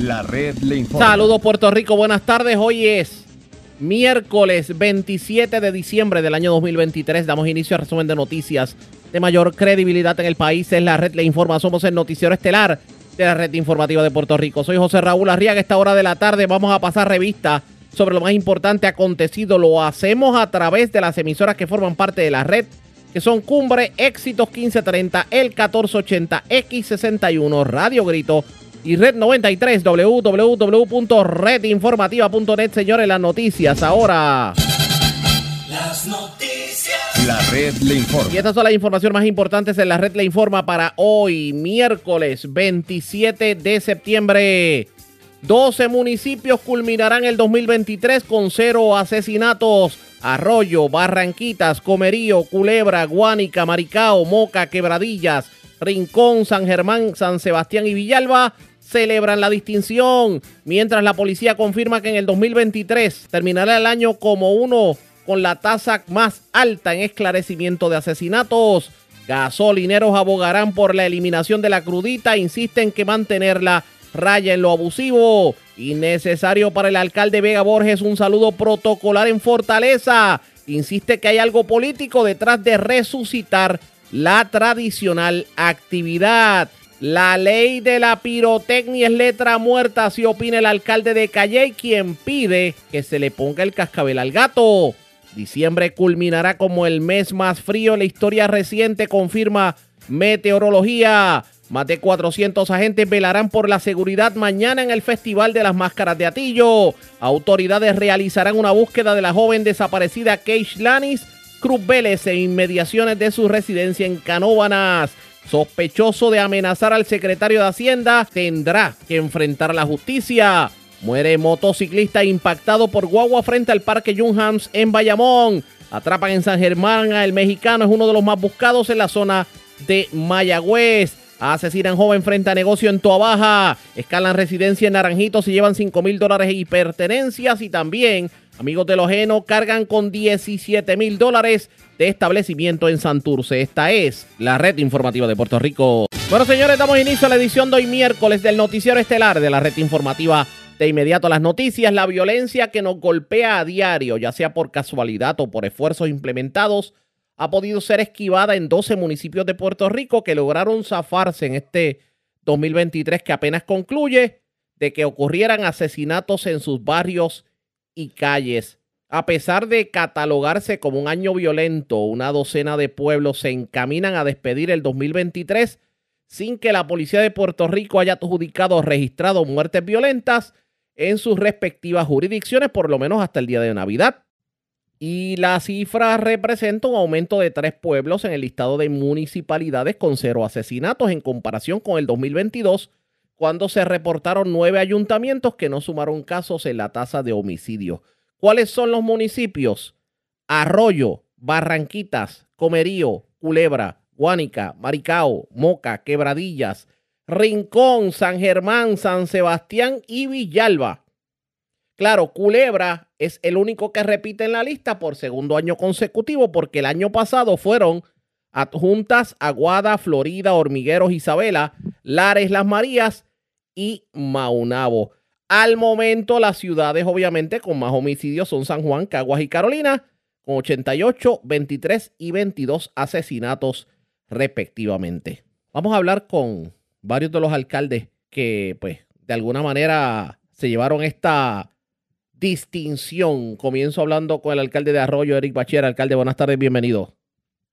La red le informa. Saludos Puerto Rico, buenas tardes. Hoy es miércoles 27 de diciembre del año 2023. Damos inicio al resumen de noticias de mayor credibilidad en el país. Es la red le informa. Somos el noticiero estelar de la red informativa de Puerto Rico. Soy José Raúl Arriaga. Esta hora de la tarde vamos a pasar revista sobre lo más importante acontecido. Lo hacemos a través de las emisoras que forman parte de la red que son Cumbre, Éxitos 1530, El 1480, X61, Radio Grito y Red 93, www.redinformativa.net. Señores, las noticias ahora. Las noticias. La red le informa. Y estas son las informaciones más importantes en la red le informa para hoy, miércoles 27 de septiembre. 12 municipios culminarán el 2023 con cero asesinatos. Arroyo, Barranquitas, Comerío, Culebra, Guánica, Maricao, Moca, Quebradillas, Rincón, San Germán, San Sebastián y Villalba celebran la distinción, mientras la policía confirma que en el 2023 terminará el año como uno con la tasa más alta en esclarecimiento de asesinatos. Gasolineros abogarán por la eliminación de la crudita, insisten que mantenerla raya en lo abusivo. Innecesario para el alcalde Vega Borges un saludo protocolar en Fortaleza. Insiste que hay algo político detrás de resucitar la tradicional actividad. La ley de la pirotecnia es letra muerta, así opina el alcalde de Calle, quien pide que se le ponga el cascabel al gato. Diciembre culminará como el mes más frío la historia reciente, confirma Meteorología. Más de 400 agentes velarán por la seguridad mañana en el Festival de las Máscaras de Atillo. Autoridades realizarán una búsqueda de la joven desaparecida Keish Lanis Cruz Vélez en inmediaciones de su residencia en Canóbanas. Sospechoso de amenazar al secretario de Hacienda tendrá que enfrentar la justicia. Muere motociclista impactado por guagua frente al Parque Junhams en Bayamón. Atrapan en San Germán al mexicano, es uno de los más buscados en la zona de Mayagüez. Asesinan joven frente a negocio en Toabaja. Escalan residencia en Naranjito. Se llevan 5 mil dólares y pertenencias. Y también, amigos de Lojeno, cargan con 17 mil dólares de establecimiento en Santurce. Esta es la red informativa de Puerto Rico. Bueno, señores, damos inicio a la edición de hoy miércoles del noticiero estelar de la red informativa. De inmediato a las noticias, la violencia que nos golpea a diario, ya sea por casualidad o por esfuerzos implementados ha podido ser esquivada en 12 municipios de Puerto Rico que lograron zafarse en este 2023 que apenas concluye de que ocurrieran asesinatos en sus barrios y calles. A pesar de catalogarse como un año violento, una docena de pueblos se encaminan a despedir el 2023 sin que la policía de Puerto Rico haya adjudicado o registrado muertes violentas en sus respectivas jurisdicciones, por lo menos hasta el día de Navidad. Y la cifra representa un aumento de tres pueblos en el listado de municipalidades con cero asesinatos en comparación con el 2022, cuando se reportaron nueve ayuntamientos que no sumaron casos en la tasa de homicidio. ¿Cuáles son los municipios? Arroyo, Barranquitas, Comerío, Culebra, Guánica, Maricao, Moca, Quebradillas, Rincón, San Germán, San Sebastián y Villalba. Claro, Culebra es el único que repite en la lista por segundo año consecutivo porque el año pasado fueron adjuntas Aguada, Florida, Hormigueros, Isabela, Lares, Las Marías y Maunabo. Al momento, las ciudades obviamente con más homicidios son San Juan, Caguas y Carolina, con 88, 23 y 22 asesinatos respectivamente. Vamos a hablar con varios de los alcaldes que, pues, de alguna manera se llevaron esta distinción. Comienzo hablando con el alcalde de Arroyo, Eric Bachera. Alcalde, buenas tardes, bienvenido.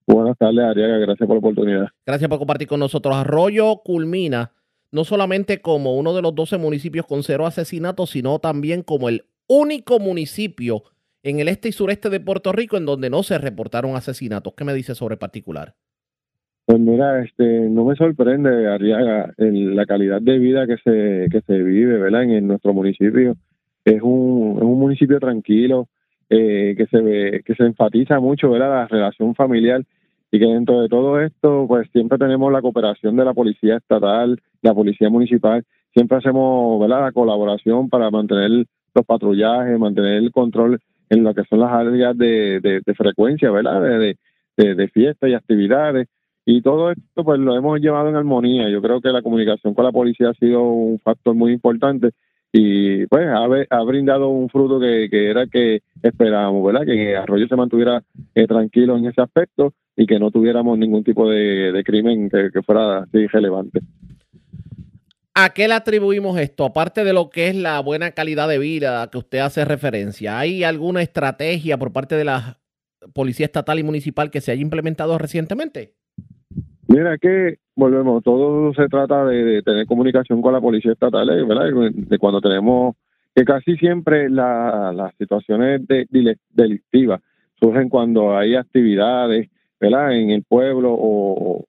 Buenas tardes, Ariaga. Gracias por la oportunidad. Gracias por compartir con nosotros. Arroyo culmina no solamente como uno de los 12 municipios con cero asesinatos, sino también como el único municipio en el este y sureste de Puerto Rico en donde no se reportaron asesinatos. ¿Qué me dice sobre particular? Pues mira, este, no me sorprende, Arriaga, la calidad de vida que se, que se vive, ¿verdad? En, en nuestro municipio es un, es un municipio tranquilo, eh, que se ve, que se enfatiza mucho ¿verdad? la relación familiar y que dentro de todo esto pues siempre tenemos la cooperación de la policía estatal, la policía municipal, siempre hacemos ¿verdad? la colaboración para mantener los patrullajes, mantener el control en lo que son las áreas de, de, frecuencia, ¿verdad? De, de, fiestas y actividades. y todo esto pues lo hemos llevado en armonía. Yo creo que la comunicación con la policía ha sido un factor muy importante y pues ha, ha brindado un fruto que, que era que esperábamos, ¿verdad? Que Arroyo se mantuviera eh, tranquilo en ese aspecto y que no tuviéramos ningún tipo de, de crimen que, que, fuera así relevante. ¿A qué le atribuimos esto? Aparte de lo que es la buena calidad de vida que usted hace referencia, ¿hay alguna estrategia por parte de la Policía Estatal y Municipal que se haya implementado recientemente? Mira que volvemos, todo se trata de, tener comunicación con la policía estatal, ¿eh? ¿verdad? De cuando tenemos que casi siempre las situaciones de, delictivas surgen cuando hay actividades, ¿verdad? En el pueblo o,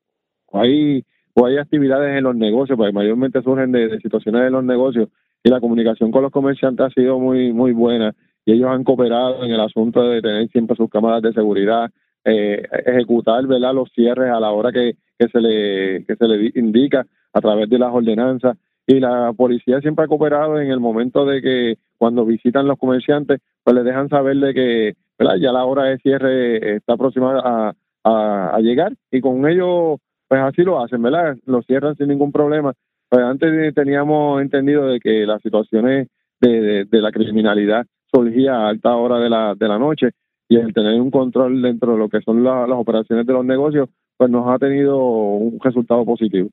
hay o hay actividades en los negocios, porque mayormente surgen de, situaciones en los negocios y la comunicación con los comerciantes ha sido muy muy buena y ellos han cooperado en el asunto de tener siempre sus cámaras de seguridad, eh, ejecutar, ¿verdad? Los cierres a la hora que que se le que se le indica a través de las ordenanzas y la policía siempre ha cooperado en el momento de que cuando visitan los comerciantes pues les dejan saber de que ya la hora de cierre está próxima a, a, llegar y con ellos pues así lo hacen verdad lo cierran sin ningún problema pues antes teníamos entendido de que las situaciones de, la criminalidad surgía a alta hora de la, de la noche y el tener un control dentro de lo que son las operaciones de los negocios pues nos ha tenido un resultado positivo.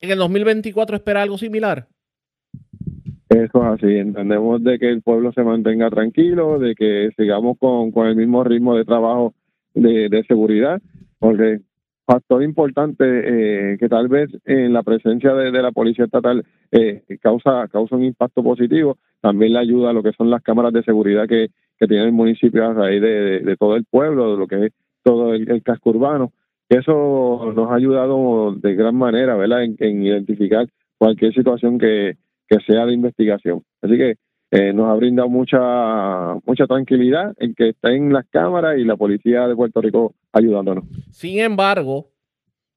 ¿En el 2024 espera algo similar? Eso es así, entendemos de que el pueblo se mantenga tranquilo, de que sigamos con, con el mismo ritmo de trabajo de, de seguridad, porque factor importante eh, que tal vez en la presencia de, de la policía estatal eh, causa, causa un impacto positivo, también le ayuda a lo que son las cámaras de seguridad que, que tiene el municipio a raíz de, de todo el pueblo, de lo que es todo el, casco urbano. Eso nos ha ayudado de gran manera, ¿verdad?, en, identificar cualquier situación que, sea de investigación. Así que eh, nos ha brindado mucha mucha tranquilidad en que estén las cámaras y la policía de Puerto Rico ayudándonos. Sin embargo,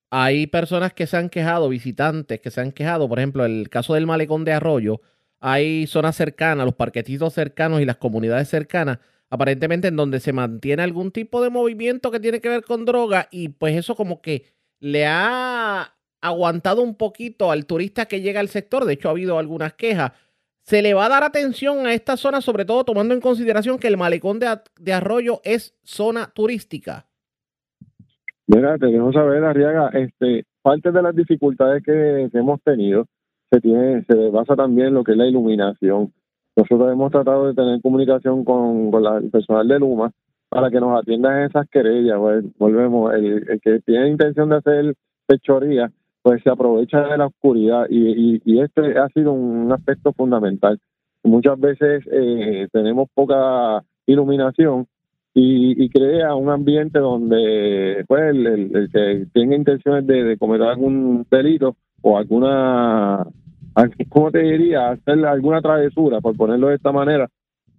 hay personas que se han quejado, visitantes que se han quejado, por ejemplo, el caso del malecón de Arroyo, hay zonas cercanas, los parquetitos cercanos y las comunidades cercanas aparentemente en donde se mantiene algún tipo de movimiento que tiene que ver con droga y pues eso como que le ha aguantado un poquito al turista que llega al sector, de hecho ha habido algunas quejas. Se le va a dar atención a esta zona, sobre todo tomando en consideración que el malecón de, Arroyo es zona turística. Mira, te dejo saber, Arriaga, este, parte de las dificultades que, hemos tenido se tiene, se basa también en lo que es la iluminación. Nosotros hemos tratado de tener comunicación con, el personal de Luma para que nos atiendan esas querellas. Volvemos, el, que tiene intención de hacer fechoría, pues se aprovecha de la oscuridad y, y, este ha sido un aspecto fundamental. Muchas veces eh, tenemos poca iluminación y, crea un ambiente donde pues el, que tenga intenciones de, de cometer algún delito o alguna ¿cómo te diría? Hacer alguna travesura, por ponerlo de esta manera,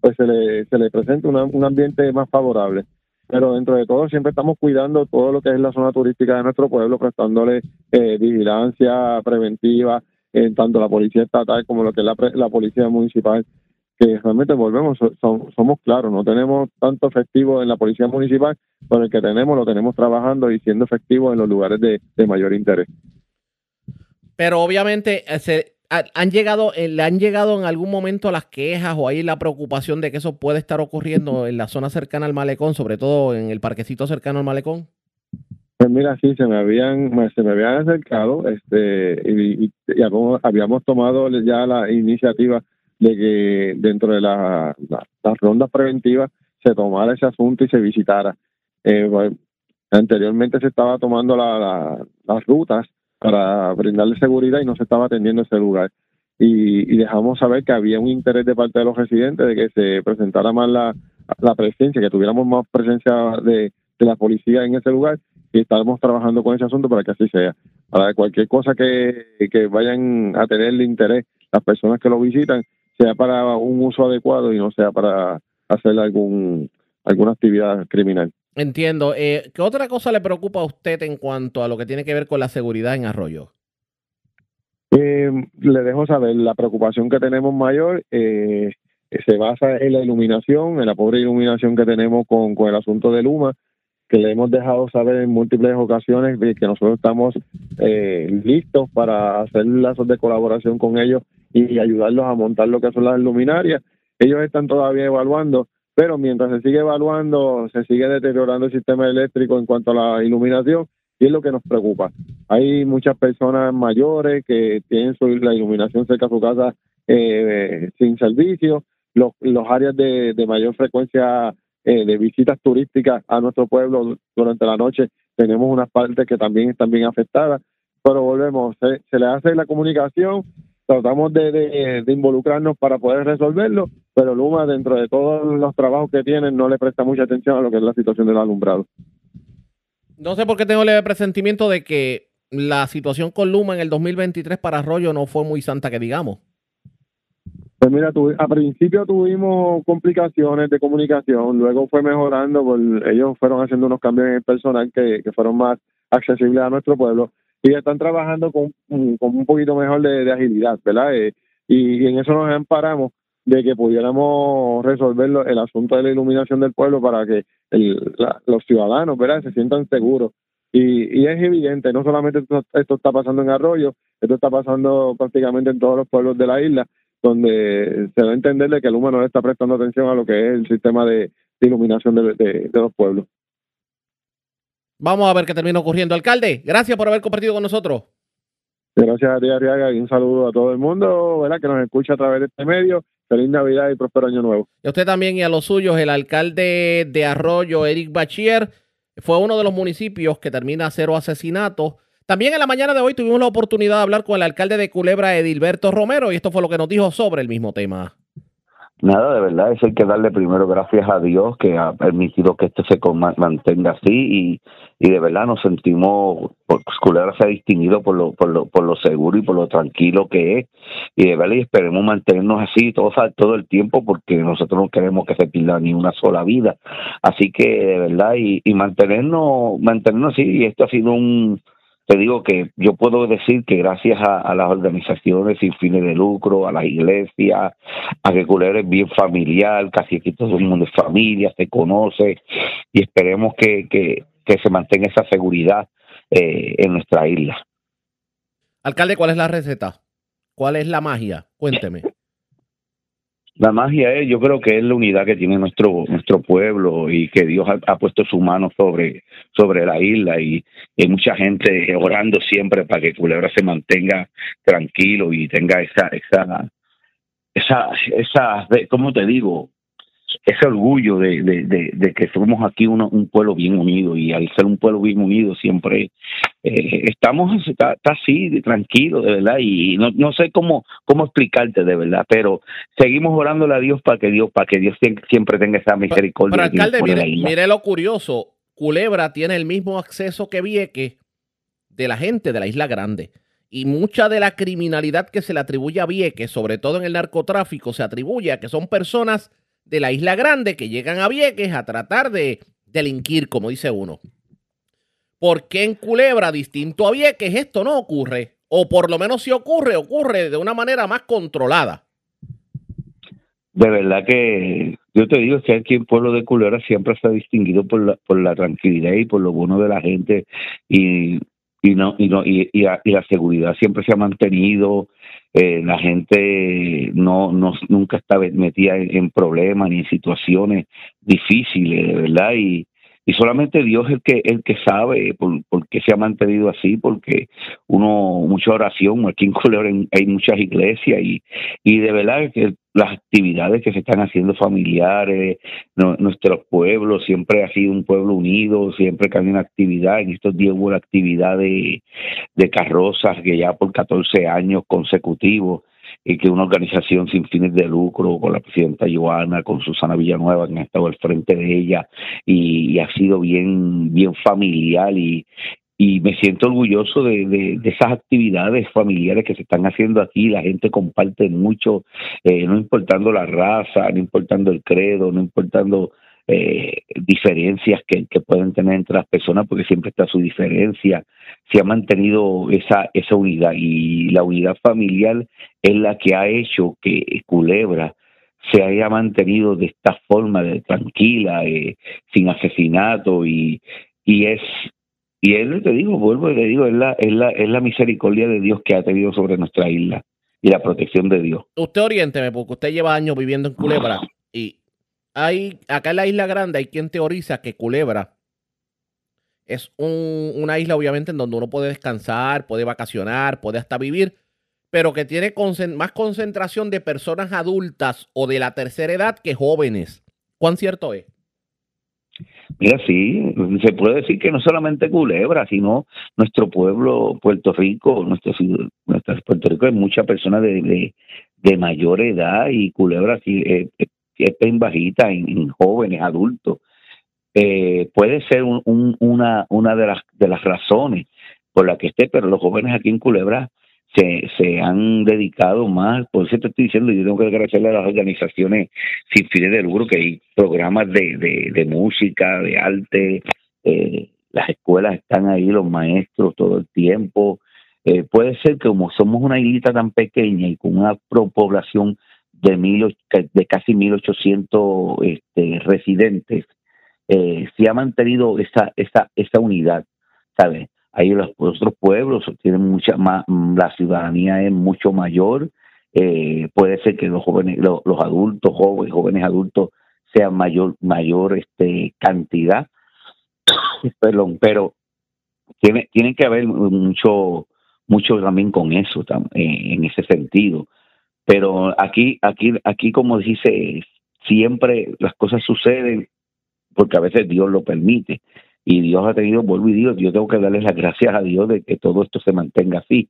pues se le, se le presenta un ambiente más favorable. Pero dentro de todo siempre estamos cuidando todo lo que es la zona turística de nuestro pueblo, prestándole eh, vigilancia preventiva, en tanto la policía estatal como lo que es la, policía municipal, que realmente volvemos, somos claros, no tenemos tanto efectivo en la policía municipal, pero el que tenemos lo tenemos trabajando y siendo efectivo en los lugares de, de mayor interés. Pero obviamente eh, se, han llegado, eh, le han llegado en algún momento las quejas o hay la preocupación de que eso puede estar ocurriendo en la zona cercana al malecón, sobre todo en el parquecito cercano al malecón. Pues mira, sí, se me habían, se me habían acercado, este, y, habíamos, tomado ya la iniciativa de que dentro de las rondas preventivas se tomara ese asunto y se visitara. Eh, anteriormente se estaba tomando las rutas para brindarle seguridad y no se estaba atendiendo ese lugar. Y, dejamos saber que había un interés de parte de los residentes de que se presentara más la, presencia, que tuviéramos más presencia de, la policía en ese lugar y estábamos trabajando con ese asunto para que así sea. Para cualquier cosa que, que vayan a tener interés las personas que lo visitan, sea para un uso adecuado y no sea para hacer algún alguna actividad criminal. Entiendo. Eh, ¿Qué otra cosa le preocupa a usted en cuanto a lo que tiene que ver con la seguridad en Arroyo? Eh, le dejo saber, la preocupación que tenemos mayor eh, se basa en la iluminación, en la pobre iluminación que tenemos con, con el asunto de Luma, que le hemos dejado saber en múltiples ocasiones de que nosotros estamos eh, listos para hacer lazos de colaboración con ellos y ayudarlos a montar lo que son las luminarias. Ellos están todavía evaluando, pero mientras se sigue evaluando, se sigue deteriorando el sistema eléctrico en cuanto a la iluminación y es lo que nos preocupa. Hay muchas personas mayores que tienen su, la iluminación cerca de su casa eh, sin servicio, los, los áreas de, de mayor frecuencia eh, de visitas turísticas a nuestro pueblo durante la noche, tenemos unas partes que también están bien afectadas, pero volvemos, se, se le hace la comunicación, tratamos de, de, de, involucrarnos para poder resolverlo, pero Luma dentro de todos los trabajos que tienen no le presta mucha atención a lo que es la situación del alumbrado. No sé por qué tengo el presentimiento de que la situación con Luma en el 2023 para Arroyo no fue muy santa que digamos. Pues mira, tu, a principio tuvimos complicaciones de comunicación, luego fue mejorando, por, ellos fueron haciendo unos cambios en el personal que, que fueron más accesibles a nuestro pueblo y están trabajando con, con un poquito mejor de, de agilidad, ¿verdad? Eh, y, y, en eso nos amparamos de que pudiéramos resolver el asunto de la iluminación del pueblo para que el, la, los ciudadanos, ¿verdad?, se sientan seguros. Y, y, es evidente, no solamente esto, esto está pasando en Arroyo, esto está pasando prácticamente en todos los pueblos de la isla, donde se da a entender de que el humano no le está prestando atención a lo que es el sistema de, de iluminación de, de, de, los pueblos. Vamos a ver qué termina ocurriendo. Alcalde, gracias por haber compartido con nosotros. Gracias a ti, Arriaga, y un saludo a todo el mundo ¿verdad? que nos escucha a través de este medio. Feliz Navidad y próspero año nuevo. Y a usted también y a los suyos, el alcalde de Arroyo, Eric Bachier, fue uno de los municipios que termina cero asesinatos. También en la mañana de hoy tuvimos la oportunidad de hablar con el alcalde de Culebra, Edilberto Romero, y esto fue lo que nos dijo sobre el mismo tema. Nada, de verdad, eso hay que darle primero gracias a Dios que ha permitido que esto se mantenga así y, y de verdad nos sentimos, pues, Culebra se ha distinguido por lo, por, lo, por lo seguro y por lo tranquilo que es y de verdad y esperemos mantenernos así todo, todo el tiempo porque nosotros no queremos que se pierda ni una sola vida. Así que de verdad y, y mantenernos, mantenernos así y esto ha sido un te digo que yo puedo decir que gracias a, las organizaciones sin fines de lucro, a las iglesias, a que Culebra es bien familiar, casi aquí todo el mundo es familia, se conoce y esperemos que, que, que se mantenga esa seguridad eh, en nuestra isla. Alcalde, ¿cuál es la receta? ¿Cuál es la magia? Cuénteme. La magia es, yo creo que es la unidad que tiene nuestro nuestro pueblo y que Dios ha, puesto su mano sobre sobre la isla y, y, hay mucha gente orando siempre para que Culebra se mantenga tranquilo y tenga esa esa esa esa cómo te digo ese orgullo de, de, de, de que somos aquí uno, un pueblo bien unido y al ser un pueblo bien unido siempre eh, estamos está, está, así tranquilo de verdad y no, no sé cómo cómo explicarte de verdad pero seguimos orándole a Dios para que Dios para que Dios siempre tenga esa misericordia pero, pero alcalde mire, mire lo curioso Culebra tiene el mismo acceso que Vieques de la gente de la Isla Grande y mucha de la criminalidad que se le atribuye a Vieques, sobre todo en el narcotráfico, se atribuye a que son personas de la Isla Grande que llegan a Vieques a tratar de delinquir, como dice uno. ¿Por qué en Culebra, distinto a Vieques, esto no ocurre? O por lo menos si ocurre, ocurre de una manera más controlada. De verdad que yo te digo que aquí en Pueblo de Culebra siempre se ha distinguido por la, por la tranquilidad y por lo bueno de la gente y, y no y no y, y, y la seguridad siempre se ha mantenido eh, la gente no, no nunca está metida en, problemas ni en situaciones difíciles, verdad, y, y solamente Dios es el que el que sabe por, por, qué se ha mantenido así, porque uno, mucha oración, aquí en Culebra hay muchas iglesias y, y de verdad que las actividades que se están haciendo familiares, nuestros pueblos, siempre ha sido un pueblo unido, siempre que hay una actividad, en estos días hubo la actividad de, de carrozas que ya por 14 años consecutivos, y que una organización sin fines de lucro, con la presidenta Joana, con Susana Villanueva, que han estado al frente de ella, y, y ha sido bien, bien familiar y, y me siento orgulloso de, de, esas actividades familiares que se están haciendo aquí. La gente comparte mucho, eh, no importando la raza, no importando el credo, no importando eh, diferencias que, que, pueden tener entre las personas, porque siempre está su diferencia. Se ha mantenido esa, esa unidad y la unidad familiar es la que ha hecho que Culebra se haya mantenido de esta forma, de tranquila, eh, sin asesinato y, y es y él te digo, vuelvo y te digo, es la, es, la, es la misericordia de Dios que ha tenido sobre nuestra isla y la protección de Dios. Usted oriénteme, porque usted lleva años viviendo en Culebra y hay, acá en la Isla Grande hay quien teoriza que Culebra es un- una isla obviamente en donde uno puede descansar, puede vacacionar, puede hasta vivir, pero que tiene más concentración de personas adultas o de la tercera edad que jóvenes. ¿Cuán cierto es? Mira, sí, se puede decir que no solamente Culebra, sino nuestro pueblo, Puerto Rico, nuestro, nuestro Puerto Rico hay muchas personas de, de, de mayor edad y Culebra sí eh, eh, es bien bajita en, en jóvenes, adultos. Eh, puede ser un- una, una de las, de las razones por la que esté, pero los jóvenes aquí en Culebra se, se han dedicado más, por eso te estoy diciendo, yo tengo que agradecerle a las organizaciones sin fines de lucro, que hay programas de, de, de música, de arte, eh, las escuelas están ahí, los maestros todo el tiempo. Eh, puede ser que como somos una islita tan pequeña y con una población de, mil, de casi 1.800 este, residentes, eh, se ha mantenido esa, esa, esa unidad, ¿sabes? Ahí los otros pueblos tienen mucha más, mm, la ciudadanía es mucho mayor, eh, puede ser que los jóvenes, los, adultos, jóvenes, jóvenes adultos sean mayor, mayor este cantidad, perdón, pero tiene, tiene que haber mucho, mucho también con eso, eh, en ese sentido. Pero aquí, aquí, aquí como dice, siempre las cosas suceden porque a veces Dios lo permite. Y Dios ha tenido, vuelvo y digo, yo tengo que darles las gracias a Dios de que todo esto se mantenga así.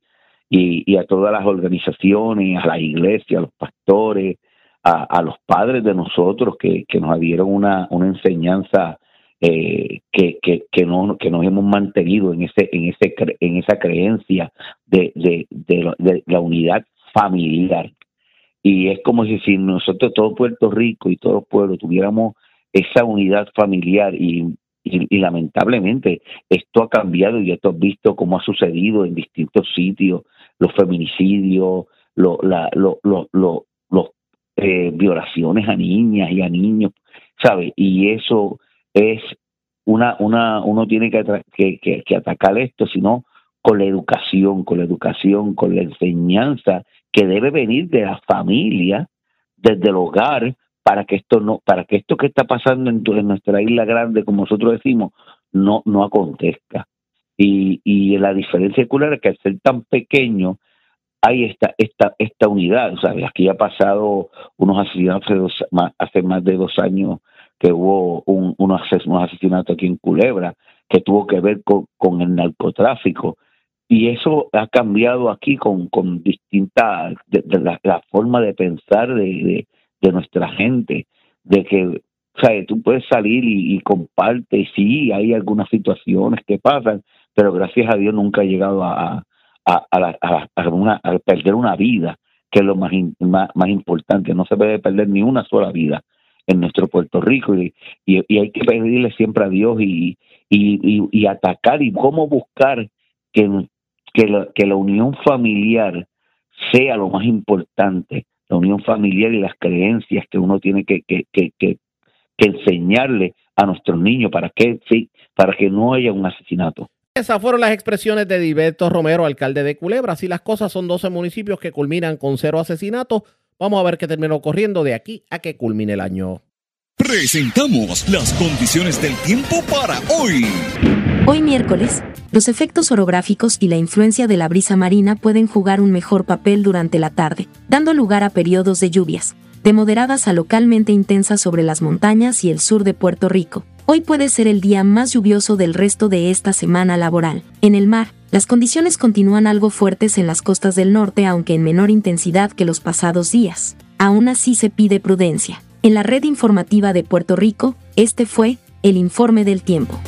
Y, y a todas las organizaciones, a la iglesia, a los pastores, a, los padres de nosotros que, que nos dieron una, una enseñanza eh, que, que, que, no, que nos hemos mantenido en, ese, en, ese, en esa creencia de, de, de, de la unidad familiar. Y es como si, si nosotros, todo Puerto Rico y todos los pueblos, tuviéramos esa unidad familiar y, y, y lamentablemente esto ha cambiado y esto has visto cómo ha sucedido en distintos sitios, los feminicidios, lo, la, lo, lo, eh, violaciones a niñas y a niños, ¿sabe? Y eso es una, una, uno tiene que, que, que, que atacar esto, sino con la educación, con la educación, con la enseñanza que debe venir de la familia, desde el hogar, para que esto no, para que esto que está pasando en, tu- en nuestra isla grande, como nosotros decimos, no, no acontezca. Y, y la diferencia culera es que al ser tan pequeño, hay esta, esta, esta unidad. Sea, aquí ha pasado unos asesinatos hace, dos- ma- hace más de dos años que hubo un, unos, ases- unos asesinatos aquí en Culebra que tuvo que ver con, con el narcotráfico. Y eso ha cambiado aquí con, con distintas, de, la, forma de pensar de, de nuestra gente, de que, o sea, tú puedes salir y, comparte, sí, hay algunas situaciones que pasan, pero gracias a Dios nunca he llegado a, a, a, perder una vida, que es lo más, más, importante. No se puede perder ni una sola vida en nuestro Puerto Rico y, y, hay que pedirle siempre a Dios y, y atacar y cómo buscar que, que, la, que la unión familiar sea lo más importante, la unión familiar y las creencias que uno tiene que, que, que, enseñarle a nuestros niños para que, sí, para que no haya un asesinato. Esas fueron las expresiones de Dilberto Romero, alcalde de Culebra. Si las cosas son 12 municipios que culminan con cero asesinatos, vamos a ver qué terminó ocurriendo de aquí a que culmine el año. Presentamos las condiciones del tiempo para hoy. Hoy miércoles, los efectos orográficos y la influencia de la brisa marina pueden jugar un mejor papel durante la tarde, dando lugar a periodos de lluvias, de moderadas a localmente intensas sobre las montañas y el sur de Puerto Rico. Hoy puede ser el día más lluvioso del resto de esta semana laboral. En el mar, las condiciones continúan algo fuertes en las costas del norte, aunque en menor intensidad que los pasados días. Aún así se pide prudencia. En la red informativa de Puerto Rico, este fue el informe del tiempo.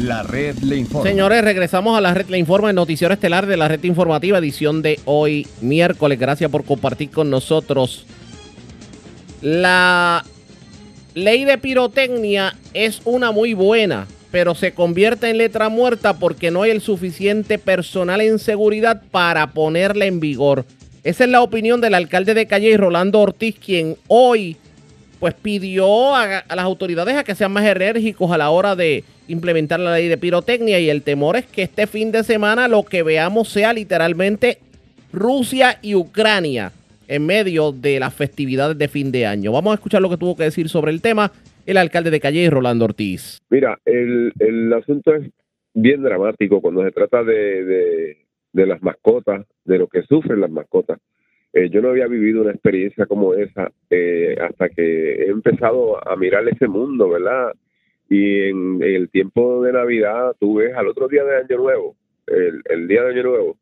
La red le informa. Señores, regresamos a la red Le Informa, el noticiero estelar de la red informativa, edición de hoy miércoles. Gracias por compartir con nosotros. La ley de pirotecnia es una muy buena, pero se convierte en letra muerta porque no hay el suficiente personal en seguridad para ponerla en vigor. Esa es la opinión del alcalde de Calle, Rolando Ortiz, quien hoy pues pidió a, las autoridades a que sean más enérgicos a la hora de implementar la ley de pirotecnia y el temor es que este fin de semana lo que veamos sea literalmente Rusia y Ucrania en medio de las festividades de fin de año. Vamos a escuchar lo que tuvo que decir sobre el tema el alcalde de Calle, Rolando Ortiz. Mira, el, el asunto es bien dramático cuando se trata de, de las mascotas, de lo que sufren las mascotas. Eh, yo no había vivido una experiencia como esa eh, hasta que he empezado a mirar ese mundo, ¿verdad? Y en, el tiempo de Navidad, tú ves al otro día de Año Nuevo, el, día de Año Nuevo,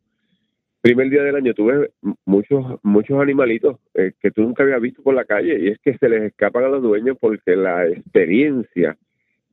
primer día del año tuve muchos muchos animalitos eh, que tú nunca habías visto por la calle y es que se les escapan a los dueños porque la experiencia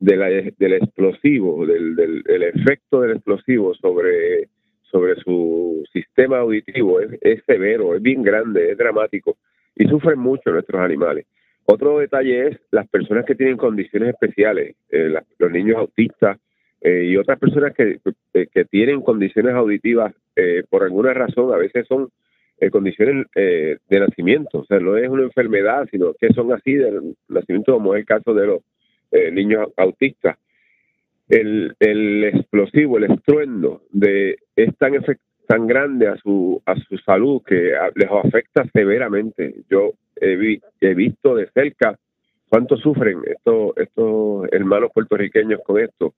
de la, del explosivo, del, del el efecto del explosivo sobre, sobre su sistema auditivo es, severo, es bien grande, es dramático y sufren mucho nuestros animales. Otro detalle es las personas que tienen condiciones especiales, eh, los niños autistas, eh, y otras personas que, que, que, tienen condiciones auditivas eh, por alguna razón, a veces son eh, condiciones eh, de nacimiento, o sea, no es una enfermedad, sino que son así del nacimiento, como es el caso de los eh, niños autistas. El, el, explosivo, el estruendo de es tan tan grande a su a su salud que les afecta severamente. Yo he visto de cerca cuánto sufren estos estos hermanos puertorriqueños con esto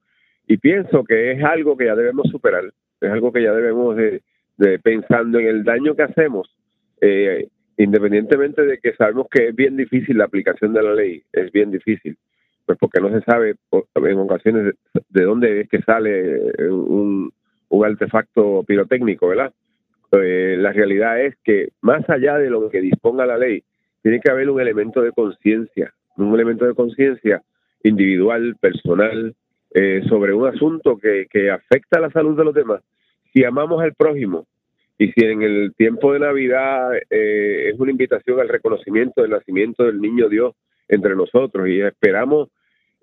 y pienso que es algo que ya debemos superar, es algo que ya debemos de, de pensando en el daño que hacemos, eh, independientemente de que sabemos que es bien difícil la aplicación de la ley, es bien difícil, pues porque no se sabe en ocasiones de, de dónde es que sale un, un artefacto pirotécnico, ¿verdad? Eh, la realidad es que más allá de lo que disponga la ley, tiene que haber un elemento de conciencia, un elemento de conciencia individual, personal, eh, sobre un asunto que, que afecta a la salud de los demás. Si amamos al prójimo y si en el tiempo de Navidad eh, es una invitación al reconocimiento del nacimiento del niño Dios entre nosotros y esperamos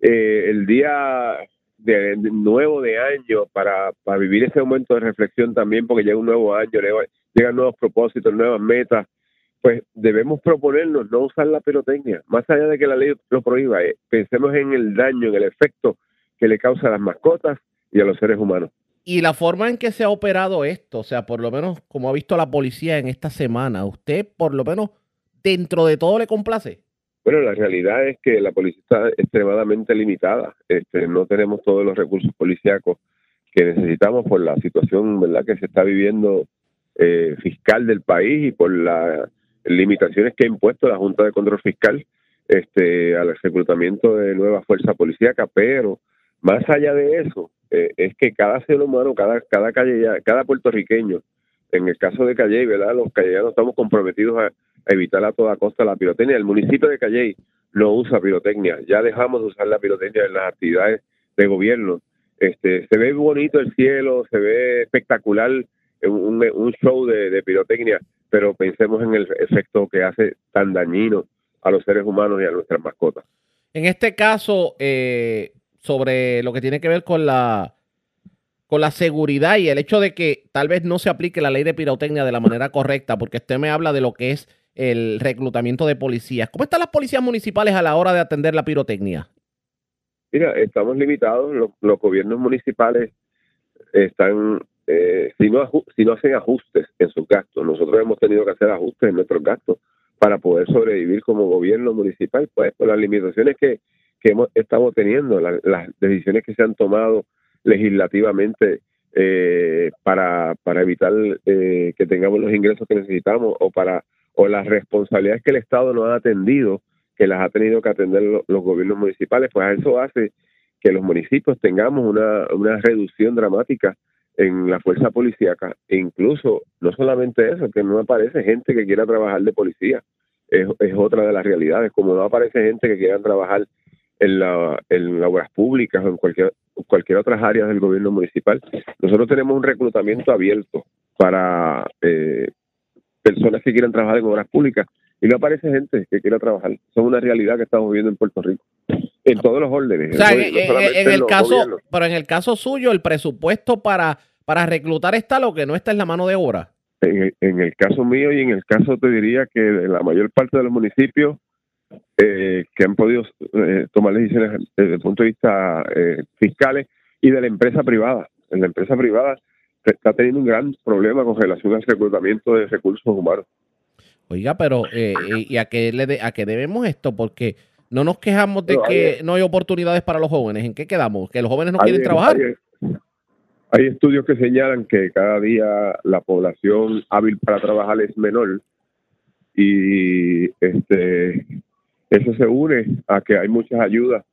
eh, el día de, nuevo de año para, para vivir ese momento de reflexión también porque llega un nuevo año, llegan nuevos propósitos, nuevas metas, pues debemos proponernos no usar la pirotecnia, más allá de que la ley lo prohíba, eh, pensemos en el daño, en el efecto que le causa a las mascotas y a los seres humanos. Y la forma en que se ha operado esto, o sea, por lo menos como ha visto la policía en esta semana, ¿usted por lo menos dentro de todo le complace? Bueno, la realidad es que la policía está extremadamente limitada. Este, no tenemos todos los recursos policíacos que necesitamos por la situación verdad que se está viviendo eh, fiscal del país y por las limitaciones que ha impuesto la Junta de Control Fiscal este, al reclutamiento de nueva fuerza policíaca, pero más allá de eso, eh, es que cada ser humano, cada, cada calle, cada puertorriqueño, en el caso de Calley, ¿verdad? Los callejanos estamos comprometidos a, evitar a toda costa la pirotecnia. El municipio de Calley no usa pirotecnia, ya dejamos de usar la pirotecnia en las actividades de gobierno. Este, se ve bonito el cielo, se ve espectacular un, un show de, de pirotecnia, pero pensemos en el efecto que hace tan dañino a los seres humanos y a nuestras mascotas. En este caso, eh, sobre lo que tiene que ver con la con la seguridad y el hecho de que tal vez no se aplique la ley de pirotecnia de la manera correcta, porque usted me habla de lo que es el reclutamiento de policías. ¿Cómo están las policías municipales a la hora de atender la pirotecnia? Mira, estamos limitados, los, gobiernos municipales están, eh, si, no, si no hacen ajustes en sus gastos, nosotros hemos tenido que hacer ajustes en nuestros gastos para poder sobrevivir como gobierno municipal, pues por las limitaciones que, que hemos estado teniendo, la, las decisiones que se han tomado legislativamente eh, para, para evitar eh, que tengamos los ingresos que necesitamos o para o las responsabilidades que el Estado no ha atendido, que las ha tenido que atender los, gobiernos municipales, pues eso hace que los municipios tengamos una, una reducción dramática en la fuerza policíaca e incluso no solamente eso, que no aparece gente que quiera trabajar de policía, es, es otra de las realidades, como no aparece gente que quiera trabajar en, la, en obras públicas o en cualquier, cualquier otras áreas del gobierno municipal. Nosotros tenemos un reclutamiento abierto para eh, personas que quieran trabajar en obras públicas y no aparece gente que quiera trabajar. Son una realidad que estamos viviendo en Puerto Rico. En todos los órdenes. O sea, en, no en el caso, gobiernos. pero en el caso suyo, el presupuesto para, para reclutar está lo que no está en la mano de obra. en el, en el caso mío y en el caso te diría que de la mayor parte de los municipios eh, que han podido eh, tomar decisiones desde el punto de vista eh, fiscales y de la empresa privada. En la empresa privada se está teniendo un gran problema con relación al reclutamiento de recursos humanos. Oiga, pero eh, eh, ¿y a qué, le de- a qué debemos esto? Porque no nos quejamos de hay- que no hay oportunidades para los jóvenes. ¿En qué quedamos? ¿Que los jóvenes no Hay- quieren trabajar? Hay, hay estudios que señalan que cada día la población hábil para trabajar es menor y este eso se une a que hay muchas ayudas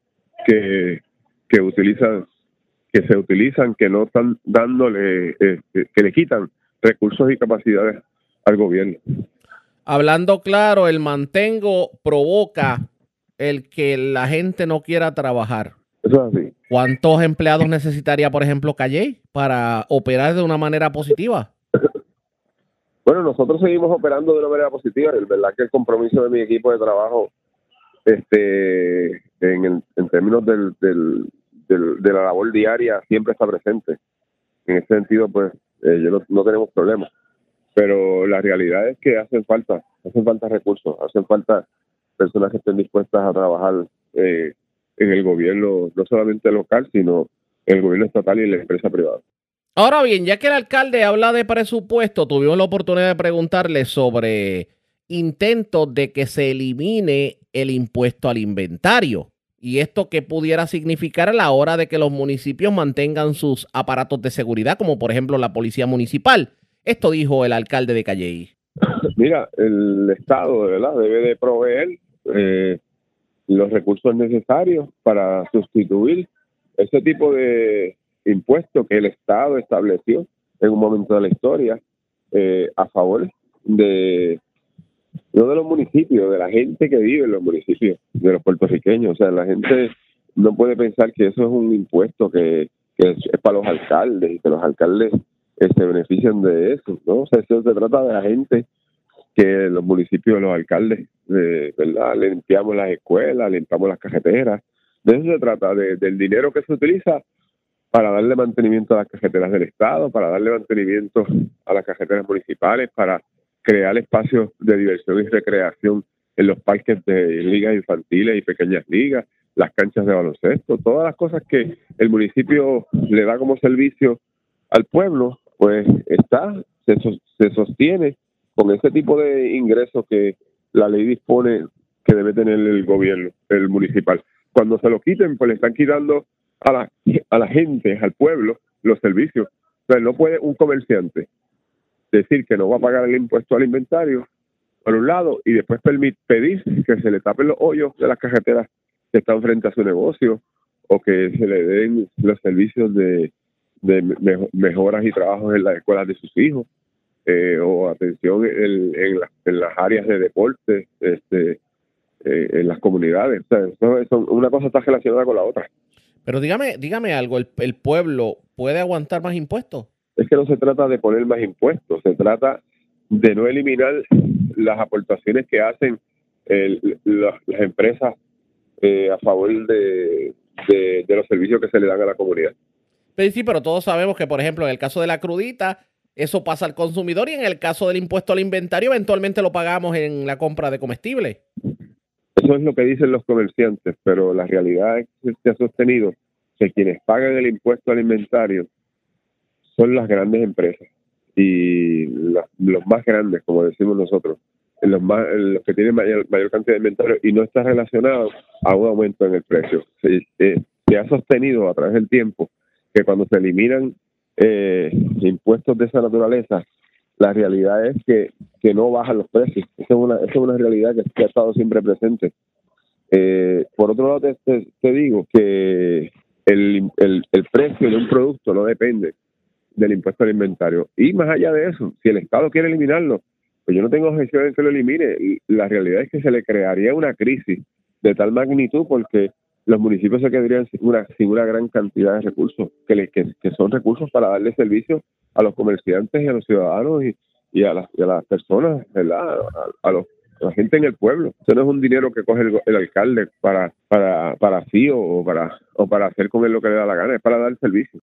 que, que utilizan que se utilizan que no están dándole eh, que le quitan recursos y capacidades al gobierno. Hablando claro, el mantengo provoca el que la gente no quiera trabajar. Eso es así. ¿Cuántos empleados necesitaría, por ejemplo, Calle para operar de una manera positiva? Bueno, nosotros seguimos operando de una manera positiva. Es verdad que el compromiso de mi equipo de trabajo, este, en, el- en términos del, del- de la labor diaria, siempre está presente. En ese sentido, pues, eh, yo no, no tenemos problemas. Pero la realidad es que hacen falta, hacen falta recursos, hacen falta personas que estén dispuestas a trabajar eh, en el gobierno, no solamente local, sino en el gobierno estatal y en la empresa privada. Ahora bien, ya que el alcalde habla de presupuesto, tuvimos la oportunidad de preguntarle sobre intentos de que se elimine el impuesto al inventario. Y esto que pudiera significar a la hora de que los municipios mantengan sus aparatos de seguridad, como por ejemplo la policía municipal. Esto dijo el alcalde de Calley. Mira, el Estado, verdad, debe de proveer eh, los recursos necesarios para sustituir ese tipo de impuestos que el Estado estableció en un momento de la historia eh, a favor de no de los municipios, de la gente que vive en los municipios, de los puertorriqueños. O sea, la gente no puede pensar que eso es un impuesto que, que es, para los alcaldes y que los alcaldes se benefician de eso, ¿no? O sea, eso se trata de la gente que los municipios, los alcaldes, eh, ¿verdad? Limpiamos las escuelas, limpiamos las carreteras. De eso se trata, de- del dinero que se utiliza para darle mantenimiento a las carreteras del Estado, para darle mantenimiento a las carreteras municipales, para crear espacios de diversión y recreación en los parques de ligas infantiles y pequeñas ligas, las canchas de baloncesto, todas las cosas que el municipio le da como servicio al pueblo, pues está, se, sos- se sostiene con ese tipo de ingresos que la ley dispone que debe tener el gobierno, el municipal. Cuando se lo quiten, pues le están quitando a la, a la gente, al pueblo, los servicios. O sea, no puede un comerciante decir que no va a pagar el impuesto al inventario, por un lado, y después pedir que se le tapen los hoyos de las carreteras que están frente a su negocio o que se le den los servicios de, de me- mejoras y trabajos en las escuelas de sus hijos eh, o atención en, las- áreas de deporte este, eh, en las comunidades. Una cosa está relacionada con la otra. Pero dígame, dígame algo, ¿el, el pueblo puede aguantar más impuestos? Es que no se trata de poner más impuestos, se trata de no eliminar las aportaciones que hacen el- la- las empresas eh, a favor de, de- de los servicios que se le dan a la comunidad. Pero sí, pero todos sabemos que, por ejemplo, en el caso de la crudita, eso pasa al consumidor y en el caso del impuesto al inventario, eventualmente lo pagamos en la compra de comestibles. Eso es lo que dicen los comerciantes, pero la realidad es que se ha sostenido que quienes pagan el impuesto al inventario son las grandes empresas y la- los más grandes, como decimos nosotros, los, más, los que tienen mayor, cantidad de inventario y no está relacionado a un aumento en el precio. Se, eh, se ha sostenido a través del tiempo que cuando se eliminan eh, impuestos de esa naturaleza, la realidad es que, que no bajan los precios. Esa es una, es una realidad que, ha estado siempre presente. Eh, por otro lado, te, te- te digo que el, el, el precio de un producto no depende del impuesto al inventario. Y más allá de eso, si el Estado quiere eliminarlo, pues yo no tengo objeción en que lo elimine. La realidad es que se le crearía una crisis de tal magnitud porque los municipios se quedarían sin una, sin una gran cantidad de recursos, que, le- que, que son recursos para darle servicio a los comerciantes y a los ciudadanos y, y, a, las, y a las personas, ¿verdad? A, a los, a la gente en el pueblo. Eso no es un dinero que coge el, el alcalde para, para, para sí o para, o para hacer con él lo que le da la gana, es para dar servicio.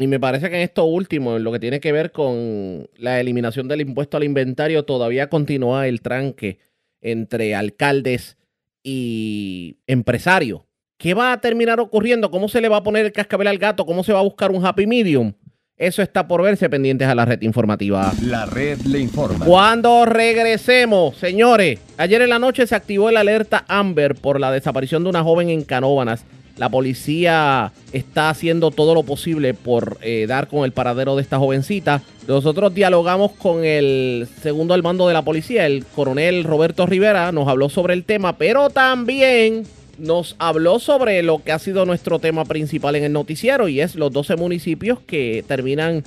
Y me parece que en esto último, en lo que tiene que ver con la eliminación del impuesto al inventario, todavía continúa el tranque entre alcaldes y empresarios. ¿Qué va a terminar ocurriendo? ¿Cómo se le va a poner el cascabel al gato? ¿Cómo se va a buscar un happy medium? Eso está por verse pendientes a la red informativa. La red le informa. Cuando regresemos, señores, ayer en la noche se activó el alerta Amber por la desaparición de una joven en Canóbanas. La policía está haciendo todo lo posible por eh, dar con el paradero de esta jovencita. Nosotros dialogamos con el segundo al mando de la policía, el coronel Roberto Rivera, nos habló sobre el tema, pero también nos habló sobre lo que ha sido nuestro tema principal en el noticiero y es los 12 municipios que terminan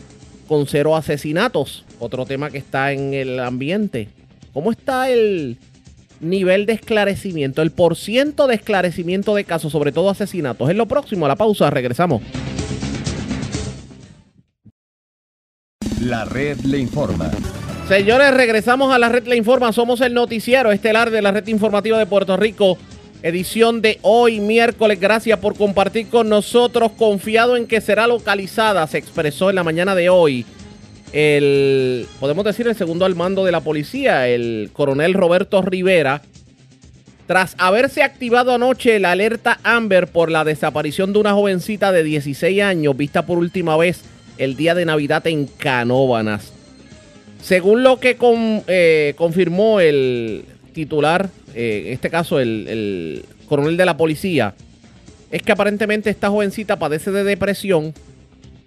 con cero asesinatos. Otro tema que está en el ambiente. ¿Cómo está el nivel de esclarecimiento, el porciento de esclarecimiento de casos, sobre todo asesinatos? Es lo próximo, a la pausa, regresamos. La red le informa. Señores, regresamos a la red Le Informa. Somos el noticiero estelar de la red informativa de Puerto Rico edición de hoy, miércoles. Gracias por compartir con nosotros. Confiado en que será localizada, se expresó en la mañana de hoy el, podemos decir, el segundo al mando de la policía, el coronel Roberto Rivera. Tras haberse activado anoche la alerta Amber por la desaparición de una jovencita de 16 años vista por última vez el día de Navidad en Canóbanas. Según lo que eh, confirmó el titular eh, en este caso el, coronel de la policía, es que aparentemente esta jovencita padece de depresión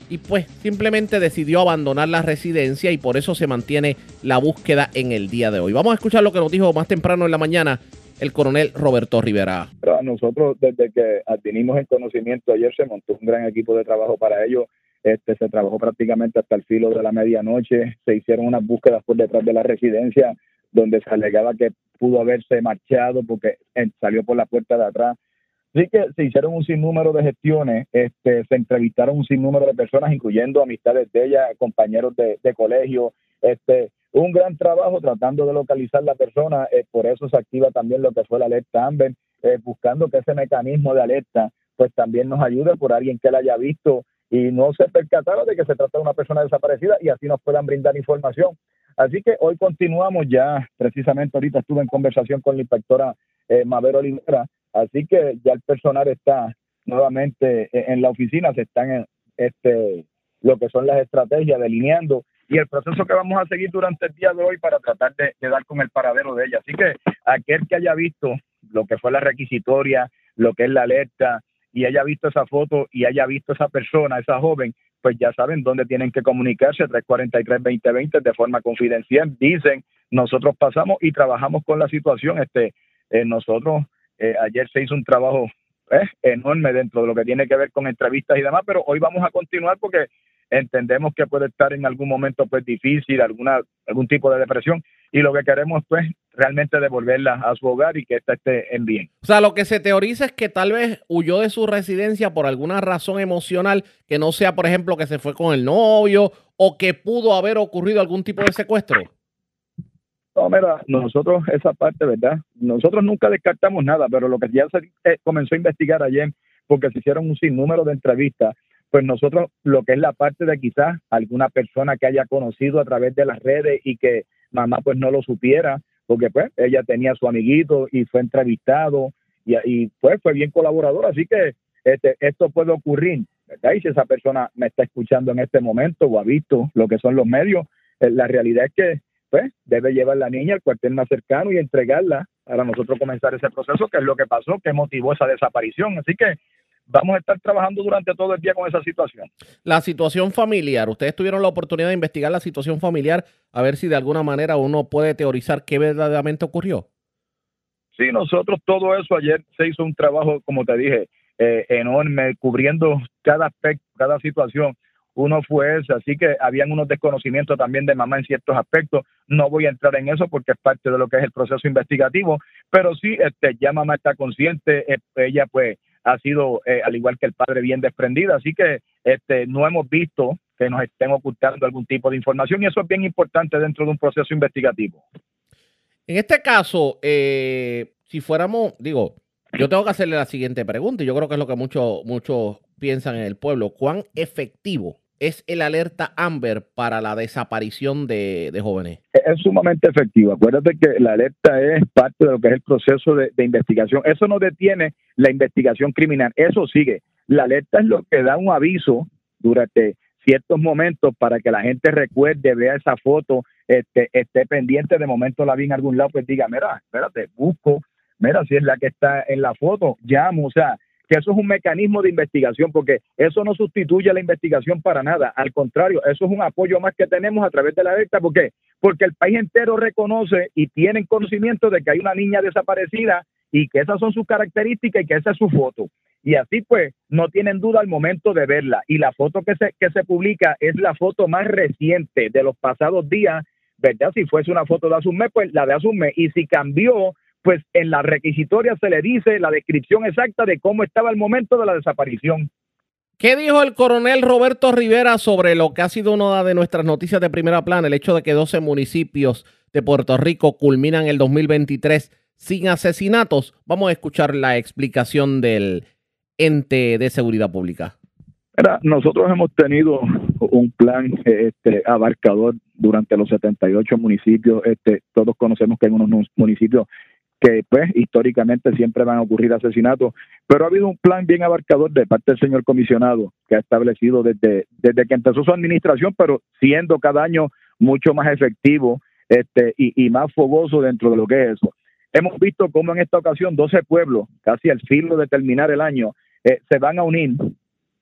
y pues simplemente decidió abandonar la residencia y por eso se mantiene la búsqueda en el día de hoy. Vamos a escuchar lo que nos dijo más temprano en la mañana el coronel Roberto Rivera. nosotros desde que adquirimos el conocimiento ayer se montó un gran equipo de trabajo para ello. Este, se trabajó prácticamente hasta el filo de la medianoche, se hicieron unas búsquedas por detrás de la residencia donde se alegaba que pudo haberse marchado porque salió por la puerta de atrás. Así que se hicieron un sinnúmero de gestiones, este, se entrevistaron un sinnúmero de personas, incluyendo amistades de ella, compañeros de, colegio, este, un gran trabajo tratando de localizar la persona, eh, por eso se activa también lo que fue la alerta Amber, eh, buscando que ese mecanismo de alerta pues también nos ayude por alguien que la haya visto y no se percatara de que se trata de una persona desaparecida y así nos puedan brindar información. Así que hoy continuamos ya, precisamente ahorita estuve en conversación con la inspectora eh, Mavero Olivera, así que ya el personal está nuevamente en la oficina, se están en este lo que son las estrategias delineando y el proceso que vamos a seguir durante el día de hoy para tratar de, de, dar con el paradero de ella. Así que aquel que haya visto lo que fue la requisitoria, lo que es la alerta, y haya visto esa foto y haya visto esa persona, esa joven, pues ya saben dónde tienen que comunicarse, 343-2020 de forma confidencial. Dicen, nosotros pasamos y trabajamos con la situación. Este, eh, nosotros, eh, ayer se hizo un trabajo eh, enorme dentro de lo que tiene que ver con entrevistas y demás, pero hoy vamos a continuar porque entendemos que puede estar en algún momento pues difícil, alguna algún tipo de depresión y lo que queremos pues realmente devolverla a su hogar y que ésta esté en bien. O sea, lo que se teoriza es que tal vez huyó de su residencia por alguna razón emocional que no sea, por ejemplo, que se fue con el novio o que pudo haber ocurrido algún tipo de secuestro. No, mira, nosotros esa parte, ¿verdad? Nosotros nunca descartamos nada, pero lo que ya se eh, comenzó a investigar ayer, porque se hicieron un sinnúmero de entrevistas, pues nosotros lo que es la parte de quizás alguna persona que haya conocido a través de las redes y que mamá pues no lo supiera, porque pues ella tenía su amiguito y fue entrevistado y, y pues fue bien colaborador, así que este, esto puede ocurrir, ¿verdad? Y si esa persona me está escuchando en este momento o ha visto lo que son los medios, eh, la realidad es que pues debe llevar la niña al cuartel más cercano y entregarla para nosotros comenzar ese proceso, que es lo que pasó, que motivó esa desaparición. Así que vamos a estar trabajando durante todo el día con esa situación. La situación familiar, ustedes tuvieron la oportunidad de investigar la situación familiar, a ver si de alguna manera uno puede teorizar qué verdaderamente ocurrió. Sí, nosotros todo eso ayer se hizo un trabajo, como te dije, eh, enorme, cubriendo cada aspecto, cada situación. Uno fue ese, así que habían unos desconocimientos también de mamá en ciertos aspectos. No voy a entrar en eso porque es parte de lo que es el proceso investigativo, pero sí, este, ya mamá está consciente, eh, ella pues ha sido, eh, al igual que el padre, bien desprendida. Así que este, no hemos visto que nos estén ocultando algún tipo de información y eso es bien importante dentro de un proceso investigativo. En este caso, eh, si fuéramos, digo, yo tengo que hacerle la siguiente pregunta y yo creo que es lo que muchos muchos piensan en el pueblo. ¿Cuán efectivo es el alerta Amber para la desaparición de, jóvenes? es sumamente efectivo. Acuérdate que la alerta es parte de lo que es el proceso de, de, investigación. Eso no detiene la investigación criminal, eso sigue. La alerta es lo que da un aviso durante ciertos momentos para que la gente recuerde, vea esa foto, este, esté pendiente, de momento la vi en algún lado, pues diga, mira, espérate, busco, mira si es la que está en la foto, llamo, o sea, que eso es un mecanismo de investigación, porque eso no sustituye la investigación para nada, al contrario, eso es un apoyo más que tenemos a través de la alerta, ¿por qué? Porque el país entero reconoce y tienen conocimiento de que hay una niña desaparecida y que esas son sus características y que esa es su foto. Y así pues no tienen duda al momento de verla. Y la foto que se, que se publica es la foto más reciente de los pasados días, ¿verdad? Si fuese una foto de Asume, pues la de Asume. Y si cambió, pues en la requisitoria se le dice la descripción exacta de cómo estaba el momento de la desaparición. ¿Qué dijo el coronel Roberto Rivera sobre lo que ha sido una de nuestras noticias de primera plana, el hecho de que 12 municipios de Puerto Rico culminan el 2023 sin asesinatos? Vamos a escuchar la explicación del ente de seguridad pública. Mira, nosotros hemos tenido un plan este, abarcador durante los 78 municipios. Este, todos conocemos que hay unos municipios que pues históricamente siempre van a ocurrir asesinatos, pero ha habido un plan bien abarcador de parte del señor comisionado que ha establecido desde, desde que empezó su administración, pero siendo cada año mucho más efectivo este, y, y más fogoso dentro de lo que es eso. Hemos visto cómo en esta ocasión 12 pueblos, casi al filo de terminar el año, eh, se van a unir.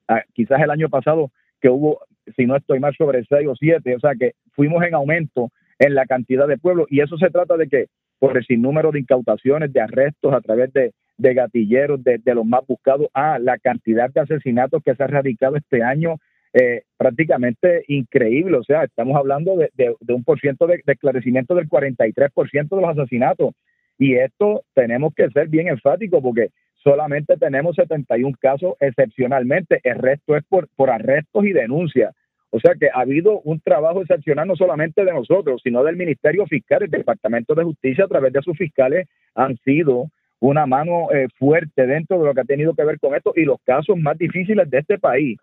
Ah, quizás el año pasado que hubo, si no estoy mal, sobre 6 o 7, o sea que fuimos en aumento en la cantidad de pueblos y eso se trata de que por el sinnúmero de incautaciones, de arrestos a través de, de gatilleros, de, los más buscados, a la cantidad de asesinatos que se ha radicado este año, eh, prácticamente increíble. O sea, estamos hablando de, de un por ciento de, esclarecimiento del 43% de los asesinatos. Y esto tenemos que ser bien enfáticos porque solamente tenemos 71 casos excepcionalmente. El resto es por, por arrestos y denuncias. O sea que ha habido un trabajo excepcional no solamente de nosotros, sino del Ministerio Fiscal, el Departamento de Justicia a través de sus fiscales han sido una mano eh, fuerte dentro de lo que ha tenido que ver con esto y los casos más difíciles de este país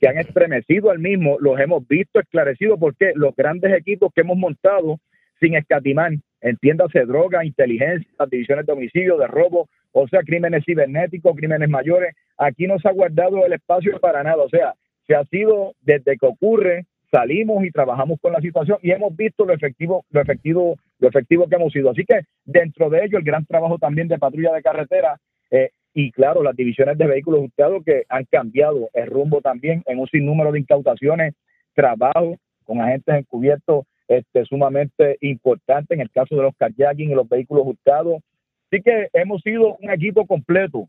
que han estremecido al mismo, los hemos visto esclarecidos porque los grandes equipos que hemos montado sin escatimar, entiéndase droga, inteligencia, divisiones de homicidio, de robo, o sea, crímenes cibernéticos, crímenes mayores, aquí no se ha guardado el espacio para nada, o sea, se ha sido desde que ocurre, salimos y trabajamos con la situación y hemos visto lo efectivo, lo efectivo, lo efectivo que hemos sido. Así que dentro de ello el gran trabajo también de patrulla de carretera eh, y claro, las divisiones de vehículos usados que han cambiado el rumbo también en un sinnúmero de incautaciones, trabajo con agentes encubiertos este, sumamente importante en el caso de los kayaking y los vehículos hurtados. Así que hemos sido un equipo completo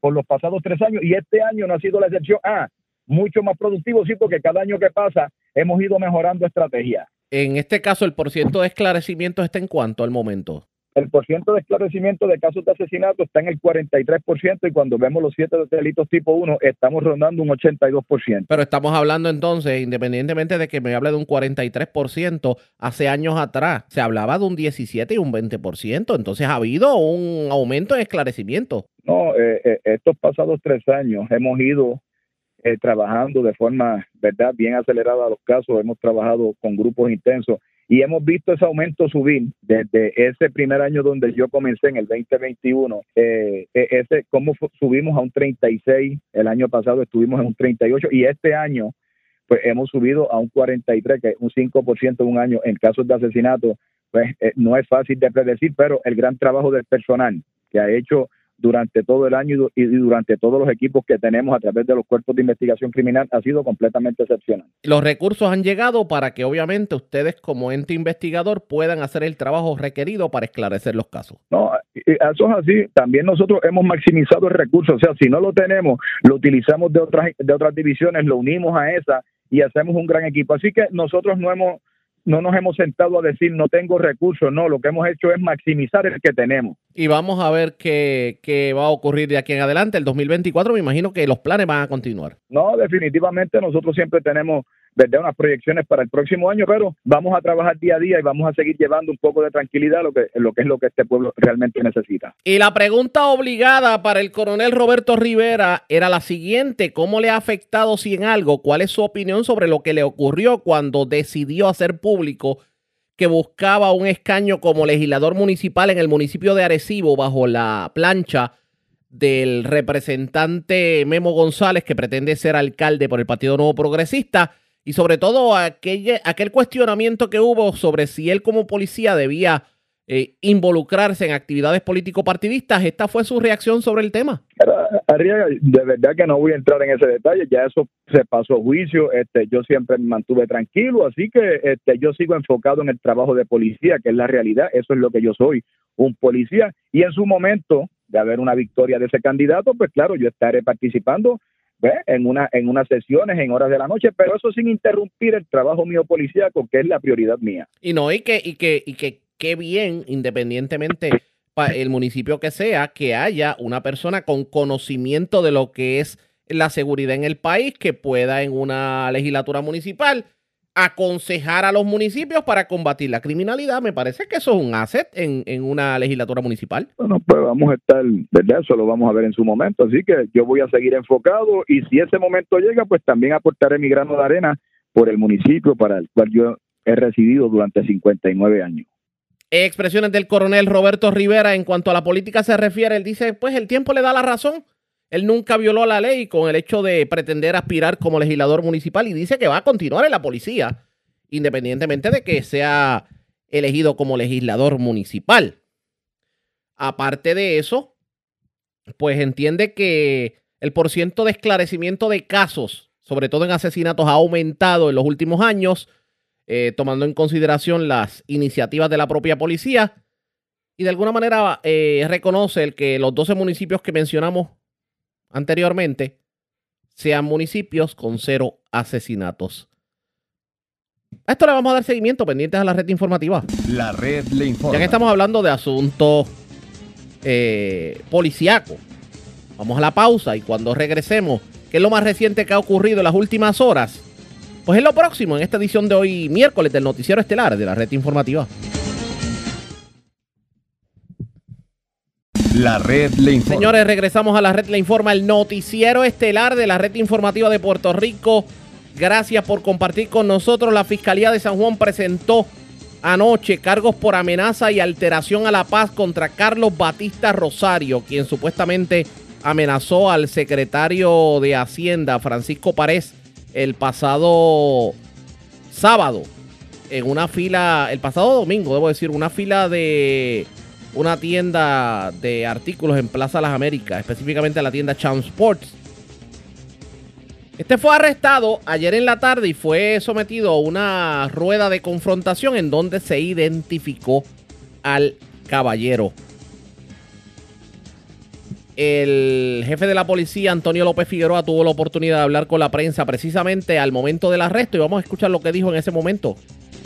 por los pasados tres años y este año no ha sido la excepción. Ah, mucho más productivo, sí, porque cada año que pasa hemos ido mejorando estrategias. En este caso, el porciento de esclarecimiento está en cuánto al momento? El porciento de esclarecimiento de casos de asesinato está en el 43% y cuando vemos los siete delitos tipo 1 estamos rondando un 82%. Pero estamos hablando entonces, independientemente de que me hable de un 43%, hace años atrás se hablaba de un 17 y un 20%, entonces ha habido un aumento en esclarecimiento. No, eh, eh, estos pasados tres años hemos ido eh, trabajando de forma, ¿verdad?, bien acelerada los casos, hemos trabajado con grupos intensos y hemos visto ese aumento subir desde ese primer año donde yo comencé en el 2021, eh, e, ese cómo subimos a un 36, el año pasado estuvimos en un 38 y este año pues hemos subido a un 43, que es un 5% en un año en casos de asesinato, pues eh, no es fácil de predecir, pero el gran trabajo del personal que ha hecho durante todo el año y durante todos los equipos que tenemos a través de los cuerpos de investigación criminal ha sido completamente excepcional. Los recursos han llegado para que obviamente ustedes como ente investigador puedan hacer el trabajo requerido para esclarecer los casos. No, eso es así. También nosotros hemos maximizado el recurso. O sea, si no lo tenemos, lo utilizamos de otras, de otras divisiones, lo unimos a esa y hacemos un gran equipo. Así que nosotros no hemos no nos hemos sentado a decir no tengo recursos, no, lo que hemos hecho es maximizar el que tenemos. Y vamos a ver qué, qué, va a ocurrir de aquí en adelante. El 2024 me imagino que los planes van a continuar. No, definitivamente nosotros siempre tenemos ¿verdad? Unas proyecciones para el próximo año, pero vamos a trabajar día a día y vamos a seguir llevando un poco de tranquilidad lo que, lo que es lo que este pueblo realmente necesita. Y la pregunta obligada para el coronel Roberto Rivera era la siguiente, ¿cómo le ha afectado si en algo? ¿Cuál es su opinión sobre lo que le ocurrió cuando decidió hacer público que buscaba un escaño como legislador municipal en el municipio de Arecibo bajo la plancha del representante Memo González, que pretende ser alcalde por el Partido Nuevo Progresista, y sobre todo aquel, aquel cuestionamiento que hubo sobre si él como policía debía eh, involucrarse en actividades político-partidistas. Esta fue su reacción sobre el tema. Arriaga, de verdad que no voy a entrar en ese detalle, ya eso se pasó a juicio, este, yo siempre me mantuve tranquilo, así que este, yo sigo enfocado en el trabajo de policía, que es la realidad, eso es lo que yo soy, un policía, y en su momento de haber una victoria de ese candidato, pues claro, yo estaré participando en, una, en unas sesiones, en horas de la noche, pero eso sin interrumpir el trabajo mío policíaco, que es la prioridad mía. Y no, y que, y que, y que qué bien, independientemente para el municipio que sea, que haya una persona con conocimiento de lo que es la seguridad en el país, que pueda en una legislatura municipal aconsejar a los municipios para combatir la criminalidad. Me parece que eso es un asset en, en, una legislatura municipal. Bueno, pues vamos a estar, ¿verdad? Eso lo vamos a ver en su momento. Así que yo voy a seguir enfocado y si ese momento llega, pues también aportaré mi grano de arena por el municipio para el cual yo he residido durante 59 años. Expresiones del coronel Roberto Rivera en cuanto a la política se refiere. Él dice, pues el tiempo le da la razón. Él nunca violó la ley con el hecho de pretender aspirar como legislador municipal y dice que va a continuar en la policía, independientemente de que sea elegido como legislador municipal. Aparte de eso, pues entiende que el porciento de esclarecimiento de casos, sobre todo en asesinatos, ha aumentado en los últimos años, eh, tomando en consideración las iniciativas de la propia policía. Y de alguna manera eh, reconoce el que los 12 municipios que mencionamos anteriormente sean municipios con cero asesinatos. A esto le vamos a dar seguimiento pendientes a la red informativa. La red le informa. Ya que estamos hablando de asuntos eh, policíacos, vamos a la pausa y cuando regresemos, ¿qué es lo más reciente que ha ocurrido en las últimas horas? Pues es lo próximo en esta edición de hoy, miércoles, del Noticiero Estelar de la red informativa. La red le informa. Señores, regresamos a la red le informa, el noticiero estelar de la red informativa de Puerto Rico. Gracias por compartir con nosotros. La Fiscalía de San Juan presentó anoche cargos por amenaza y alteración a la paz contra Carlos Batista Rosario, quien supuestamente amenazó al secretario de Hacienda, Francisco Párez, el pasado sábado, en una fila, el pasado domingo, debo decir, una fila de una tienda de artículos en Plaza Las Américas, específicamente la tienda Cham Sports. Este fue arrestado ayer en la tarde y fue sometido a una rueda de confrontación en donde se identificó al caballero. El jefe de la policía, Antonio López Figueroa, tuvo la oportunidad de hablar con la prensa precisamente al momento del arresto y vamos a escuchar lo que dijo en ese momento.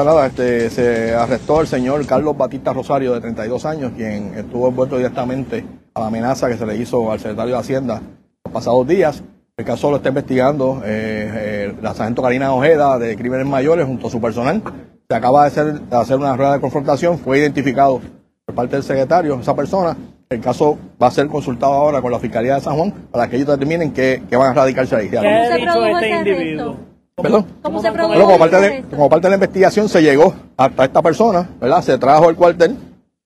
Nada, este, se arrestó el señor Carlos Batista Rosario, de 32 años, quien estuvo envuelto directamente a la amenaza que se le hizo al secretario de Hacienda los pasados días. El caso lo está investigando eh, eh, la sargento Karina Ojeda de Crímenes Mayores junto a su personal. Se acaba de hacer, de hacer una rueda de confrontación, fue identificado por parte del secretario, esa persona. El caso va a ser consultado ahora con la Fiscalía de San Juan para que ellos determinen que, van a radicarse ahí. ¿Qué ha dicho este individuo? ¿Perdón? ¿Cómo se produjo Bueno, como, parte de, como parte de la investigación se llegó hasta esta persona, ¿verdad? Se trajo al cuartel,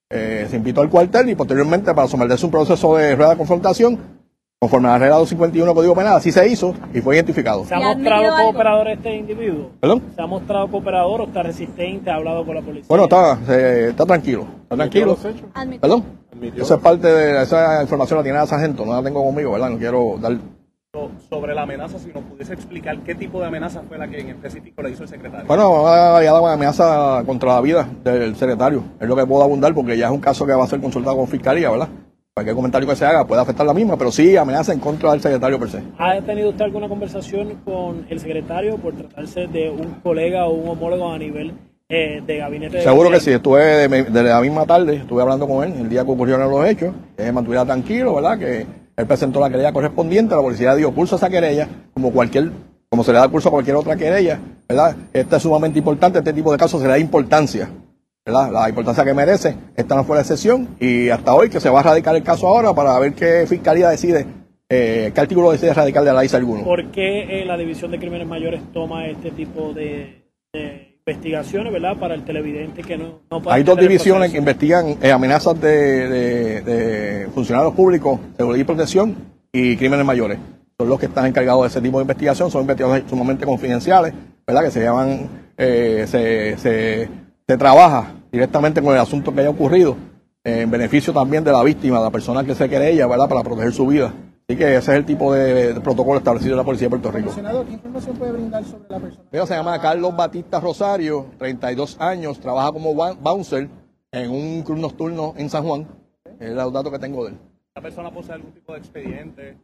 eh, se invitó al cuartel y posteriormente para someterse a un proceso de rueda de confrontación, conforme a la regla 251 Código Penal, así se hizo y fue identificado. ¿Se ha mostrado cooperador este individuo? ¿Perdón? ¿Se ha mostrado cooperador o está resistente? ¿Ha hablado con la policía? Bueno, está, se- está tranquilo, está tranquilo. ¿Perdón? Esa es parte de esa información la tiene el sargento, no la tengo conmigo, ¿verdad? No quiero dar sobre la amenaza, si nos pudiese explicar qué tipo de amenaza fue la que en específico le hizo el secretario. Bueno, dado una amenaza contra la vida del secretario. Es lo que puedo abundar porque ya es un caso que va a ser consultado con fiscalía, ¿verdad? Cualquier comentario que se haga puede afectar la misma, pero sí amenaza en contra del secretario per se. ¿Ha tenido usted alguna conversación con el secretario por tratarse de un colega o un homólogo a nivel eh, de gabinete? de Seguro que sí, estuve de, de la misma tarde, estuve hablando con él el día que ocurrieron los hechos, que se mantuviera tranquilo, ¿verdad? Que él presentó la querella correspondiente, la policía dio pulso a esa querella, como cualquier como se le da curso a cualquier otra querella, ¿verdad? Este es sumamente importante, este tipo de casos se le da importancia, ¿verdad? La importancia que merece. Esta no fue la excepción y hasta hoy que se va a radicar el caso ahora para ver qué fiscalía decide, eh, qué artículo decide radicar de la ISA alguno. ¿Por qué eh, la División de Crímenes Mayores toma este tipo de investigaciones, verdad, para el televidente que no, no Hay dos divisiones que investigan eh, amenazas de, de- de funcionarios públicos, seguridad y protección y crímenes mayores. Son los que están encargados de ese tipo de investigación, son investigaciones sumamente confidenciales, ¿verdad? Que se llaman, eh, se, se, se trabaja directamente con el asunto que haya ocurrido, en beneficio también de la víctima, de la persona que se querella, ¿verdad? Para proteger su vida. Así que ese es el tipo de, de protocolo establecido en la Policía de Puerto Rico. Senador, ¿qué información puede brindar sobre la persona? Mira, se llama Carlos Batista Rosario, 32 años, trabaja como bouncer en un club nocturno en San Juan. Es los datos que tengo de él. ¿La persona posee algún tipo de expediente?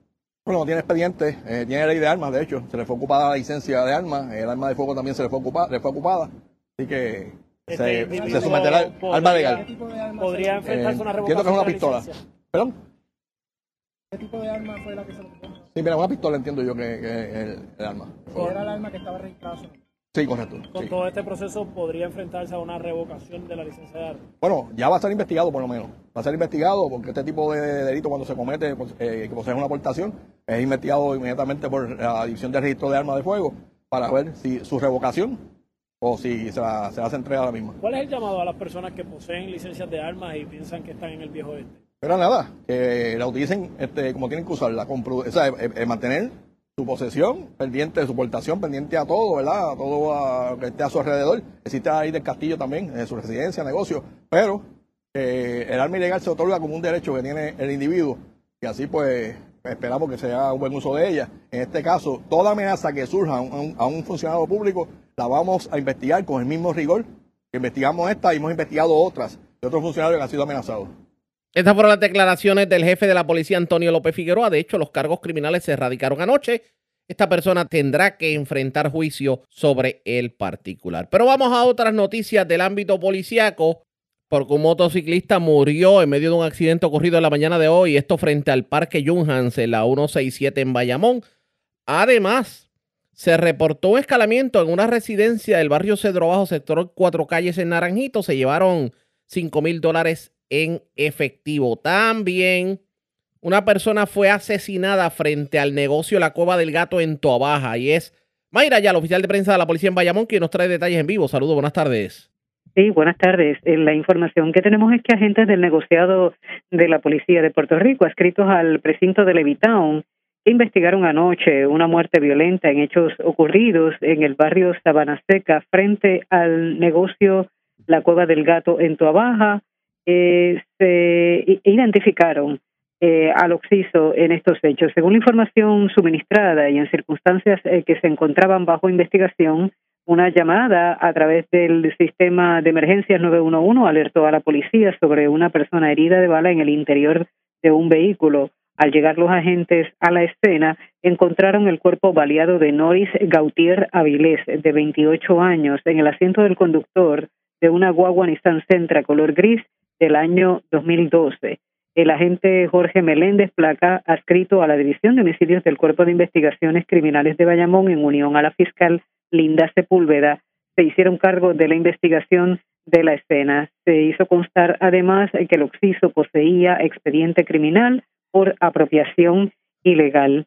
Bueno, no tiene expediente, eh, tiene ley de armas, de hecho, se le fue ocupada la licencia de armas, el arma de fuego también se le fue ocupada, le fue ocupada, así que Este se, se someterá al arma legal. Podría Eh, enfrentarse una entiendo revocación que es una pistola. licencia. ¿Perdón? ¿Qué tipo de arma fue la que se? Sí, mira, una pistola entiendo yo que, el, el arma. ¿O era el arma que estaba registrada? Sí, correcto. Con sí. todo este proceso podría enfrentarse a una revocación de la licencia de armas. Bueno, ya va a ser investigado por lo menos. Va a ser investigado porque este tipo de delito cuando se comete, pues, eh, que posee una aportación, es investigado inmediatamente por la División de Registro de Armas de Fuego para ver si su revocación o si se, la, se hace entrega a la misma. ¿Cuál es el llamado a las personas que poseen licencias de armas y piensan que están en el viejo este? Pero nada, que la utilicen este, como tienen que usarla, con o sea, eh, eh, mantener su posesión pendiente de su portación, pendiente a todo, ¿verdad? A todo a que esté a su alrededor. Existe ahí del castillo también, en su residencia, negocio, pero eh, el arma ilegal se otorga como un derecho que tiene el individuo y así pues esperamos que se haga un buen uso de ella. En este caso, toda amenaza que surja a un, a un funcionario público la vamos a investigar con el mismo rigor que investigamos esta y hemos investigado otras de otros funcionarios que han sido amenazados. Estas fueron las declaraciones del jefe de la policía, Antonio López Figueroa. De hecho, los cargos criminales se erradicaron anoche. Esta persona tendrá que enfrentar juicio sobre el particular. Pero vamos a otras noticias del ámbito policiaco, porque un motociclista murió en medio de un accidente ocurrido en la mañana de hoy, esto frente al Parque Junhans en la 167 en Bayamón. Además, se reportó un escalamiento en una residencia del barrio Cedro Bajo, sector Cuatro Calles en Naranjito. Se llevaron 5 mil dólares en efectivo. También una persona fue asesinada frente al negocio La Cueva del Gato en Toabaja y es Mayra ya, el oficial de prensa de la policía en Bayamón, quien nos trae detalles en vivo. Saludos, buenas tardes. Sí, buenas tardes. Eh, La información que tenemos es que agentes del negociado de la Policía de Puerto Rico, adscritos al precinto de Levitown, investigaron anoche una muerte violenta en hechos ocurridos en el barrio Sabana Seca frente al negocio La Cueva del Gato en Tuabaja. Eh, se identificaron eh, al occiso en estos hechos. Según la información suministrada y en circunstancias eh, que se encontraban bajo investigación, una llamada a través del sistema de emergencias 911 alertó a la policía sobre una persona herida de bala en el interior de un vehículo. Al llegar los agentes a la escena, encontraron el cuerpo baleado de Noris Gautier Avilés, de 28 años, en el asiento del conductor de una guagua Nissan Sentra color gris del año 2012. El agente Jorge Meléndez Placa, adscrito a la División de Homicidios del Cuerpo de Investigaciones Criminales de Bayamón, en unión a la fiscal Linda Sepúlveda, se hicieron cargo de la investigación de la escena. Se hizo constar además que el occiso poseía expediente criminal por apropiación ilegal.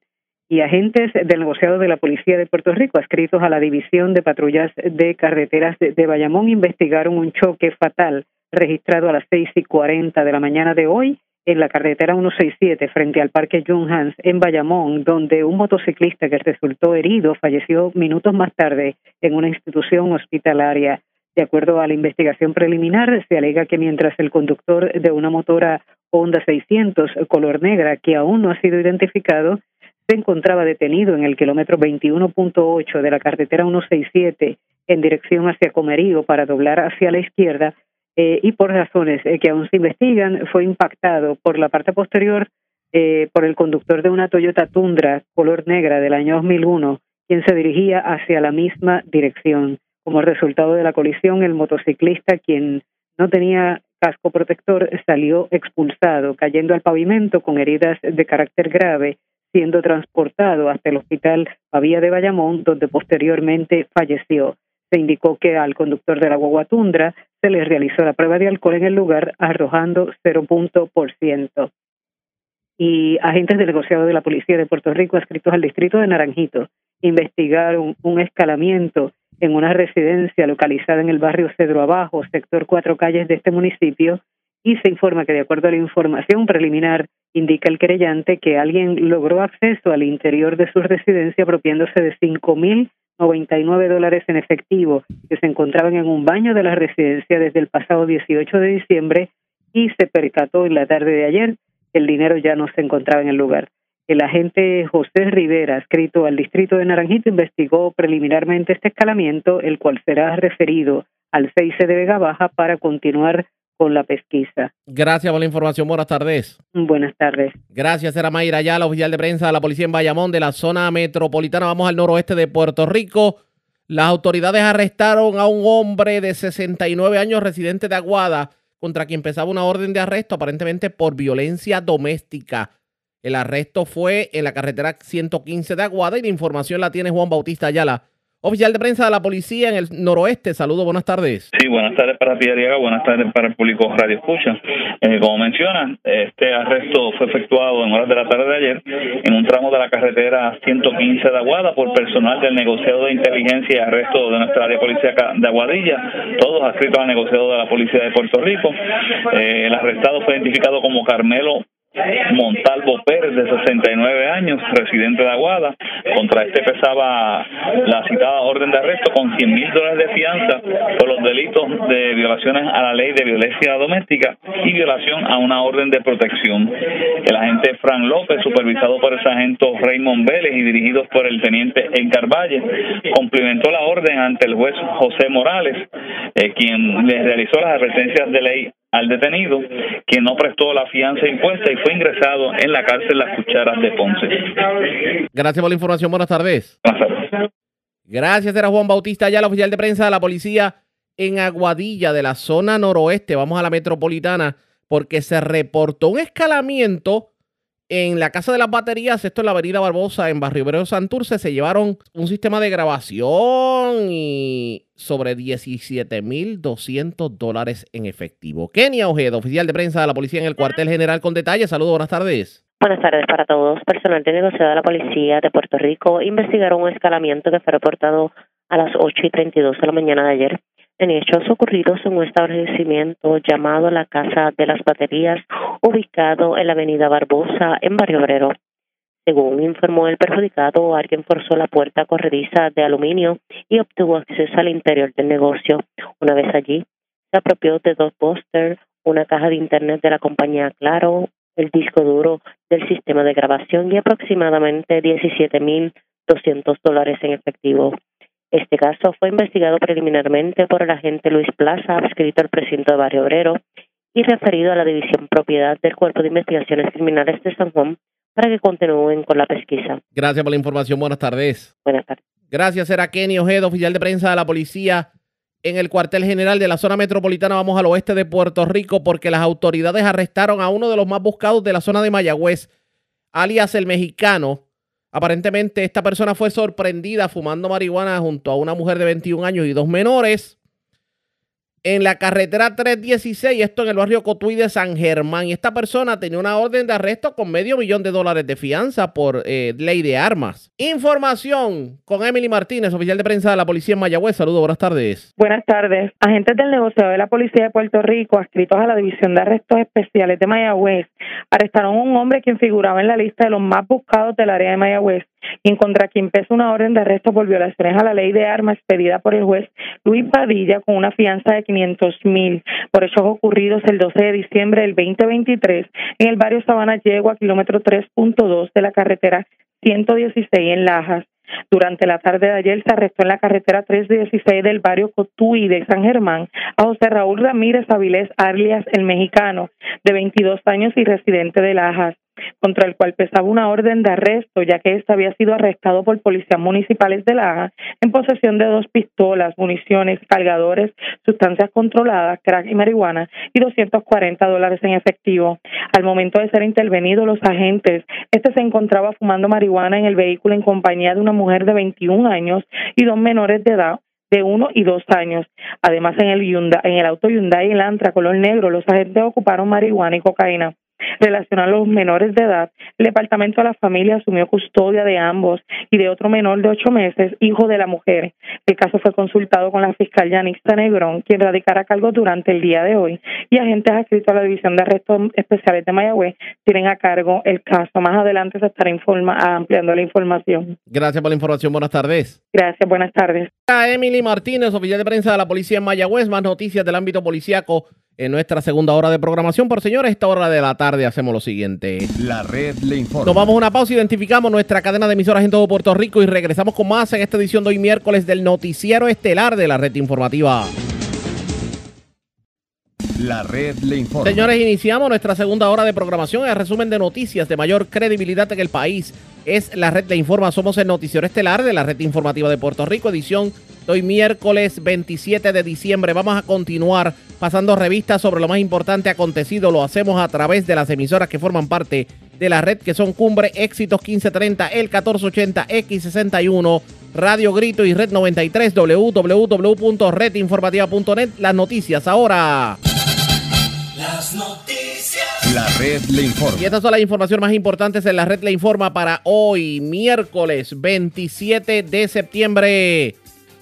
Y agentes del negociado de la Policía de Puerto Rico, adscritos a la División de Patrullas de Carreteras de, Bayamón, investigaron un choque fatal registrado a las seis y cuarenta de la mañana de hoy en la carretera 167 frente al Parque John en Bayamón, donde un motociclista que resultó herido falleció minutos más tarde en una institución hospitalaria. De acuerdo a la investigación preliminar, se alega que mientras el conductor de una motora Honda 600 color negra, que aún no ha sido identificado, se encontraba detenido en el kilómetro 21.8 de la carretera 167 en dirección hacia Comerío para doblar hacia la izquierda eh, y por razones eh, que aún se investigan fue impactado por la parte posterior eh, por el conductor de una Toyota Tundra color negra del año 2001, quien se dirigía hacia la misma dirección. Como resultado de la colisión, el motociclista, quien no tenía casco protector, salió expulsado, cayendo al pavimento con heridas de carácter grave. siendo transportado hasta el hospital Pavía de Bayamón, donde posteriormente falleció. Se indicó que al conductor de la guagua se le realizó la prueba de alcohol en el lugar, arrojando cero punto por ciento. Y agentes del negociado de la Policía de Puerto Rico, adscritos al distrito de Naranjito, investigaron un escalamiento en una residencia localizada en el barrio Cedro Abajo, sector Cuatro Calles de este municipio, y se informa que de acuerdo a la información preliminar indica el querellante que alguien logró acceso al interior de su residencia apropiándose de cinco mil noventa y nueve dólares en efectivo que se encontraban en un baño de la residencia desde el pasado 18 de diciembre y se percató en la tarde de ayer que el dinero ya no se encontraba en el lugar. El agente José Rivera, escrito al distrito de Naranjito, investigó preliminarmente este escalamiento, el cual será referido al 6 de Vega Baja para continuar con la pesquisa. Gracias por la información. Buenas tardes. Buenas tardes. Gracias, era Mayra la oficial de prensa de la policía en Bayamón, de la zona metropolitana. Vamos al noroeste de Puerto Rico. Las autoridades arrestaron a un hombre de 69 años, residente de Aguada, contra quien empezaba una orden de arresto, aparentemente por violencia doméstica. El arresto fue en la carretera 115 de Aguada y la información la tiene Juan Bautista Ayala, oficial de prensa de la policía en el noroeste. Saludos, buenas tardes. Sí, buenas tardes para ti, Ariaga, buenas tardes para el público Radio Escucha. Eh, como menciona, este arresto fue efectuado en horas de la tarde de ayer en un tramo de la carretera 115 de Aguada por personal del negociado de inteligencia y arresto de nuestra área policíaca de Aguadilla, todos adscritos al negociado de la policía de Puerto Rico. Eh, el arrestado fue identificado como Carmelo Montalvo Pérez, de 69 años, residente de Aguada. Contra este pesaba la citada orden de arresto con 100 mil dólares de fianza por los delitos de violaciones a la ley de violencia doméstica y violación a una orden de protección. El agente Fran López, supervisado por el sargento Raymond Vélez y dirigido por el teniente Edgar Valle, cumplimentó la orden ante el juez José Morales, eh, quien le realizó las advertencias de ley al detenido, quien no prestó la fianza impuesta y fue ingresado en la cárcel Las Cucharas de Ponce. Gracias por la información. Buenas tardes. Gracias, era Juan Bautista, ya el oficial de prensa de la policía en Aguadilla, de la zona noroeste. Vamos a la metropolitana, porque se reportó un escalamiento en la Casa de las Baterías, esto en la Avenida Barbosa, en Barrio Obrero Santurce, se llevaron un sistema de grabación y sobre 17.200 dólares en efectivo. Kenia Ojeda, oficial de prensa de la policía en el cuartel general con detalles. Saludos, buenas tardes. Buenas tardes para todos. Personal de negociado de la policía de Puerto Rico investigaron un escalamiento que fue reportado a las 8 y 32 de la mañana de ayer en hechos ocurridos en un establecimiento llamado la Casa de las Baterías, ubicado en la avenida Barbosa, en Barrio Obrero. Según informó el perjudicado, alguien forzó la puerta corrediza de aluminio y obtuvo acceso al interior del negocio. Una vez allí, se apropió de dos póster, una caja de internet de la compañía Claro, el disco duro del sistema de grabación y aproximadamente 17.200 dólares en efectivo. Este caso fue investigado preliminarmente por el agente Luis Plaza, adscrito al precinto de Barrio Obrero, y referido a la División Propiedad del Cuerpo de Investigaciones Criminales de San Juan para que continúen con la pesquisa. Gracias por la información. Buenas tardes. Buenas tardes. Gracias, era Kenny Ojeda, oficial de prensa de la policía en el cuartel general de la zona metropolitana. Vamos al oeste de Puerto Rico porque las autoridades arrestaron a uno de los más buscados de la zona de Mayagüez, alias el mexicano, Aparentemente esta persona fue sorprendida fumando marihuana junto a una mujer de 21 años y dos menores en la carretera 316, esto en el barrio Cotuí de San Germán. Y esta persona tenía una orden de arresto con medio millón de dólares de fianza por eh, ley de armas. Información con Emily Martínez, oficial de prensa de la policía en Mayagüez. Saludos, buenas tardes. Buenas tardes. Agentes del negocio de la policía de Puerto Rico, adscritos a la División de Arrestos Especiales de Mayagüez, arrestaron a un hombre quien figuraba en la lista de los más buscados del área de Mayagüez y en contra quien pesa una orden de arresto por violaciones a la ley de armas expedida por el juez Luis Padilla con una fianza de 500 mil por hechos ocurridos el 12 de diciembre del 2023 en el barrio Sabana Yegua, kilómetro 3.2 de la carretera 116 en Lajas. Durante la tarde de ayer se arrestó en la carretera 316 del barrio Cotuí de San Germán a José Raúl Ramírez Avilés Arlias, el mexicano, de 22 años y residente de Lajas. Contra el cual pesaba una orden de arresto, ya que éste había sido arrestado por policías municipales de Laja en posesión de dos pistolas, municiones, cargadores, sustancias controladas, crack y marihuana y 240 dólares en efectivo. Al momento de ser intervenido los agentes, este se encontraba fumando marihuana en el vehículo en compañía de una mujer de 21 años y dos menores de edad de uno y dos años. Además, en el, Hyundai, en el auto Hyundai Elantra color negro, los agentes ocuparon marihuana y cocaína. Relacionado a los menores de edad, el Departamento de la Familia asumió custodia de ambos y de otro menor de ocho meses, hijo de la mujer. El caso fue consultado con la fiscal Yanixta Negrón, quien radicará cargo durante el día de hoy, y agentes adscritos a la División de Arrestos Especiales de Mayagüez tienen a cargo el caso. Más adelante se estará informa ampliando la información. Gracias por la información. Buenas tardes. Gracias, buenas tardes. Emily Martínez, oficial de prensa de la policía en Mayagüez. Más noticias del ámbito policíaco en nuestra segunda hora de programación. Por señores, esta hora de la tarde hacemos lo siguiente. La red le informa. Tomamos una pausa, identificamos nuestra cadena de emisoras en todo Puerto Rico y regresamos con más en esta edición de hoy miércoles del noticiero estelar de la red informativa. La red le informa. Señores, iniciamos nuestra segunda hora de programación. El resumen de noticias de mayor credibilidad en el país es la red le informa. Somos el noticiero estelar de la red informativa de Puerto Rico, edición hoy miércoles 27 de diciembre. Vamos a continuar pasando revistas sobre lo más importante acontecido. Lo hacemos a través de las emisoras que forman parte de la red, que son Cumbre, Éxitos 1530, El 1480, X61, Radio Grito y Red 93, www.redinformativa.net. Las noticias ahora. Las noticias. La red le informa. Y estas son las informaciones más importantes en la red le informa para hoy, miércoles 27 de septiembre.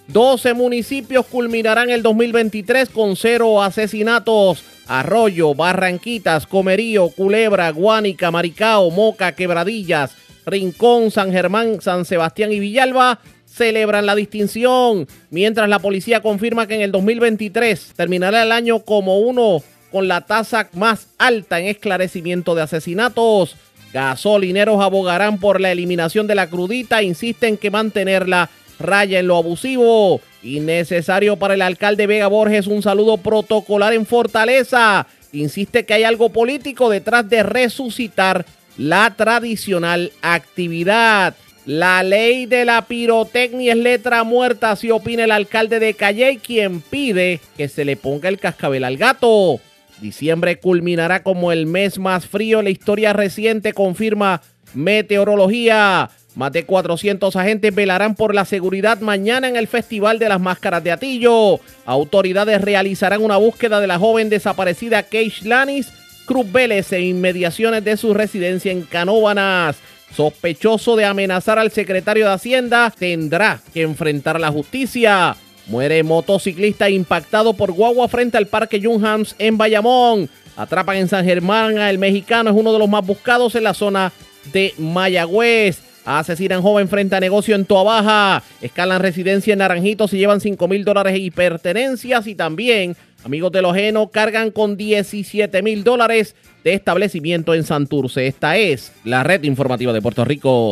12 municipios culminarán el 2023 con cero asesinatos. Arroyo, Barranquitas, Comerío, Culebra, Guánica, Maricao, Moca, Quebradillas, Rincón, San Germán, San Sebastián y Villalba celebran la distinción, mientras la policía confirma que en el 2023 terminará el año como uno con la tasa más alta en esclarecimiento de asesinatos. Gasolineros abogarán por la eliminación de la crudita, insisten que mantenerla raya en lo abusivo. Innecesario para el alcalde Vega Borges un saludo protocolar en Fortaleza. Insiste que hay algo político detrás de resucitar la tradicional actividad. La ley de la pirotecnia es letra muerta, así opina el alcalde de Calle, quien pide que se le ponga el cascabel al gato. Diciembre culminará como el mes más frío en la historia reciente, confirma Meteorología. Más de 400 agentes velarán por la seguridad mañana en el Festival de las Máscaras de Atillo. Autoridades realizarán una búsqueda de la joven desaparecida Keish Lanis Cruz Vélez en inmediaciones de su residencia en Canóbanas. Sospechoso de amenazar al secretario de Hacienda tendrá que enfrentar la justicia. Muere motociclista impactado por guagua frente al Parque Junghams en Bayamón. Atrapan en San Germán al mexicano, es uno de los más buscados en la zona de Mayagüez. Asesinan joven frente a negocio en Toabaja. Escalan residencia en Naranjito, se llevan 5 mil dólares y pertenencias. Y también, amigos de Lojeno, cargan con 17 mil dólares de establecimiento en Santurce. Esta es la red informativa de Puerto Rico.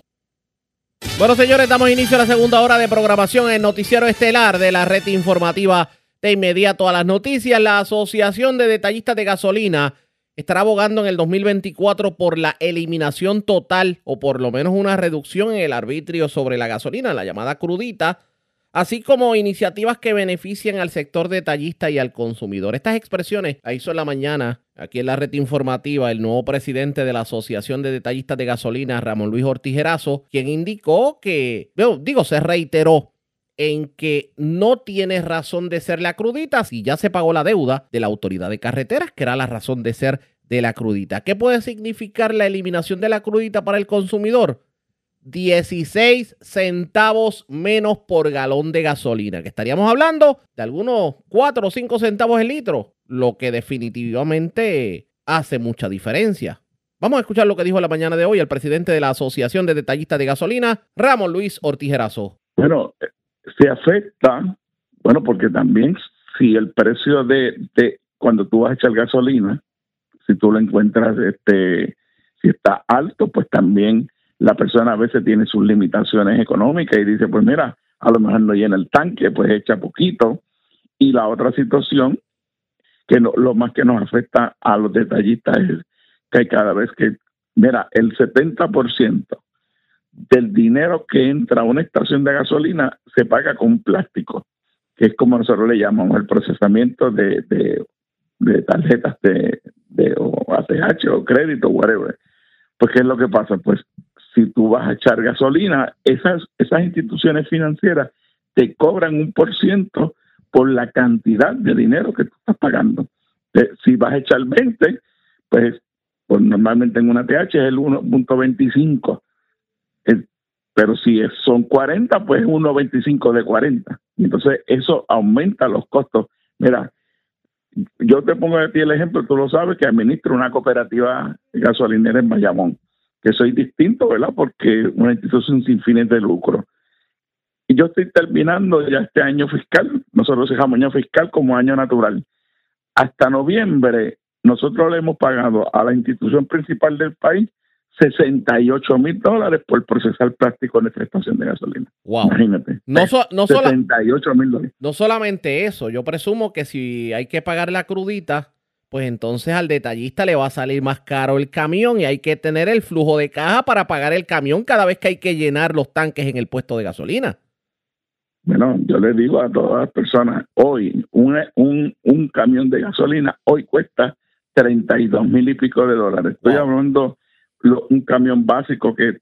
Bueno, señores, damos inicio a la segunda hora de programación en Noticiero Estelar de la red informativa de inmediato a las noticias. La Asociación de Detallistas de Gasolina estará abogando en el 2024 por la eliminación total o por lo menos una reducción en el arbitrio sobre la gasolina, la llamada crudita, así como iniciativas que beneficien al sector detallista y al consumidor. Estas expresiones la hizo en la mañana aquí en la red informativa el nuevo presidente de la Asociación de Detallistas de Gasolina, Ramón Luis Ortijerazo, quien indicó que, digo, se reiteró en que no tiene razón de ser la crudita si ya se pagó la deuda de la autoridad de carreteras, que era la razón de ser de la crudita. ¿Qué puede significar la eliminación de la crudita para el consumidor? 16 centavos menos por galón de gasolina, que estaríamos hablando de algunos 4 o 5 centavos el litro, lo que definitivamente hace mucha diferencia. Vamos a escuchar lo que dijo la mañana de hoy el presidente de la Asociación de Detallistas de Gasolina, Ramón Luis Ortijerazo. Bueno, se afecta, bueno, porque también si el precio de, de cuando tú vas a echar gasolina, si tú lo encuentras, este, si está alto, pues también la persona a veces tiene sus limitaciones económicas y dice, pues mira, a lo mejor no llena el tanque, pues echa poquito. Y la otra situación, que no, lo más que nos afecta a los detallistas es que cada vez que mira, el 70% del dinero que entra a una estación de gasolina se paga con plástico, que es como nosotros le llamamos el procesamiento de, de, tarjetas de, de o ACH o crédito, whatever. Pues, ¿qué es lo que pasa? Pues, si tú vas a echar gasolina, esas, esas instituciones financieras te cobran un por ciento por la cantidad de dinero que tú estás pagando. Eh, si vas a echar 20, pues, pues normalmente en una TH es el 1.25. Pero si son 40, pues es 1.25 de 40. Entonces, eso aumenta los costos. Mira, yo te pongo de ti el ejemplo, tú lo sabes, que administro una cooperativa gasolinera en Bayamón, que soy distinto, ¿verdad? Porque una institución sin fines de lucro. Y yo estoy terminando ya este año fiscal, nosotros dejamos año fiscal como año natural. Hasta noviembre, nosotros le hemos pagado a la institución principal del país 68 mil dólares por procesar plástico en nuestra estación de gasolina. Wow. Imagínate. No, so- no, sola- 68 mil dólares. no solamente eso, yo presumo que si hay que pagar la crudita, pues entonces al detallista le va a salir más caro el camión y hay que tener el flujo de caja para pagar el camión cada vez que hay que llenar los tanques en el puesto de gasolina. Bueno, yo le digo a todas las personas, hoy un, un, un camión de gasolina hoy cuesta 32 mil y pico de dólares. Estoy hablando lo- un camión básico que,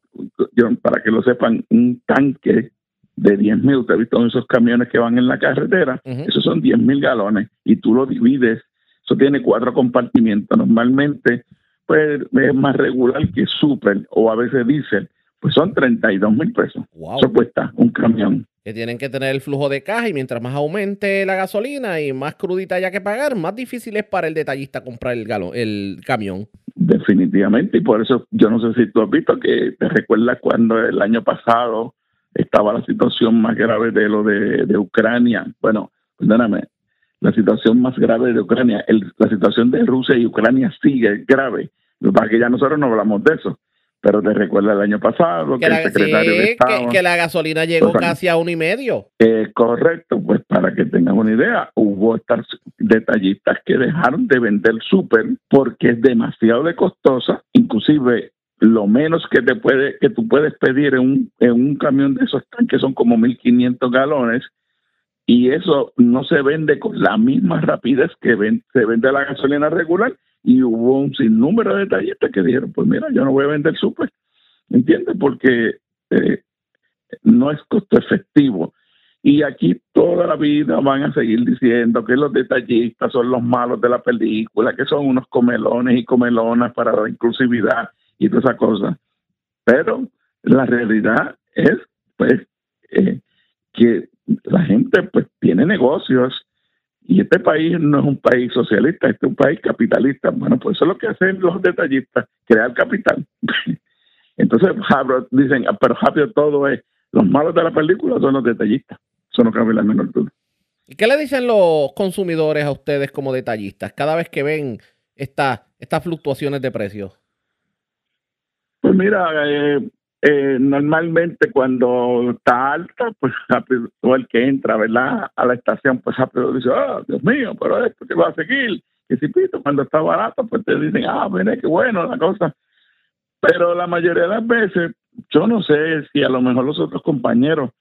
yo, para que lo sepan, un tanque de 10 mil, usted ha visto esos camiones que van en la carretera, esos son 10 mil galones y tú lo divides, eso tiene cuatro compartimientos, normalmente pues es más regular que super o a veces diésel, pues son 32 mil pesos. Eso cuesta un camión. Que tienen que tener el flujo de caja y mientras más aumente la gasolina y más crudita haya que pagar, más difícil es para el detallista comprar el, galo- el camión. Definitivamente, y por eso yo no sé si tú has visto que te recuerdas cuando el año pasado estaba la situación más grave de lo de, de Ucrania. Bueno, perdóname, la situación más grave de Ucrania, el- la situación de Rusia y Ucrania sigue grave. Es que ya nosotros no hablamos de eso, pero te recuerdas el año pasado que, Que la, el secretario de sí, Estado... que- que la gasolina llegó Pues, casi a uno y medio. Eh, correcto, pues para que tengan una idea, hubo estas detallistas que dejaron de vender súper porque es demasiado de costosa, inclusive lo menos que te puede que tú puedes pedir en un, en un camión de esos tanques son como 1500 galones y eso no se vende con la misma rapidez que ven- se vende la gasolina regular y hubo un sinnúmero de detallistas que dijeron, pues mira, yo no voy a vender súper, ¿entiendes? Porque eh, no es costo efectivo. Y aquí toda la vida van a seguir diciendo que los detallistas son los malos de la película, que son unos comelones y comelonas para la inclusividad y todas esas cosas. Pero la realidad es, pues, eh, que la gente, pues, tiene negocios y este país no es un país socialista, este es un país capitalista. Bueno, pues eso es lo que hacen los detallistas, crear capital. Entonces, dicen, "Ah, pero rápido todo es, los malos de la película son los detallistas. Eso no cabe la menor duda. ¿Y qué le dicen los consumidores a ustedes como detallistas cada vez que ven esta- estas fluctuaciones de precios? Pues mira, eh, eh, normalmente cuando está alta, pues todo el que entra, ¿verdad? A la estación, pues rápido dice, ah, Dios mío, pero esto que va a seguir. Y si pito, cuando está barato, pues te dicen, ah, mire, qué bueno la cosa. Pero la mayoría de las veces, yo no sé si a lo mejor los otros compañeros,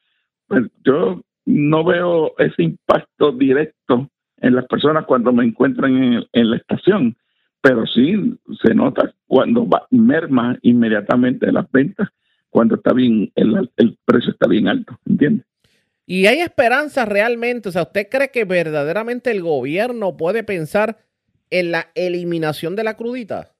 pues yo no veo ese impacto directo en las personas cuando me encuentran en, en la estación, pero sí se nota cuando va, merma inmediatamente las ventas, cuando está bien, el, el precio está bien alto, ¿entiendes? ¿Y hay esperanza realmente? O sea, ¿usted cree que verdaderamente el gobierno puede pensar en la eliminación de la crudita?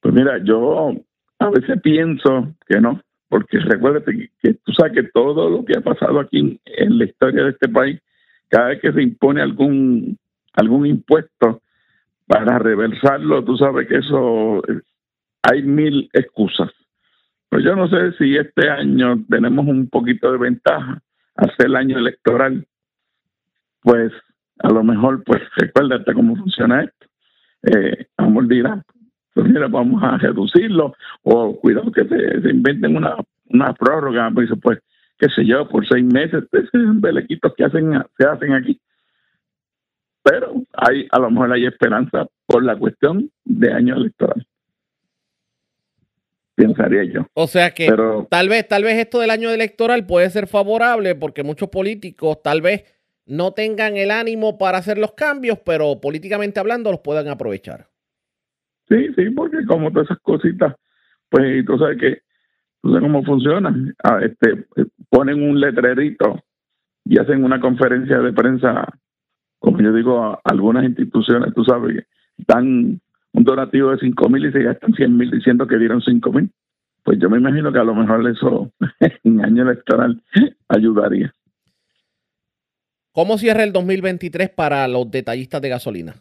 Pues mira, yo a veces pienso que no, porque recuérdate que, que tú sabes que todo lo que ha pasado aquí en, en la historia de este país, cada vez que se impone algún algún impuesto para reversarlo, tú sabes que eso eh, hay mil excusas. Pues yo no sé si este año tenemos un poquito de ventaja, hacer el año electoral, pues a lo mejor, pues recuérdate cómo funciona esto. Eh, amor dirá, pues mira, vamos a reducirlo, o cuidado que se, se inventen una, una prórroga, pues, pues, qué sé yo, por seis meses, esos son belequitos que hacen, se hacen aquí. Pero hay, a lo mejor hay esperanza por la cuestión de año electoral. Pensaría yo. O sea que Pero- tal vez, tal vez esto del año electoral puede ser favorable porque muchos políticos tal vez no tengan el ánimo para hacer los cambios, pero políticamente hablando los puedan aprovechar. Sí, sí, porque como todas esas cositas, pues tú sabes que, tú sabes cómo funciona. Ah, este, eh, ponen un letrerito y hacen una conferencia de prensa, como yo digo, a algunas instituciones, tú sabes, dan un donativo de cinco mil y se gastan cien mil diciendo que dieron cinco mil. Pues yo me imagino que a lo mejor eso en año electoral ayudaría. ¿Cómo cierra el 2023 para los detallistas de gasolina?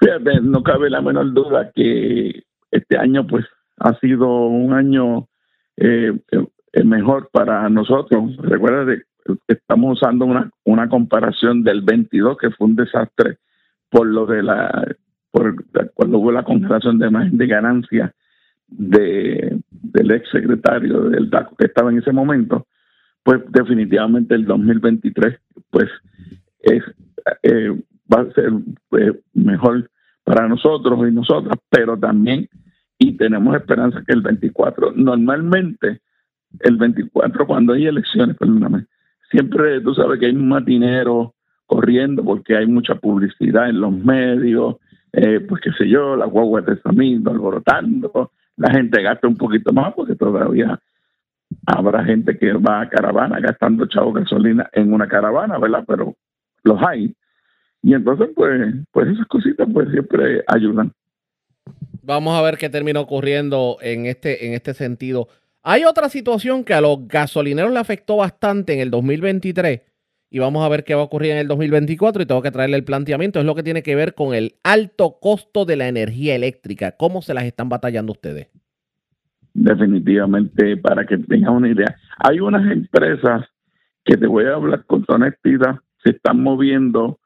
Fíjate, no cabe la menor duda que este año pues ha sido un año eh, eh, mejor para nosotros. Recuerda que estamos usando una, una comparación del 22 que fue un desastre por lo de la por cuando hubo la congelación de margen de ganancia de del ex secretario del DACO que estaba en ese momento, pues definitivamente el 2023 pues es eh, va a ser eh, mejor para nosotros y nosotras, pero también y tenemos esperanza que el 24 normalmente el 24 cuando hay elecciones, perdóname, siempre tú sabes que hay un matinero corriendo porque hay mucha publicidad en los medios, eh, pues qué sé yo, las guaguas de Samito alborotando, la gente gasta un poquito más porque todavía habrá gente que va a caravana gastando chavo gasolina en una caravana, ¿verdad? Pero los hay. Y entonces, pues, pues esas cositas pues siempre ayudan. Vamos a ver qué termina ocurriendo en este, en este sentido. Hay otra situación que a los gasolineros le afectó bastante en el 2023 y vamos a ver qué va a ocurrir en el 2024 y tengo que traerle el planteamiento. Es lo que tiene que ver con el alto costo de la energía eléctrica. ¿Cómo se las están batallando ustedes? definitivamente para que tengas una idea. Hay unas empresas que te voy a hablar con honestidad, se están moviendo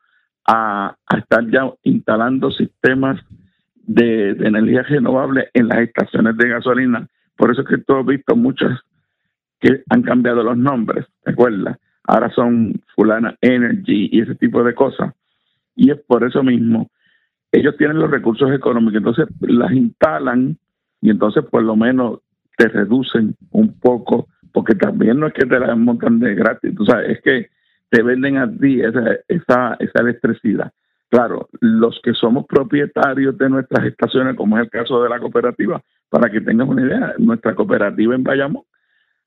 a, a estar ya instalando sistemas de, de energía renovable en las estaciones de gasolina. Por eso es que tú has visto muchas que han cambiado los nombres, ¿te acuerdas? Ahora son fulana energy y ese tipo de cosas. Y es por eso mismo. Ellos tienen los recursos económicos, entonces las instalan y entonces por lo menos te reducen un poco, porque también no es que te la montan de gratis, tú sabes, es que te venden a ti esa, esa, esa electricidad. Claro, los que somos propietarios de nuestras estaciones, como es el caso de la cooperativa, para que tengas una idea, nuestra cooperativa en Bayamón,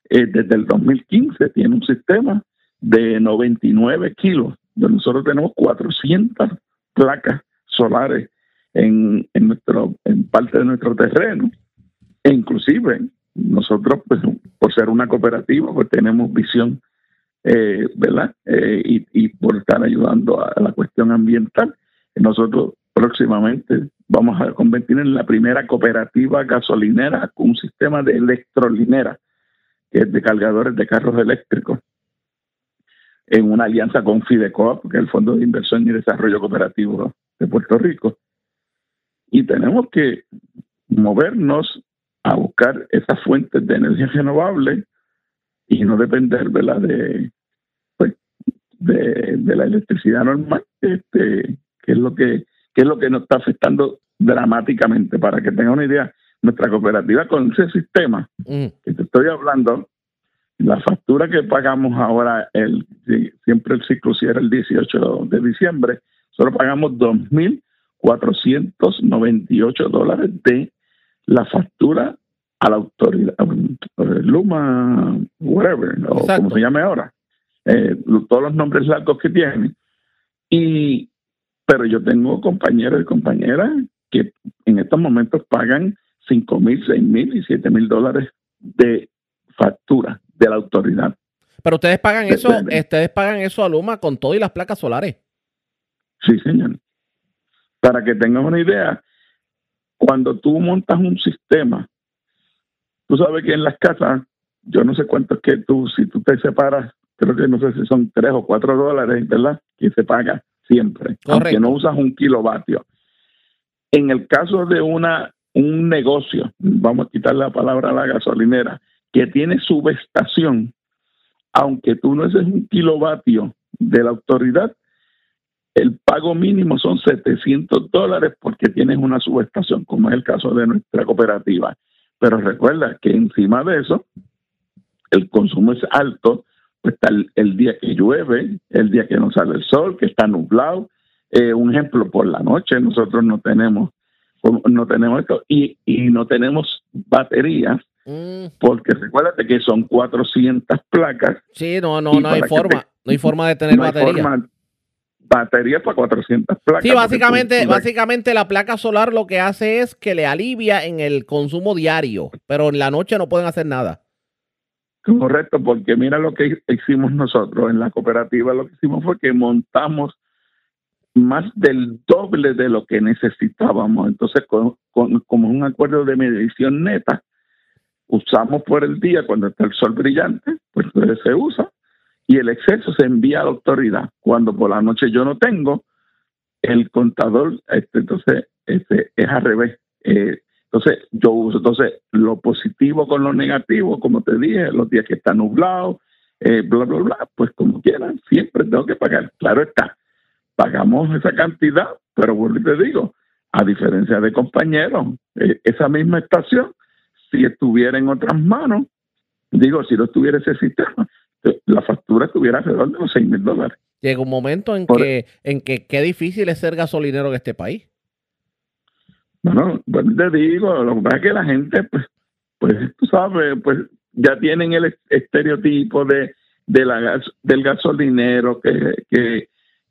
eh, desde el 2015 tiene un sistema de 99 kilos, nosotros tenemos 400 placas solares en, en, nuestro, en parte de nuestro terreno. E inclusive nosotros, pues, por ser una cooperativa, pues tenemos visión, eh, ¿verdad? Eh, y, y por estar ayudando a la cuestión ambiental. Nosotros próximamente vamos a convertir en la primera cooperativa gasolinera con un sistema de electrolinera, que es de cargadores de carros eléctricos, en una alianza con Fidecoop, que es el Fondo de Inversión y Desarrollo Cooperativo de Puerto Rico. Y tenemos que movernos a buscar esas fuentes de energía renovable y no depender ¿verdad? De, pues, de, de la electricidad normal, este, que es lo que, que es lo que nos está afectando dramáticamente. Para que tengan una idea, nuestra cooperativa con ese sistema que te estoy hablando, la factura que pagamos ahora, el, siempre el ciclo cierra el 18 de diciembre, solo pagamos 2.498 dólares de la factura a la autoridad, Luma, whatever, o como se llame ahora, eh, todos los nombres largos que tiene. Y, pero yo tengo compañeros y compañeras que en estos momentos pagan 5 mil, 6 mil y 7 mil dólares de factura de la autoridad. Pero ustedes pagan eso, ustedes pagan eso a Luma con todo y las placas solares. Sí, señor. Para que tengas una idea, cuando tú montas un sistema, tú sabes que en las casas, yo no sé cuánto es que tú, si tú te separas, creo que no sé si son tres o cuatro dólares, ¿verdad? Que se paga siempre, Correcto. aunque no usas un kilovatio. En el caso de una un negocio, vamos a quitar la palabra a la gasolinera, que tiene subestación, aunque tú no uses un kilovatio de la autoridad, el pago mínimo son 700 dólares porque tienes una subestación, como es el caso de nuestra cooperativa. Pero recuerda que encima de eso, el consumo es alto, pues está el, el día que llueve, el día que no sale el sol, que está nublado. Eh, un ejemplo, por la noche nosotros no tenemos no tenemos esto y, y no tenemos baterías Mm. porque recuérdate que son 400 placas. Sí, no, no, no hay forma. te- No hay forma de tener no batería. forma- batería para 400 placas. Sí, básicamente, tú- básicamente la placa solar lo que hace es que le alivia en el consumo diario, pero en la noche no pueden hacer nada. Correcto, porque mira lo que hicimos nosotros en la cooperativa, lo que hicimos fue que montamos más del doble de lo que necesitábamos. Entonces, con, con- como un acuerdo de medición neta, usamos por el día cuando está el sol brillante, pues se usa y el exceso se envía a la autoridad. Cuando por la noche yo no tengo, el contador, este, entonces, este, es al revés. Eh, entonces, yo uso entonces lo positivo con lo negativo, como te dije, los días que está nublado, eh, bla, bla, bla, pues como quieran, siempre tengo que pagar. Claro está, pagamos esa cantidad, pero vuelvo te digo, a diferencia de compañeros, eh, esa misma estación, si estuviera en otras manos, digo, si no estuviera ese sistema, eh, la factura estuviera alrededor de los 6 mil dólares. Llega un momento en Por- que, en que qué difícil es ser gasolinero en este país. Bueno, pues te digo, lo que pasa es que la gente, pues, pues tú sabes, pues ya tienen el estereotipo de, de la del gasolinero que, que,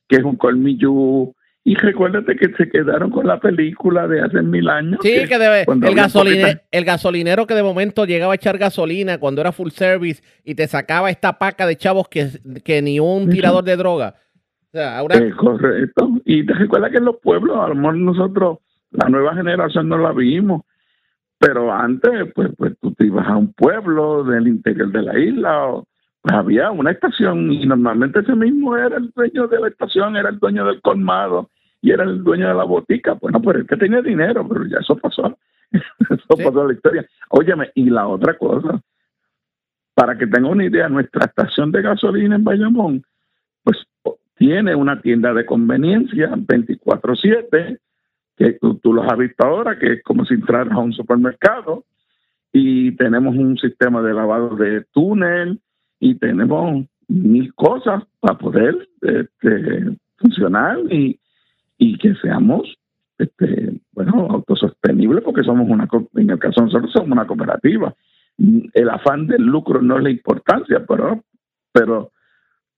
que es un colmillú. Y recuérdate que se quedaron con la película de hace mil años. Sí, que debe, el, había gasoline- poquita- el gasolinero que de momento llegaba a echar gasolina cuando era full service y te sacaba esta paca de chavos que, que ni un tirador de droga. O sea, ahora, Eh, correcto. Y te recuerda que en los pueblos, a lo mejor nosotros, la nueva generación no la vimos, pero antes, pues, pues tú te ibas a un pueblo del interior de la isla, o, había una estación y normalmente ese mismo era el dueño de la estación, era el dueño del colmado y era el dueño de la botica. Bueno, pues el que tenía dinero, pero ya eso pasó. eso pasó la historia. Óyeme, y la otra cosa, para que tenga una idea, nuestra estación de gasolina en Bayamón, pues tiene una tienda de conveniencia 24/7, que tú, tú los has visto ahora, que es como si entraras a un supermercado, y tenemos un sistema de lavado de túnel, y tenemos mil cosas para poder este, funcionar y, y que seamos este, bueno, autosostenibles, porque somos una, en el caso de nosotros somos una cooperativa. El afán del lucro no es la importancia, pero, pero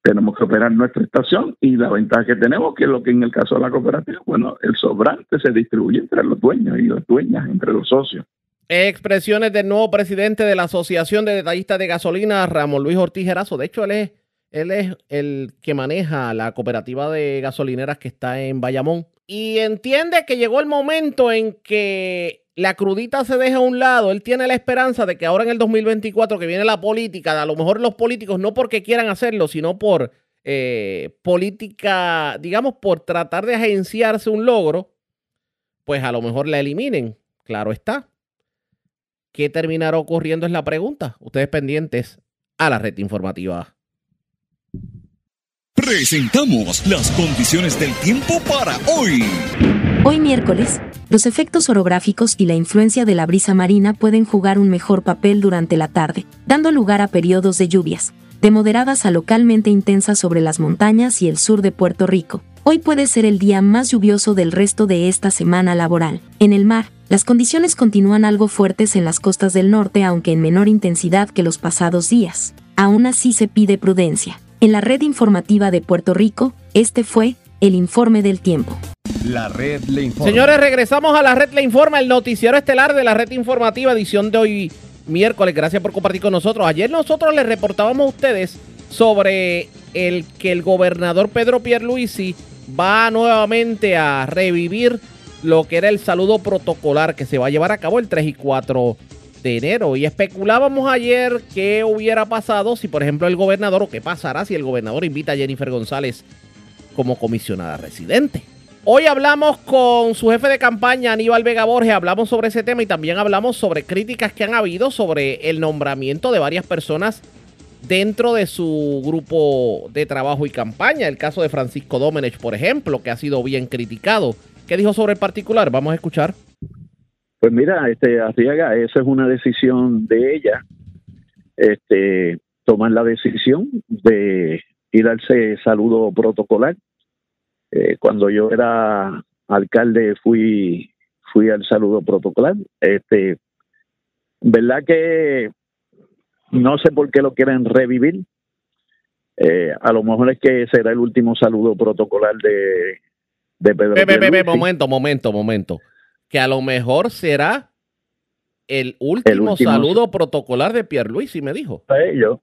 tenemos que operar nuestra estación y la ventaja que tenemos que lo que en el caso de la cooperativa, bueno, el sobrante se distribuye entre los dueños y las dueñas, entre los socios. Expresiones del nuevo presidente de la Asociación de Detallistas de Gasolina, Ramón Luis Ortiz Gerazo. De hecho, él es, el que maneja la cooperativa de gasolineras que está en Bayamón. Y entiende que llegó el momento en que la crudita se deja a un lado. Él tiene la esperanza de que ahora en el 2024 que viene la política, a lo mejor los políticos no porque quieran hacerlo, sino por eh, política, digamos, por tratar de agenciarse un logro, pues a lo mejor la eliminen. Claro está. ¿Qué terminará ocurriendo? Es la pregunta. Ustedes pendientes a la red informativa. Presentamos las condiciones del tiempo para hoy. Hoy miércoles, los efectos orográficos y la influencia de la brisa marina pueden jugar un mejor papel durante la tarde, dando lugar a periodos de lluvias, de moderadas a localmente intensas sobre las montañas y el sur de Puerto Rico. Hoy puede ser el día más lluvioso del resto de esta semana laboral. En el mar, las condiciones continúan algo fuertes en las costas del norte, aunque en menor intensidad que los pasados días. Aún así se pide prudencia. En la red informativa de Puerto Rico, este fue el informe del tiempo. La red le informa. Señores, regresamos a la red Le Informa, el noticiero estelar de la red informativa, edición de hoy miércoles. Gracias por compartir con nosotros. Ayer nosotros les reportábamos a ustedes sobre el que el gobernador Pedro Pierluisi va nuevamente a revivir lo que era el saludo protocolar que se va a llevar a cabo el 3 y 4 de enero. Y especulábamos ayer qué hubiera pasado si, por ejemplo, el gobernador, o qué pasará si el gobernador invita a Jennifer González como comisionada residente. Hoy hablamos con su jefe de campaña, Aníbal Vega Borges, hablamos sobre ese tema y también hablamos sobre críticas que han habido sobre el nombramiento de varias personas dentro de su grupo de trabajo y campaña. El caso de Francisco Domenech, por ejemplo, que ha sido bien criticado. ¿Qué dijo sobre el particular? Vamos a escuchar. Pues mira, este Arriaga, esa es una decisión de ella. Este, toman la decisión de ir al saludo protocolar. Eh, cuando yo era alcalde fui fui al saludo protocolar. Este, verdad que no sé por qué lo quieren revivir. Eh, a lo mejor es que será el último saludo protocolar de, de Pedro. Momento, momento, momento. Que a lo mejor será el último, último- saludo protocolar de Pierluisi, me dijo. Eh, yo-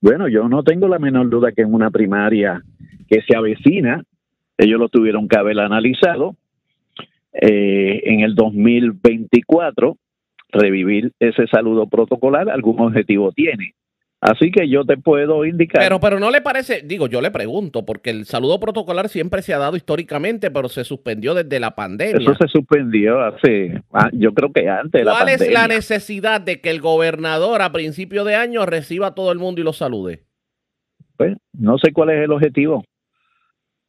bueno, yo no tengo la menor duda que en una primaria que se avecina, ellos lo tuvieron que haber analizado eh, en el 2024, revivir ese saludo protocolar, algún objetivo tiene. Así que yo te puedo indicar. Pero, pero no le parece, digo, yo le pregunto, porque el saludo protocolar siempre se ha dado históricamente, pero se suspendió desde la pandemia. eso se suspendió hace, ah, yo creo que antes la ¿Cuál es la necesidad de que el gobernador a principio de año reciba a todo el mundo y lo salude? Pues, no sé cuál es el objetivo.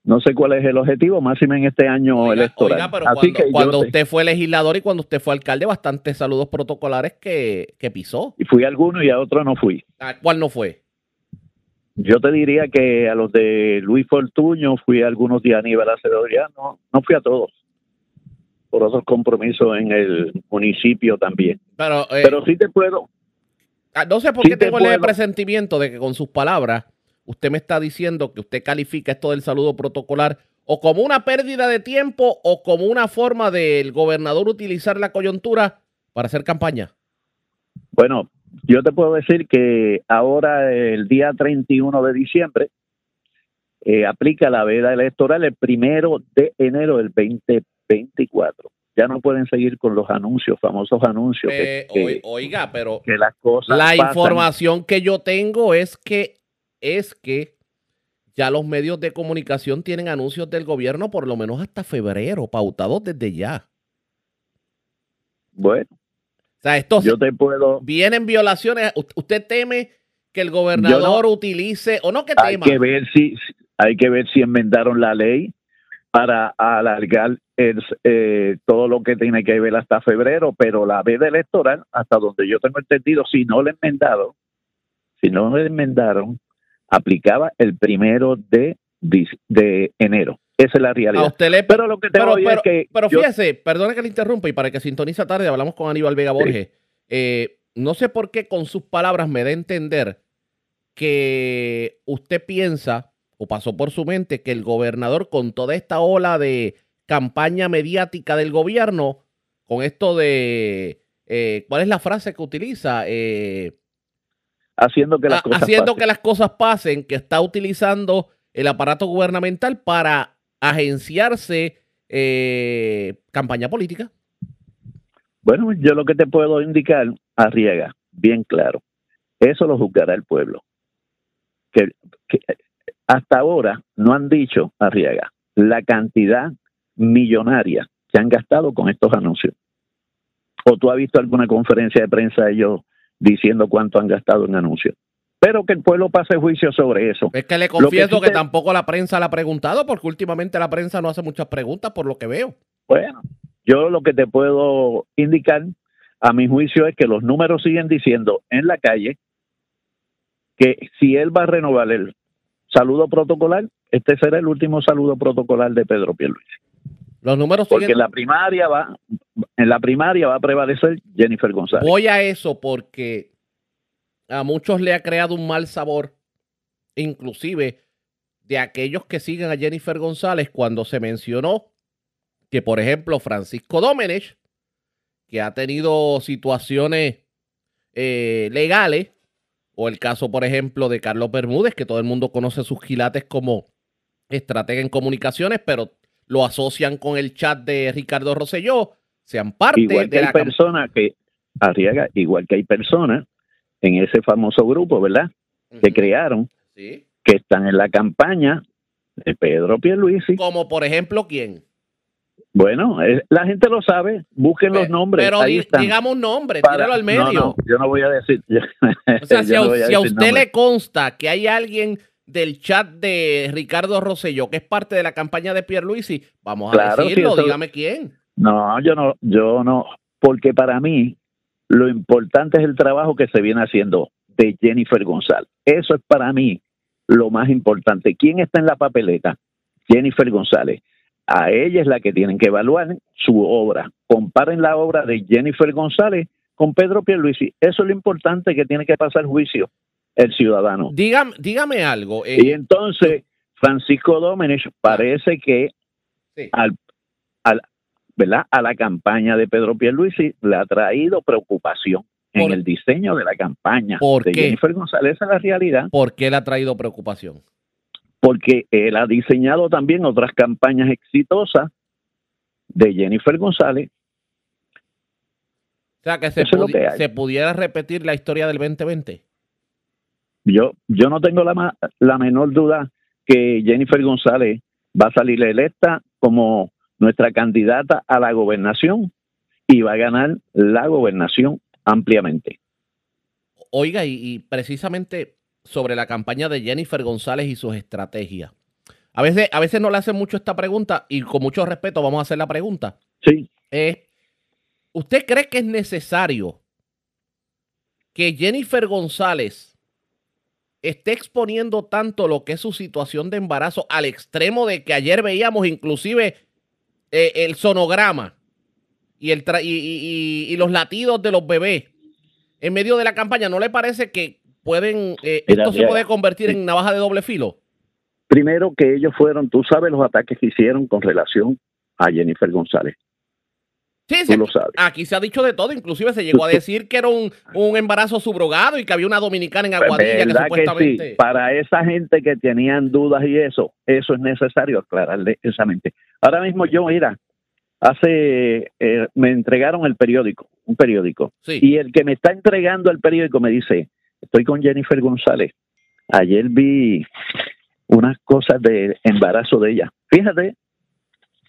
No sé cuál es el objetivo, máximo en este año electoral. Oiga, pero Así cuando, que cuando te- usted fue legislador y cuando usted fue alcalde, bastantes saludos protocolares que, que pisó. y fui a alguno y a otro no fui. ¿A ¿Cuál no fue? Yo te diría que a los de Luis Fortuño fui a algunos de Aníbal Acevedo, no, no fui a todos. Por otros compromisos en el municipio también. Pero, eh, Pero sí te puedo. Ah, No sé por Sí qué te tengo el presentimiento de que con sus palabras usted me está diciendo que usted califica esto del saludo protocolar o como una pérdida de tiempo o como una forma del gobernador utilizar la coyuntura para hacer campaña. Bueno, yo te puedo decir que ahora el día 31 de diciembre eh, aplica la veda electoral el primero de enero del 2024. Ya no pueden seguir con los anuncios, famosos anuncios. Eh, que, oiga, pero que las cosas la pasan. información que yo tengo es que es que ya los medios de comunicación tienen anuncios del gobierno por lo menos hasta febrero, pautados desde ya. Bueno, O sea, esto yo te puedo. vienen violaciones. ¿Usted teme que el gobernador utilice, o no que Hay tema? que ver si hay que ver si enmendaron la ley para alargar el, eh, todo lo que tiene que ver hasta febrero, pero la veda electoral, hasta donde yo tengo entendido, si no la enmendaron, si no la enmendaron, aplicaba el primero de, enero. Esa es la realidad. A usted le- pero lo que te pero, pero- es que pero yo- fíjese, perdone que le interrumpa y para que sintoniza tarde hablamos con Aníbal Vega Borges. Eh, no sé por qué con sus palabras me da a entender que usted piensa o pasó por su mente que el gobernador con toda esta ola de campaña mediática del gobierno, con esto de, eh, ¿cuál es la frase que utiliza? Eh, haciendo que las ha- cosas haciendo pasen. que las cosas pasen, que está utilizando el aparato gubernamental para agenciarse eh, campaña política. Bueno, yo lo que te puedo indicar, Arriaga, bien claro, eso lo juzgará el pueblo. Que, que hasta ahora no han dicho, Arriaga, la cantidad millonaria que han gastado con estos anuncios. ¿O tú has visto alguna conferencia de prensa de ellos diciendo cuánto han gastado en anuncios? Pero que el pueblo pase juicio sobre eso. Es que le que confieso que, tampoco la prensa le ha preguntado, porque últimamente la prensa no hace muchas preguntas por lo que veo. Bueno, yo lo que te puedo indicar, a mi juicio, es que los números siguen diciendo en la calle que si él va a renovar el saludo protocolar, este será el último saludo protocolar de Pedro Pierluisi. Los números Porque siguen- en la primaria va, en la primaria va a prevalecer Jennifer González. Voy a eso porque a muchos le ha creado un mal sabor, inclusive de aquellos que siguen a Jennifer González cuando se mencionó que, por ejemplo, Francisco Domenech, que ha tenido situaciones eh, legales, o el caso, por ejemplo, de Carlos Bermúdez, que todo el mundo conoce sus quilates como estratega en comunicaciones, pero lo asocian con el chat de Ricardo Rosselló, sean parte igual que de hay la cam- personas que, Arriaga, igual que hay personas en ese famoso grupo, ¿verdad? Que crearon, Sí. que están en la campaña de Pedro Pierluisi. Como por ejemplo, ¿quién? Bueno, eh, la gente lo sabe, busquen los nombres. Pero ahí están. digamos un nombre, Para- tíralo al no, medio. no, yo no voy a decir. O sea, si yo a, no si usted le consta que hay alguien del chat de Ricardo Rosselló que es parte de la campaña de Pierluisi, vamos a Claro, decirlo, eso- dígame quién. No, yo no, yo no. porque para mí lo importante es el trabajo que se viene haciendo de Jennifer González. Eso es para mí lo más importante. ¿Quién está en la papeleta? Jennifer González. A ella es la que tienen que evaluar su obra. Comparen la obra de Jennifer González con Pedro Pierluisi. Eso es lo importante que tiene que pasar juicio el ciudadano. Dígame, dígame algo. eh, Y entonces, Francisco Domenech parece que al, al- ¿verdad? a la campaña de Pedro Pierluisi le ha traído preocupación en el diseño de la campaña ¿Por de qué? Jennifer González. Es la realidad. ¿Por qué le ha traído preocupación? Porque él ha diseñado también otras campañas exitosas de Jennifer González. O sea, que se, pudi- que se pudiera repetir la historia del 2020. Yo, yo no tengo la, ma- la menor duda que Jennifer González va a salir electa como nuestra candidata a la gobernación y va a ganar la gobernación ampliamente. Oiga, y, y precisamente sobre la campaña de Jennifer González y sus estrategias. A veces, a veces no le hacen mucho esta pregunta y con mucho respeto vamos a hacer la pregunta. Sí. Eh, ¿Usted cree que es necesario que Jennifer González esté exponiendo tanto lo que es su situación de embarazo al extremo de que ayer veíamos inclusive eh, el sonograma y, el tra- y, y- y- y los latidos de los bebés en medio de la campaña? ¿No le parece que pueden eh, Mira, esto se puede convertir en navaja de doble filo? Primero que ellos fueron, tú sabes los ataques que hicieron con relación a Jennifer González. Sí, Tú lo aquí, sabes. aquí se ha dicho de todo, inclusive se llegó a decir que era un, un embarazo subrogado y que había una dominicana en Aguadilla que ¿Verdad que supuestamente... sí? Para esa gente que tenían dudas y eso, eso es necesario aclararle esa mente. Ahora mismo yo, mira, hace, eh, me entregaron el periódico, un periódico, y el que me está entregando el periódico me dice, estoy con Jennifer González. Ayer vi unas cosas de embarazo de ella. Fíjate,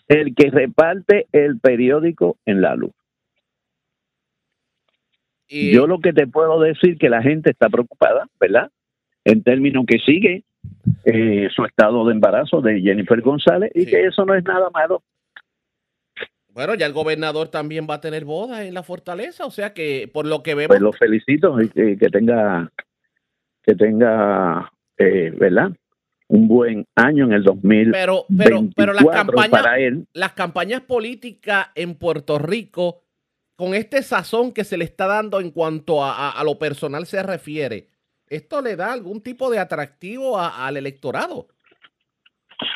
el que reparte el periódico en la luz. Yo lo que te puedo decir que la gente está preocupada, ¿verdad? En términos que sigue eh, su estado de embarazo de Jennifer González y que eso no es nada malo. Bueno, ya el gobernador también va a tener bodas en la fortaleza, o sea que por lo que vemos... Pues lo felicito y que, que tenga que tenga, eh, ¿verdad? Un buen año en el 2024 Pero, pero, pero las campañas, para él. las campañas políticas en Puerto Rico, con este sazón que se le está dando en cuanto a, a- a lo personal se refiere, ¿esto le da algún tipo de atractivo a- al electorado?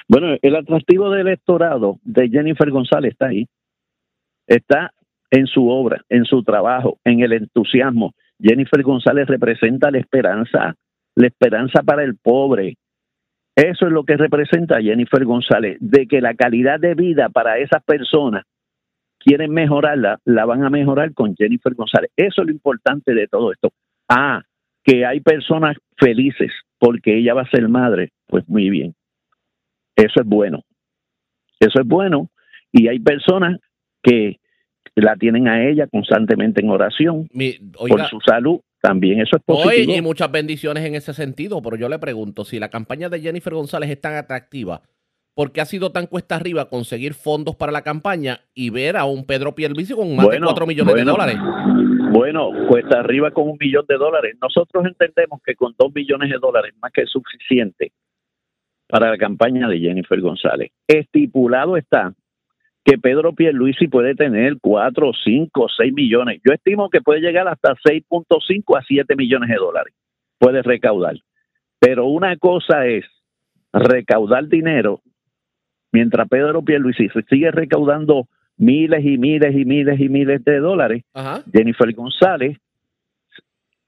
Bueno, el atractivo del electorado de Jennifer González está ahí. Está en su obra, en su trabajo, en el entusiasmo. Jennifer González representa la esperanza, la esperanza para el pobre. Eso es lo que representa Jennifer González, de que la calidad de vida para esas personas quieren mejorarla, la van a mejorar con Jennifer González. Eso es lo importante de todo esto. Ah, que hay personas felices porque ella va a ser madre, pues muy bien. Eso es bueno. Eso es bueno. Y hay personas que la tienen a ella constantemente en oración oiga- por su salud. También eso es positivo. y muchas bendiciones en ese sentido, pero yo le pregunto, si la campaña de Jennifer González es tan atractiva, ¿por qué ha sido tan cuesta arriba conseguir fondos para la campaña y ver a un Pedro Pierluisi con más de 4 millones bueno, de dólares? Bueno, cuesta arriba con un millón de dólares. Nosotros entendemos que con dos millones de dólares más que suficiente para la campaña de Jennifer González. Estipulado está que Pedro Pierluisi puede tener cuatro, cinco, seis millones. Yo estimo que puede llegar hasta 6.5 a 7 millones de dólares. Puede recaudar. Pero una cosa es recaudar dinero mientras Pedro Pierluisi sigue recaudando miles y miles y miles y miles de dólares. Ajá. Jennifer González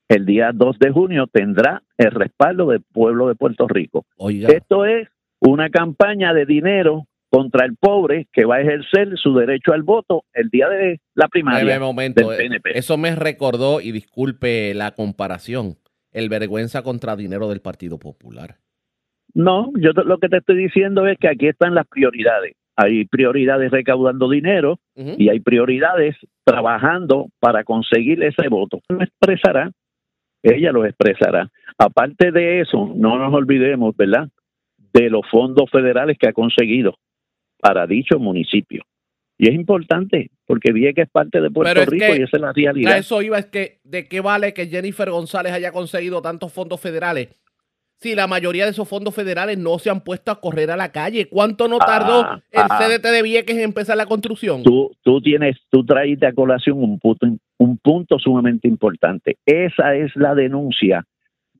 el día 2 de junio tendrá el respaldo del pueblo de Puerto Rico. Esto es una campaña de dinero contra el pobre que va a ejercer su derecho al voto el día de la primaria momento, del eh, PNP. eso me recordó, y disculpe la comparación, el vergüenza contra dinero del Partido Popular. No, yo lo que te estoy diciendo es que aquí están las prioridades. Hay prioridades recaudando dinero y hay prioridades trabajando para conseguir ese voto. Lo expresará, ella lo expresará. Aparte de eso, no nos olvidemos, ¿verdad? De los fondos federales que ha conseguido para dicho municipio. Y es importante, porque Vieques es parte de Puerto es Rico que y esa es la A realidad. eso iba, es que de qué vale que Jennifer González haya conseguido tantos fondos federales si la mayoría de esos fondos federales no se han puesto a correr a la calle. ¿Cuánto no tardó Ah, el ah. CDT de Vieques en empezar la construcción? Tú, tú tienes, tú traíste a colación un punto, un punto sumamente importante. Esa es la denuncia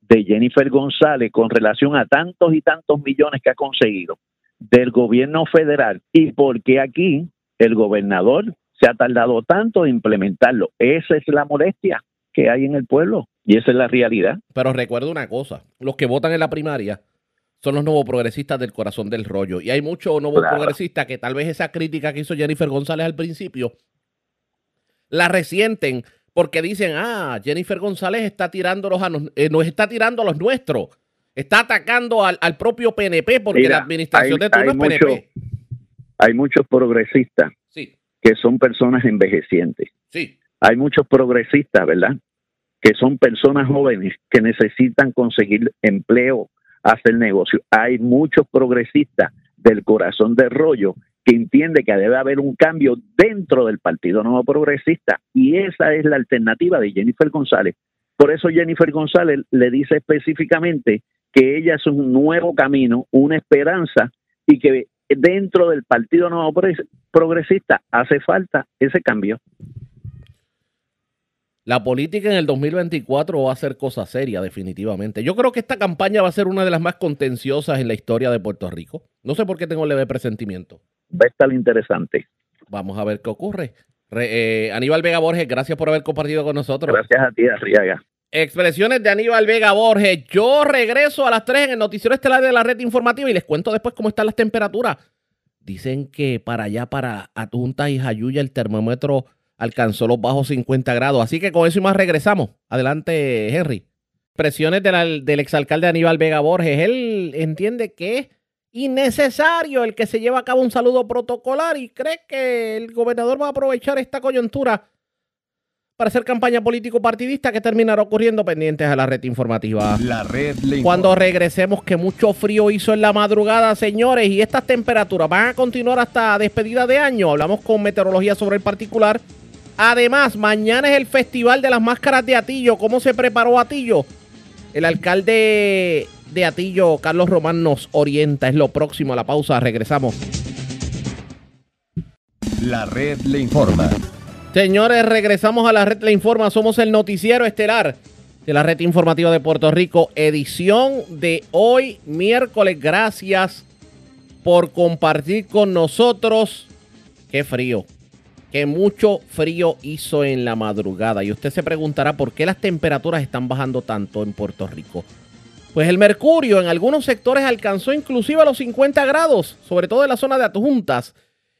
de Jennifer González con relación a tantos y tantos millones que ha conseguido del gobierno federal y porque aquí el gobernador se ha tardado tanto en implementarlo. Esa es la molestia que hay en el pueblo y esa es la realidad. Pero recuerda una cosa, los que votan en la primaria son los nuevos progresistas del corazón del rollo. Y hay muchos nuevos Claro. progresistas que tal vez esa crítica que hizo Jennifer González al principio la resienten porque dicen, ah, Jennifer González está tirándolos a nos, eh, nos está tirando a los nuestros. Está atacando al, al propio PNP porque Mira, la administración hay- de turno es PNP. Hay muchos progresistas Sí. que son personas envejecientes. Sí. Hay muchos progresistas, ¿verdad? Que son personas jóvenes que necesitan conseguir empleo, hacer negocio. Hay muchos progresistas del corazón del rollo que entiende que debe haber un cambio dentro del Partido Nuevo Progresista y esa es la alternativa de Jennifer González. Por eso Jennifer González le dice específicamente que ella es un nuevo camino, una esperanza y que dentro del Partido Nuevo Progres- Progresista hace falta ese cambio. La política en el 2024 va a ser cosa seria, definitivamente. Yo creo que esta campaña va a ser una de las más contenciosas en la historia de Puerto Rico. No sé por qué tengo leve presentimiento. Va a estar interesante. Vamos a ver qué ocurre. Re- eh, Aníbal Vega Borges, gracias por haber compartido con nosotros. Gracias a ti, Arriaga. Expresiones de Aníbal Vega Borges. Yo regreso a las 3 en el noticiero estelar de la red informativa y les cuento después cómo están las temperaturas. Dicen que para allá, para Atunta y Jayuya, el termómetro alcanzó los bajos 50 grados. Así que con eso y más regresamos. Adelante, Henry. Expresiones del exalcalde Aníbal Vega Borges. Él entiende que es innecesario el que se lleve a cabo un saludo protocolar y cree que el gobernador va a aprovechar esta coyuntura para hacer campaña político-partidista que terminará ocurriendo pendientes a la red informativa. La red le informa. Cuando regresemos, que mucho frío hizo en la madrugada, señores, y estas temperaturas van a continuar hasta despedida de año. Hablamos con meteorología sobre el particular. Además, mañana es el Festival de las Máscaras de Atillo. ¿Cómo se preparó Atillo? El alcalde de Atillo, Carlos Román, nos orienta. Es lo próximo a la pausa. Regresamos. La red le informa. Señores, regresamos a la red Le Informa. Somos el noticiero estelar de la red informativa de Puerto Rico. Edición de hoy, miércoles. Gracias por compartir con nosotros. Qué frío. Qué mucho frío hizo en la madrugada. Y usted se preguntará por qué las temperaturas están bajando tanto en Puerto Rico. Pues el mercurio en algunos sectores alcanzó inclusive los 50 grados, sobre todo en la zona de Adjuntas.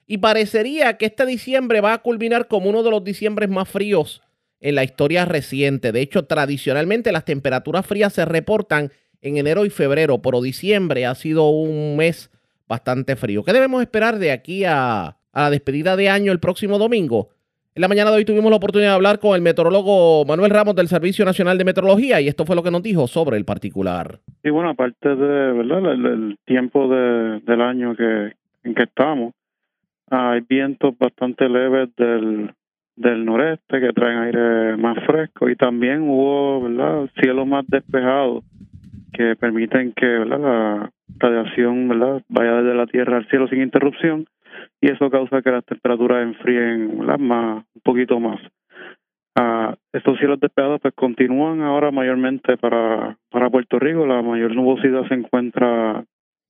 Y parecería que este diciembre va a culminar como uno de los diciembres más fríos en la historia reciente. De hecho, tradicionalmente las temperaturas frías se reportan en enero y febrero, pero diciembre ha sido un mes bastante frío. ¿Qué debemos esperar de aquí a, la despedida de año el próximo domingo? En la mañana de hoy tuvimos la oportunidad de hablar con el meteorólogo Manuel Ramos del Servicio Nacional de Meteorología y esto fue lo que nos dijo sobre el particular. Y bueno, aparte de verdad el, tiempo de, del año en que estamos, hay vientos bastante leves del, del noreste que traen aire más fresco. Y también hubo verdad cielos más despejados que permiten que verdad la radiación verdad vaya desde la tierra al cielo sin interrupción. Y eso causa que las temperaturas enfríen ¿verdad? más un poquito más. Ah, estos cielos despejados pues continúan ahora mayormente para, para Puerto Rico. La mayor nubosidad se encuentra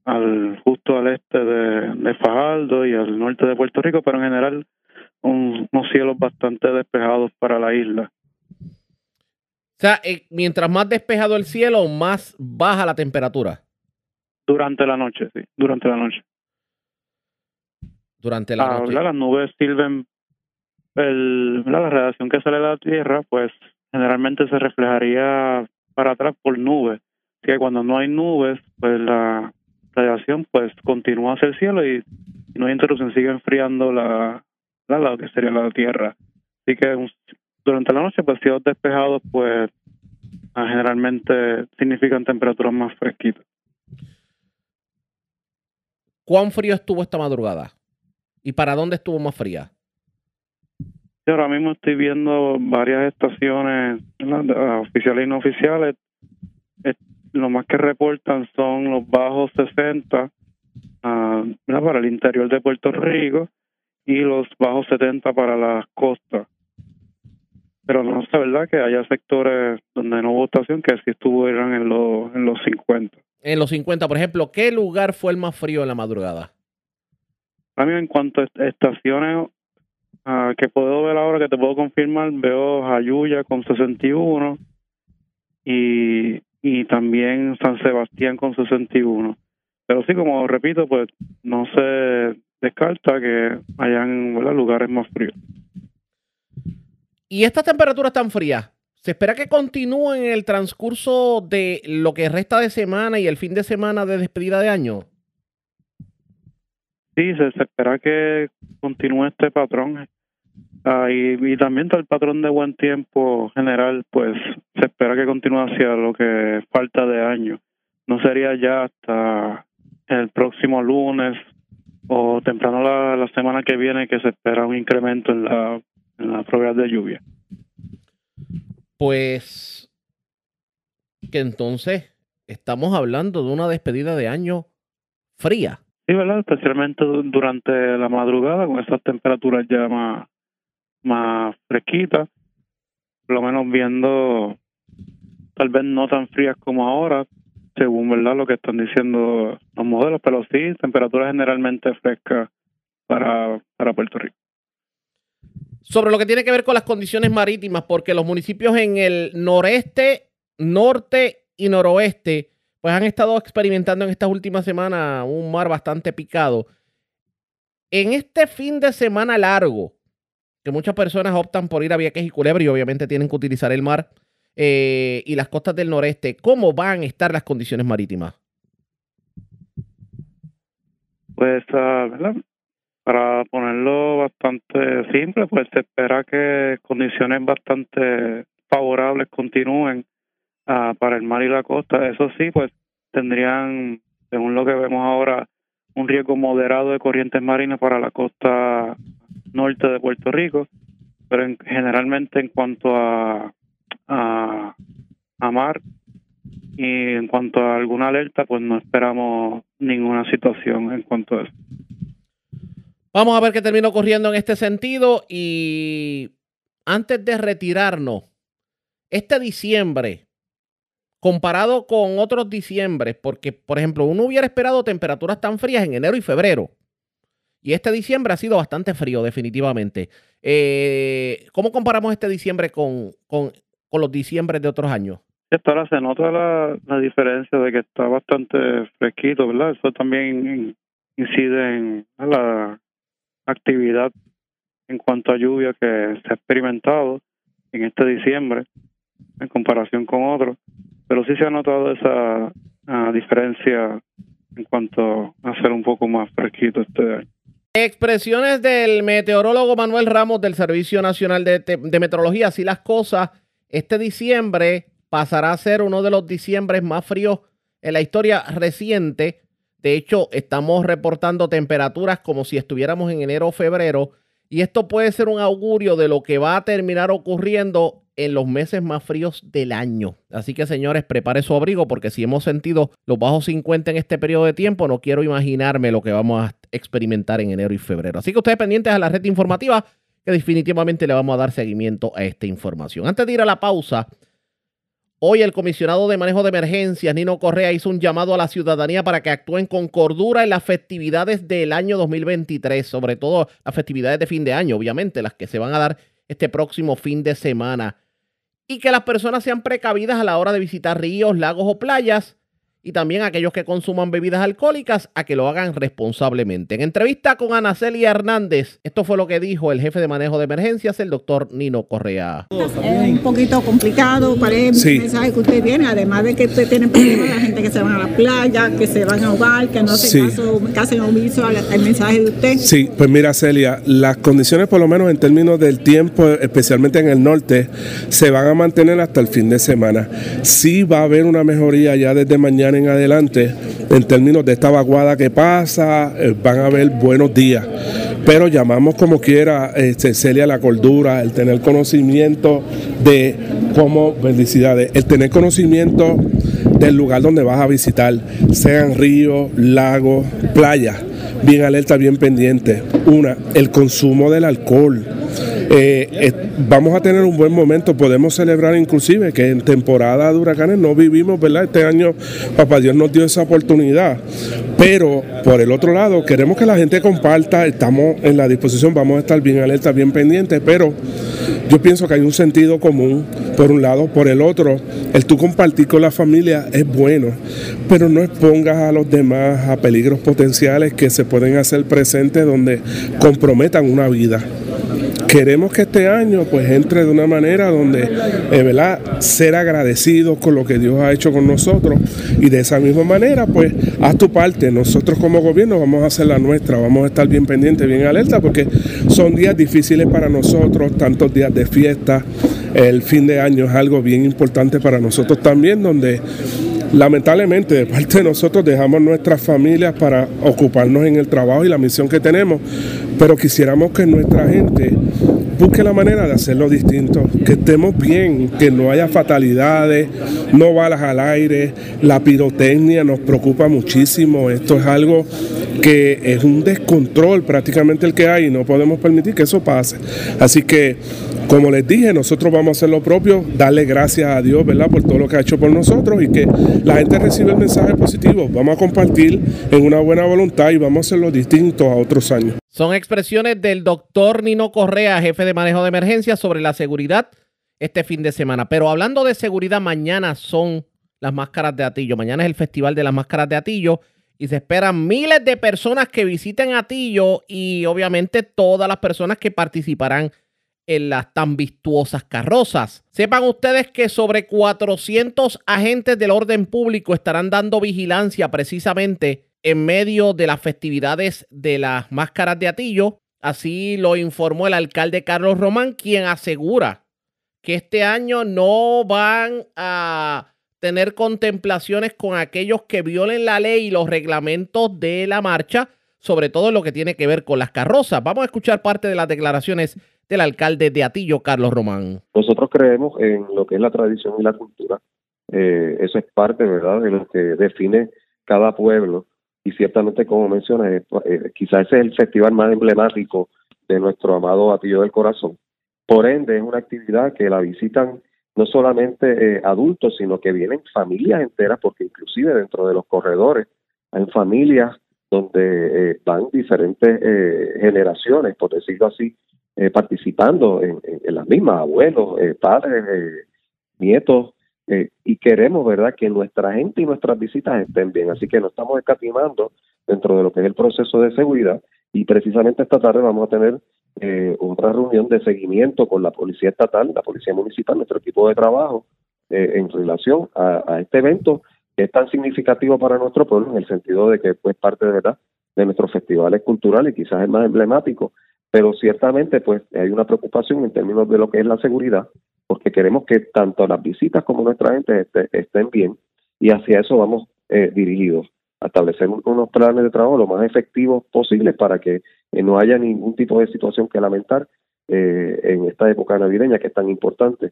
al justo al este de, de Fajardo y al norte de Puerto Rico, pero en general un- unos cielos bastante despejados para la isla. O sea, eh, mientras más despejado el cielo, más baja la temperatura Durante la noche, sí, durante la noche. durante la Ah, noche. Las nubes sirven, la radiación que sale de la Tierra, pues generalmente se reflejaría para atrás por nubes. Así que cuando no hay nubes, pues la radiación pues continúa hacia el cielo y, y no hay interrupción, sigue enfriando la, la, lo que sería la Tierra. Así que un- durante la noche, pues cielos despejados, pues ah, generalmente significan temperaturas más fresquitas. ¿Cuán frío estuvo esta madrugada? ¿Y para dónde estuvo más fría? Yo ahora mismo estoy viendo varias estaciones ¿verdad? oficiales y no oficiales. Lo más que reportan son los bajos 60 ah, para el interior de Puerto Rico y los bajos 70 para las costas. Pero no sé, ¿verdad? Que haya sectores donde no hubo votación que sí estuvieran en los, en los 50. En los 50, por ejemplo, ¿qué lugar fue el más frío en la madrugada? A mí en cuanto a est- estaciones ah, que puedo ver ahora, que te puedo confirmar, veo Jayuya con 61 y, y también San Sebastián con 61. Pero sí, como repito, pues no se descarta que hayan ¿verdad? lugares más fríos. Y estas temperaturas tan frías, ¿se espera que continúen en el transcurso de lo que resta de semana y el fin de semana de despedida de año? Sí, se, se espera que continúe este patrón. Ah, y, y también el patrón de buen tiempo general, pues se espera que continúe hacia lo que falta de año. No sería ya hasta el próximo lunes o temprano la, la semana que viene que se espera un incremento en la, en la probabilidad de lluvia. Pues que entonces estamos hablando de una despedida de año fría. Sí, ¿verdad? Especialmente du- durante la madrugada con esas temperaturas ya más, más fresquitas. Por lo menos viendo, tal vez no tan frías como ahora, según verdad lo que están diciendo los modelos, pero sí, temperaturas generalmente frescas para, para Puerto Rico. Sobre lo que tiene que ver con las condiciones marítimas, porque los municipios en el noreste, norte y noroeste, pues han estado experimentando en estas últimas semanas un mar bastante picado. En este fin de semana largo, que muchas personas optan por ir a Vieques y Culebra y obviamente tienen que utilizar el mar eh, y las costas del noreste, ¿cómo van a estar las condiciones marítimas? Pues, ah, ¿verdad? Para ponerlo bastante simple, pues se espera que condiciones bastante favorables continúen ah, para el mar y la costa. Eso sí, pues tendrían, según lo que vemos ahora, un riesgo moderado de corrientes marinas para la costa norte de Puerto Rico, pero en- generalmente en cuanto a, a, a mar y en cuanto a alguna alerta, pues no esperamos ninguna situación en cuanto a eso. Vamos a ver qué terminó ocurriendo en este sentido y antes de retirarnos, este diciembre, comparado con otros diciembres, porque por ejemplo uno hubiera esperado temperaturas tan frías en enero y febrero, y este diciembre ha sido bastante frío definitivamente. Eh, ¿Cómo comparamos este diciembre con, con, los diciembres de otros años? Ahora se nota la, la diferencia de que está bastante fresquito, ¿verdad? Eso también in- incide en la actividad en cuanto a lluvia que se ha experimentado en este diciembre en comparación con otros, pero sí se ha notado esa ah, diferencia en cuanto a ser un poco más fresquito este año. Expresiones del meteorólogo Manuel Ramos del Servicio Nacional de, Te- de Meteorología. Así las cosas, este diciembre pasará a ser uno de los diciembres más fríos en la historia reciente. De hecho, estamos reportando temperaturas como si estuviéramos en enero o febrero. Y esto puede ser un augurio de lo que va a terminar ocurriendo en los meses más fríos del año. Así que señores, prepare su abrigo porque si hemos sentido los bajos 50 en este periodo de tiempo, no quiero imaginarme lo que vamos a experimentar en enero y febrero. Así que ustedes pendientes a la red informativa que definitivamente le vamos a dar seguimiento a esta información. Antes de ir a la pausa, hoy el comisionado de manejo de emergencias, Nino Correa, hizo un llamado a la ciudadanía para que actúen con cordura en las festividades del año 2023, sobre todo las festividades de fin de año, obviamente, las que se van a dar este próximo fin de semana y que las personas sean precavidas a la hora de visitar ríos, lagos o playas y también aquellos que consuman bebidas alcohólicas a que lo hagan responsablemente. En entrevista con Ana Celia Hernández, esto fue lo que dijo el jefe de manejo de emergencias, el doctor Nino Correa. Es un poquito complicado, ¿cuál es Sí. el mensaje que usted tiene? Además de que usted tiene problemas, la gente que se van a la playa, que se van a ahogar, que no se Sí. caso, que hacen omiso al, al mensaje de usted. Sí, pues mira Celia, las condiciones por lo menos en términos del tiempo, especialmente en el norte, se van a mantener hasta el fin de semana. Sí va a haber una mejoría ya desde mañana en adelante en términos de esta vaguada que pasa, eh, van a haber buenos días. pero llamamos como quiera, este, Celia, la cordura, el tener conocimiento de cómo, felicidades, el tener conocimiento del lugar donde vas a visitar, sean ríos, lagos, playas, bien alerta, bien pendiente. Una, el consumo del alcohol. Eh, eh, vamos a tener un buen momento, podemos celebrar inclusive que en temporada de huracanes no vivimos, ¿verdad? Este año Papá Dios nos dio esa oportunidad, pero por el otro lado queremos que la gente comparta, estamos en la disposición, vamos a estar bien alerta, bien pendientes, pero yo pienso que hay un sentido común, por un lado, por el otro, el tú compartir con la familia es bueno, pero no expongas a los demás a peligros potenciales que se pueden hacer presentes donde comprometan una vida queremos que este año pues entre de una manera donde, eh, ¿verdad? Ser agradecidos con lo que Dios ha hecho con nosotros y de esa misma manera pues haz tu parte. Nosotros como gobierno vamos a hacer la nuestra, vamos a estar bien pendientes, bien alerta porque son días difíciles para nosotros, tantos días de fiesta. El fin de año es algo bien importante para nosotros también donde lamentablemente de parte de nosotros dejamos nuestras familias para ocuparnos en el trabajo y la misión que tenemos, pero quisiéramos que nuestra gente busque la manera de hacerlo distinto, que estemos bien, que no haya fatalidades, no balas al aire, la pirotecnia nos preocupa muchísimo, esto es algo que es un descontrol prácticamente el que hay y no podemos permitir que eso pase. Así que, como les dije, nosotros vamos a hacer lo propio, darle gracias a Dios, ¿verdad?, por todo lo que ha hecho por nosotros y que la gente reciba el mensaje positivo. Vamos a compartir en una buena voluntad y vamos a hacerlo distinto a otros años. Son expresiones del doctor Nino Correa, jefe de manejo de emergencia, sobre la seguridad este fin de semana. Pero hablando de seguridad, mañana son las máscaras de Atillo. Mañana es el Festival de las Máscaras de Atillo y se esperan miles de personas que visiten Atillo y obviamente todas las personas que participarán en las tan vistuosas carrozas. Sepan ustedes que sobre 400 agentes del orden público estarán dando vigilancia precisamente en medio de las festividades de las máscaras de Atillo. Así lo informó el alcalde Carlos Román, quien asegura que este año no van a tener contemplaciones con aquellos que violen la ley y los reglamentos de la marcha, sobre todo en lo que tiene que ver con las carrozas. Vamos a escuchar parte de las declaraciones del alcalde de Atillo, Carlos Román. Nosotros creemos en lo que es la tradición y la cultura. Eh, eso es parte, ¿verdad?, de lo que define cada pueblo. Y ciertamente, como mencionas, eh, quizás ese es el festival más emblemático de nuestro amado Atillo del Corazón. Por ende, es una actividad que la visitan no solamente eh, adultos, sino que vienen familias enteras, porque inclusive dentro de los corredores hay familias donde eh, van diferentes eh, generaciones, por decirlo así, participando en, las mismas, abuelos, padres, nietos, y queremos, ¿verdad?, que nuestra gente y nuestras visitas estén bien. Así que no estamos escatimando dentro de lo que es el proceso de seguridad y precisamente esta tarde vamos a tener eh, otra reunión de seguimiento con la Policía Estatal, la Policía Municipal, nuestro equipo de trabajo, eh, en relación a, este evento que es tan significativo para nuestro pueblo en el sentido de que pues parte de verdad de nuestros festivales culturales, quizás es más emblemático, pero ciertamente pues hay una preocupación en términos de lo que es la seguridad, porque queremos que tanto las visitas como nuestra gente estén bien y hacia eso vamos eh, dirigidos a establecer unos planes de trabajo lo más efectivos posibles para que eh, no haya ningún tipo de situación que lamentar eh, en esta época navideña que es tan importante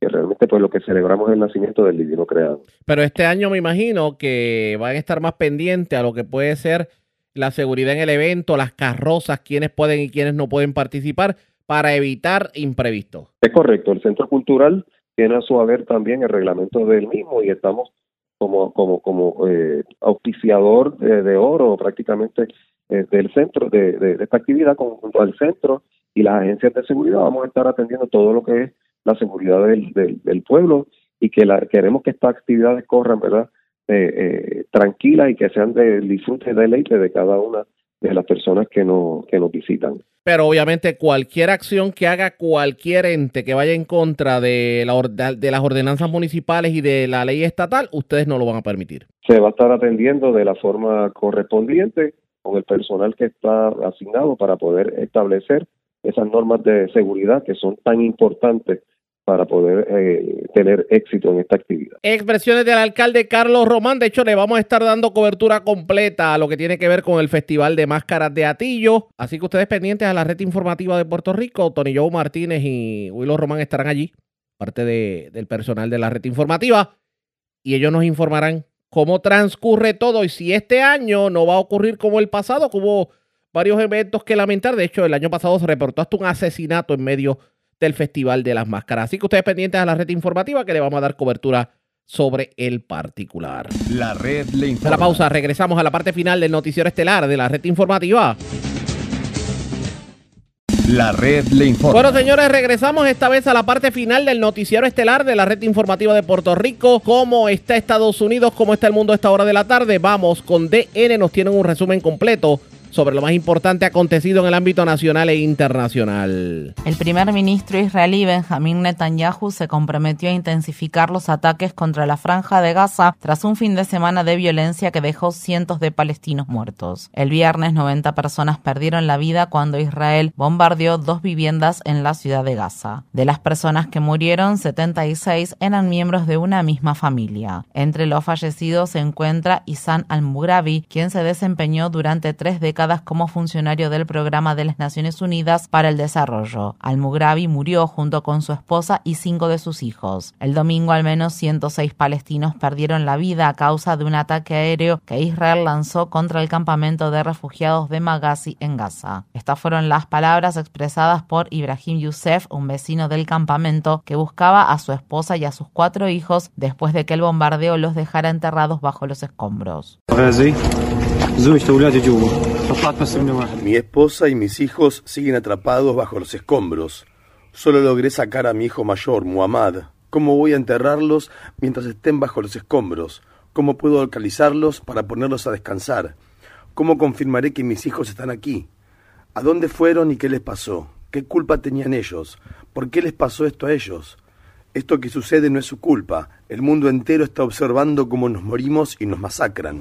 que realmente pues lo que celebramos es el nacimiento del divino creado. Pero este año me imagino que van a estar más pendientes a lo que puede ser la seguridad en el evento, las carrozas, quiénes pueden y quiénes no pueden participar para evitar imprevistos. Es correcto, el Centro Cultural tiene a su haber también el reglamento del mismo y estamos como como como eh, auspiciador de, oro prácticamente eh, del centro de, esta actividad junto al centro y las agencias de seguridad vamos a estar atendiendo todo lo que es la seguridad del, del, pueblo y que la, queremos que estas actividades corran verdad eh, eh, tranquilas y que sean de disfrute y deleite de cada una de las personas que, no, que nos visitan. Pero obviamente cualquier acción que haga cualquier ente que vaya en contra de, la, de las ordenanzas municipales y de la ley estatal, ustedes no lo van a permitir. Se va a estar atendiendo de la forma correspondiente con el personal que está asignado para poder establecer esas normas de seguridad que son tan importantes para poder eh, tener éxito en esta actividad. Expresiones del alcalde Carlos Román. De hecho, le vamos a estar dando cobertura completa a lo que tiene que ver con el Festival de Máscaras de Atillo. Así que ustedes pendientes a la red informativa de Puerto Rico, Tony Joe Martínez y Willow Román estarán allí, parte de, del personal de la red informativa, y ellos nos informarán cómo transcurre todo y si este año no va a ocurrir como el pasado, que hubo varios eventos que lamentar. De hecho, el año pasado se reportó hasta un asesinato en medio del Festival de las Máscaras. Así que ustedes pendientes a la red informativa que le vamos a dar cobertura sobre el particular. La red le informa. la pausa, regresamos a la parte final del noticiero estelar de la red informativa. La red le informa. Bueno, señores, regresamos esta vez a la parte final del noticiero estelar de la red informativa de Puerto Rico. ¿Cómo está Estados Unidos? ¿Cómo está el mundo a esta hora de la tarde? Vamos con DN, nos tienen un resumen completo sobre lo más importante acontecido en el ámbito nacional e internacional. El primer ministro israelí Benjamín Netanyahu se comprometió a intensificar los ataques contra la franja de Gaza tras un fin de semana de violencia que dejó cientos de palestinos muertos. El viernes 90 personas perdieron la vida cuando Israel bombardeó dos viviendas en la ciudad de Gaza. De las personas que murieron, 76 eran miembros de una misma familia. Entre los fallecidos se encuentra Isan al-Mugrabi, quien se desempeñó durante tres décadas como funcionario del Programa de las Naciones Unidas para el Desarrollo. Al-Mugrabi murió junto con su esposa y cinco de sus hijos. El domingo al menos 106 palestinos perdieron la vida a causa de un ataque aéreo que Israel lanzó contra el campamento de refugiados de Magazi en Gaza. Estas fueron las palabras expresadas por Ibrahim Youssef, un vecino del campamento que buscaba a su esposa y a sus cuatro hijos después de que el bombardeo los dejara enterrados bajo los escombros. Mi esposa y mis hijos siguen atrapados bajo los escombros. Solo logré sacar a mi hijo mayor, Muhammad. ¿Cómo voy a enterrarlos mientras estén bajo los escombros? ¿Cómo puedo localizarlos para ponerlos a descansar? ¿Cómo confirmaré que mis hijos están aquí? ¿A dónde fueron y qué les pasó? ¿Qué culpa tenían ellos? ¿Por qué les pasó esto a ellos? Esto que sucede no es su culpa. El mundo entero está observando cómo nos morimos y nos masacran.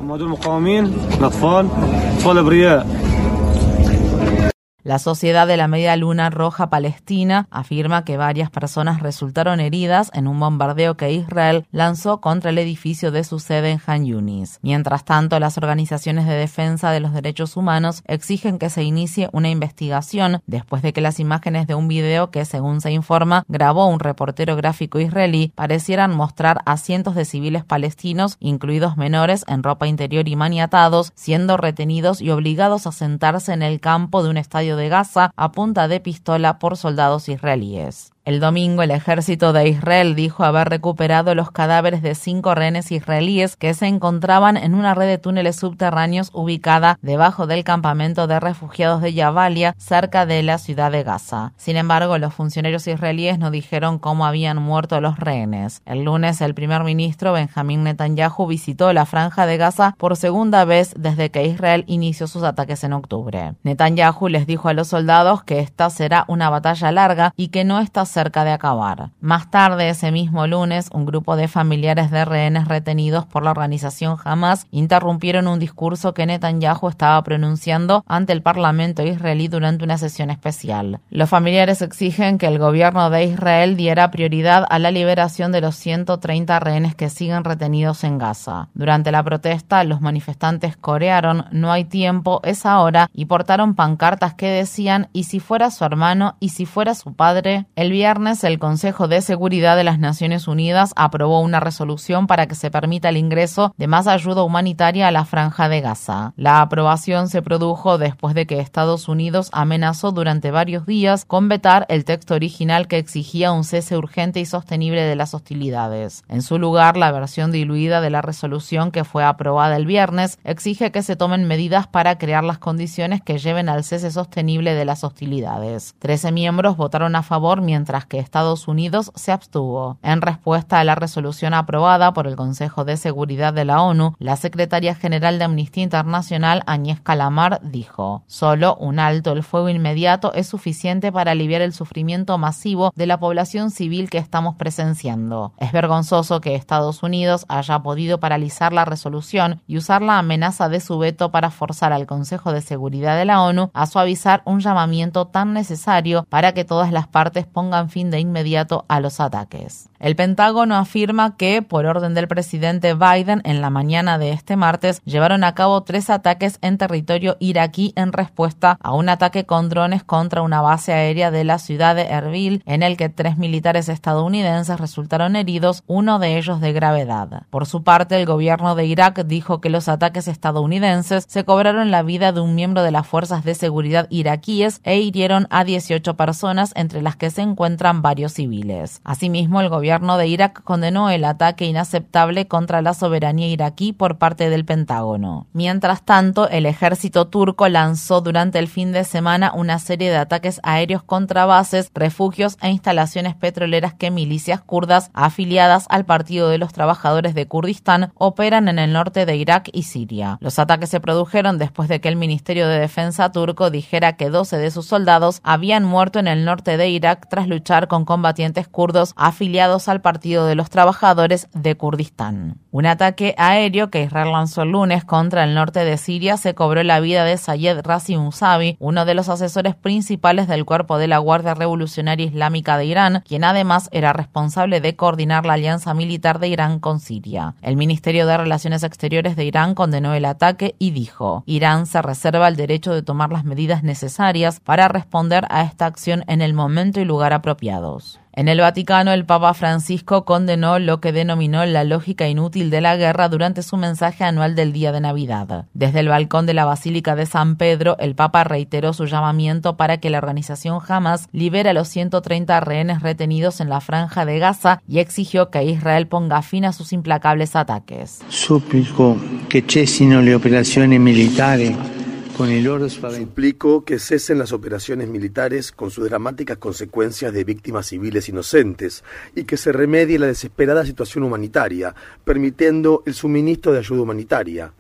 La Sociedad de la Media Luna Roja Palestina afirma que varias personas resultaron heridas en un bombardeo que Israel lanzó contra el edificio de su sede en Han Yunis. Mientras tanto, las organizaciones de defensa de los derechos humanos exigen que se inicie una investigación después de que las imágenes de un video que, según se informa, grabó un reportero gráfico israelí parecieran mostrar a cientos de civiles palestinos, incluidos menores en ropa interior y maniatados, siendo retenidos y obligados a sentarse en el campo de un estadio de Gaza a punta de pistola por soldados israelíes. El domingo el ejército de Israel dijo haber recuperado los cadáveres de cinco rehenes israelíes que se encontraban en una red de túneles subterráneos ubicada debajo del campamento de refugiados de Jabalia, cerca de la ciudad de Gaza. Sin embargo, los funcionarios israelíes no dijeron cómo habían muerto los rehenes. El lunes el primer ministro Benjamín Netanyahu visitó la franja de Gaza por segunda vez desde que Israel inició sus ataques en octubre. Netanyahu les dijo a los soldados que esta será una batalla larga y que no está cerca de acabar. Más tarde, ese mismo lunes, un grupo de familiares de rehenes retenidos por la organización Hamas interrumpieron un discurso que Netanyahu estaba pronunciando ante el Parlamento israelí durante una sesión especial. Los familiares exigen que el gobierno de Israel diera prioridad a la liberación de los 130 rehenes que siguen retenidos en Gaza. Durante la protesta, los manifestantes corearon No hay tiempo, es ahora y portaron pancartas que decían y si fuera su hermano y si fuera su padre, el viernes el Consejo de Seguridad de las Naciones Unidas aprobó una resolución para que se permita el ingreso de más ayuda humanitaria a la franja de Gaza. La aprobación se produjo después de que Estados Unidos amenazó durante varios días con vetar el texto original que exigía un cese urgente y sostenible de las hostilidades. En su lugar, la versión diluida de la resolución que fue aprobada el viernes exige que se tomen medidas para crear las condiciones que lleven al cese sostenible de las hostilidades. Trece miembros votaron a favor mientras que Estados Unidos se abstuvo. En respuesta a la resolución aprobada por el Consejo de Seguridad de la ONU, la secretaria general de Amnistía Internacional, Agnès Calamar, dijo: Solo un alto el fuego inmediato es suficiente para aliviar el sufrimiento masivo de la población civil que estamos presenciando. Es vergonzoso que Estados Unidos haya podido paralizar la resolución y usar la amenaza de su veto para forzar al Consejo de Seguridad de la ONU a suavizar un llamamiento tan necesario para que todas las partes pongan fin de inmediato a los ataques. El Pentágono afirma que, por orden del presidente Biden, en la mañana de este martes llevaron a cabo tres ataques en territorio iraquí en respuesta a un ataque con drones contra una base aérea de la ciudad de Erbil, en el que tres militares estadounidenses resultaron heridos, uno de ellos de gravedad. Por su parte, el gobierno de Irak dijo que los ataques estadounidenses se cobraron la vida de un miembro de las fuerzas de seguridad iraquíes e hirieron a 18 personas, entre las que se encuentran varios civiles. Asimismo, el gobierno de Irak condenó el ataque inaceptable contra la soberanía iraquí por parte del Pentágono. Mientras tanto, el ejército turco lanzó durante el fin de semana una serie de ataques aéreos contra bases, refugios e instalaciones petroleras que milicias kurdas afiliadas al Partido de los Trabajadores de Kurdistán operan en el norte de Irak y Siria. Los ataques se produjeron después de que el Ministerio de Defensa turco dijera que 12 de sus soldados habían muerto en el norte de Irak tras luchar con combatientes kurdos afiliados al Partido de los Trabajadores de Kurdistán. Un ataque aéreo que Israel lanzó el lunes contra el norte de Siria se cobró la vida de Sayed Razi Musavi, uno de los asesores principales del cuerpo de la Guardia Revolucionaria Islámica de Irán, quien además era responsable de coordinar la alianza militar de Irán con Siria. El Ministerio de Relaciones Exteriores de Irán condenó el ataque y dijo, Irán se reserva el derecho de tomar las medidas necesarias para responder a esta acción en el momento y lugar En el Vaticano, el Papa Francisco condenó lo que denominó la lógica inútil de la guerra durante su mensaje anual del día de Navidad. Desde el balcón de la Basílica de San Pedro, el Papa reiteró su llamamiento para que la organización Hamas libere a los 130 rehenes retenidos en la franja de Gaza y exigió que Israel ponga fin a sus implacables ataques. Suplico que cesino le operaciones militares Suplico que cesen las operaciones militares con sus dramáticas consecuencias de víctimas civiles inocentes y que se remedie la desesperada situación humanitaria, permitiendo el suministro de ayuda humanitaria.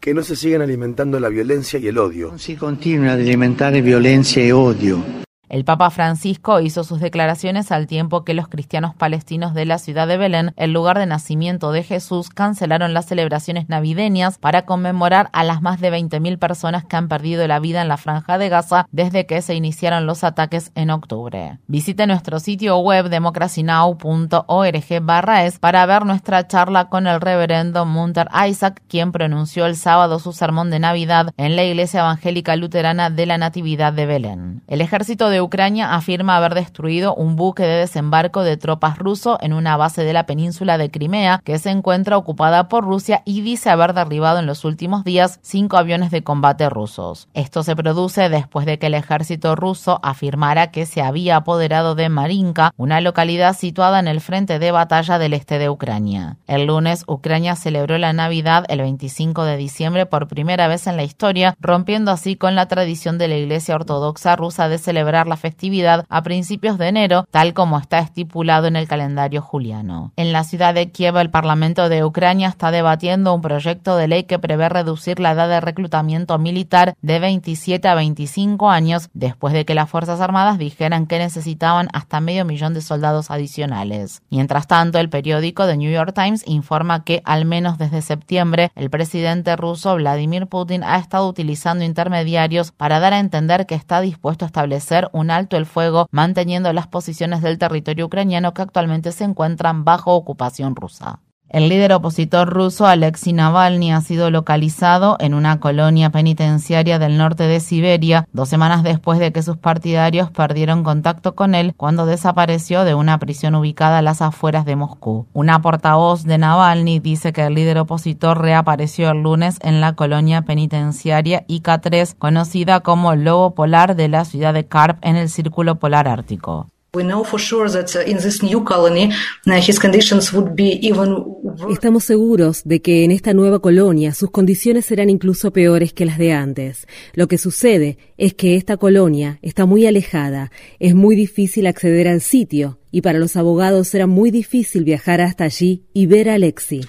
Que no se sigan alimentando la violencia y el odio. No se continúa violencia y odio. El Papa Francisco hizo sus declaraciones al tiempo que los cristianos palestinos de la ciudad de Belén, el lugar de nacimiento de Jesús, cancelaron las celebraciones navideñas para conmemorar a las más de 20.000 personas que han perdido la vida en la franja de Gaza desde que se iniciaron los ataques en octubre. Visite nuestro sitio web democracynow.org es para ver nuestra charla con el reverendo Munter Isaac, quien pronunció el sábado su sermón de Navidad en la Iglesia Evangélica Luterana de la Natividad de Belén. El ejército de Ucrania afirma haber destruido un buque de desembarco de tropas ruso en una base de la península de Crimea que se encuentra ocupada por Rusia y dice haber derribado en los últimos días cinco aviones de combate rusos. Esto se produce después de que el ejército ruso afirmara que se había apoderado de Marinka, una localidad situada en el frente de batalla del este de Ucrania. El lunes, Ucrania celebró la Navidad el 25 de diciembre por primera vez en la historia, rompiendo así con la tradición de la Iglesia Ortodoxa rusa de celebrar la festividad a principios de enero, tal como está estipulado en el calendario juliano. En la ciudad de Kiev, el Parlamento de Ucrania está debatiendo un proyecto de ley que prevé reducir la edad de reclutamiento militar de 27 a 25 años, después de que las Fuerzas Armadas dijeran que necesitaban hasta medio millón de soldados adicionales. Mientras tanto, el periódico The New York Times informa que, al menos desde septiembre, el presidente ruso Vladimir Putin ha estado utilizando intermediarios para dar a entender que está dispuesto a establecer un alto el fuego, manteniendo las posiciones del territorio ucraniano que actualmente se encuentran bajo ocupación rusa. El líder opositor ruso Alexei Navalny ha sido localizado en una colonia penitenciaria del norte de Siberia dos semanas después de que sus partidarios perdieron contacto con él cuando desapareció de una prisión ubicada a las afueras de Moscú. Una portavoz de Navalny dice que el líder opositor reapareció el lunes en la colonia penitenciaria IK-3, conocida como Lobo Polar de la ciudad de Karp en el Círculo Polar Ártico. Estamos seguros de que en esta nueva colonia sus condiciones serán incluso peores que las de antes. Lo que sucede es que esta colonia está muy alejada, es muy difícil acceder al sitio y para los abogados será muy difícil viajar hasta allí y ver a Alexi.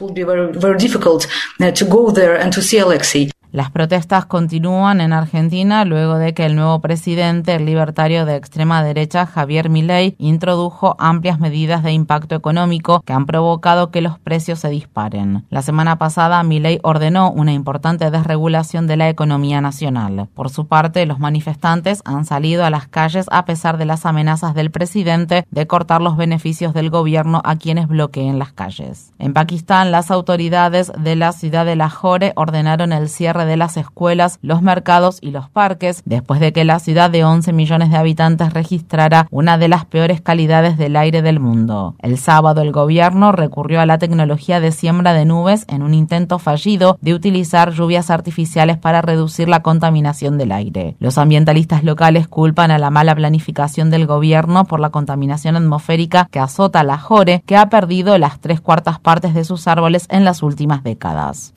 Las protestas continúan en Argentina luego de que el nuevo presidente, el libertario de extrema derecha Javier Milei, introdujo amplias medidas de impacto económico que han provocado que los precios se disparen. La semana pasada, Milei ordenó una importante desregulación de la economía nacional. Por su parte, los manifestantes han salido a las calles a pesar de las amenazas del presidente de cortar los beneficios del gobierno a quienes bloqueen las calles. En Pakistán, las autoridades de la ciudad de Lahore ordenaron el cierre de las escuelas, los mercados y los parques después de que la ciudad de 11 millones de habitantes registrara una de las peores calidades del aire del mundo. El sábado el gobierno recurrió a la tecnología de siembra de nubes en un intento fallido de utilizar lluvias artificiales para reducir la contaminación del aire. Los ambientalistas locales culpan a la mala planificación del gobierno por la contaminación atmosférica que azota la Jore, que ha perdido las tres cuartas partes de sus árboles en las últimas décadas.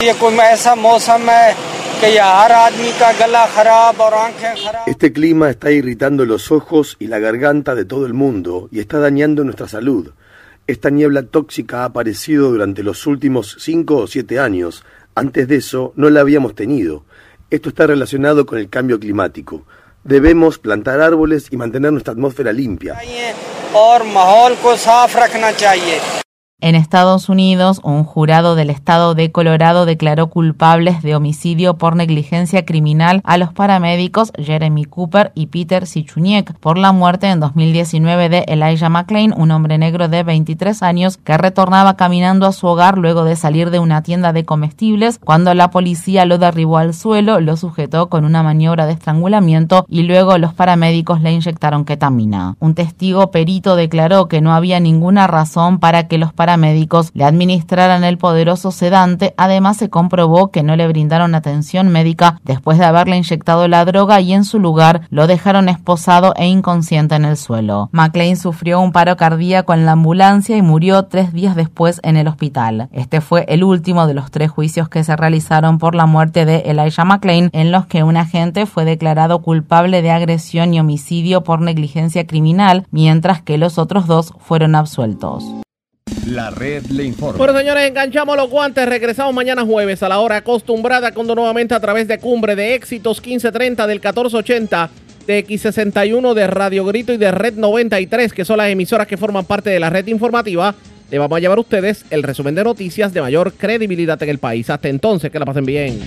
Este clima está irritando los ojos y la garganta de todo el mundo y está dañando nuestra salud. Esta niebla tóxica ha aparecido durante los últimos cinco o siete años. Antes de eso no la habíamos tenido. Esto está relacionado con el cambio climático. Debemos plantar árboles y mantener nuestra atmósfera limpia. En Estados Unidos, un jurado del estado de Colorado declaró culpables de homicidio por negligencia criminal a los paramédicos Jeremy Cooper y Peter Sichuniek por la muerte en 2019 de Elijah McClain, un hombre negro de 23 años que retornaba caminando a su hogar luego de salir de una tienda de comestibles cuando la policía lo derribó al suelo, lo sujetó con una maniobra de estrangulamiento y luego los paramédicos le inyectaron ketamina. Un testigo perito declaró que no había ninguna razón para que los paramédicos médicos le administraran el poderoso sedante. Además, se comprobó que no le brindaron atención médica después de haberle inyectado la droga y en su lugar lo dejaron esposado e inconsciente en el suelo. McLean sufrió un paro cardíaco en la ambulancia y murió tres días después en el hospital. Este fue el último de los tres juicios que se realizaron por la muerte de Elijah McLean, en los que un agente fue declarado culpable de agresión y homicidio por negligencia criminal, mientras que los otros dos fueron absueltos. La red le informa. Bueno, señores, enganchamos los guantes. Regresamos mañana jueves a la hora acostumbrada, cuando nuevamente a través de Cumbre de Éxitos 1530 del 1480 de X61 de Radio Grito y de Red 93, que son las emisoras que forman parte de la red informativa. Le vamos a llevar a ustedes el resumen de noticias de mayor credibilidad en el país. Hasta entonces, que la pasen bien.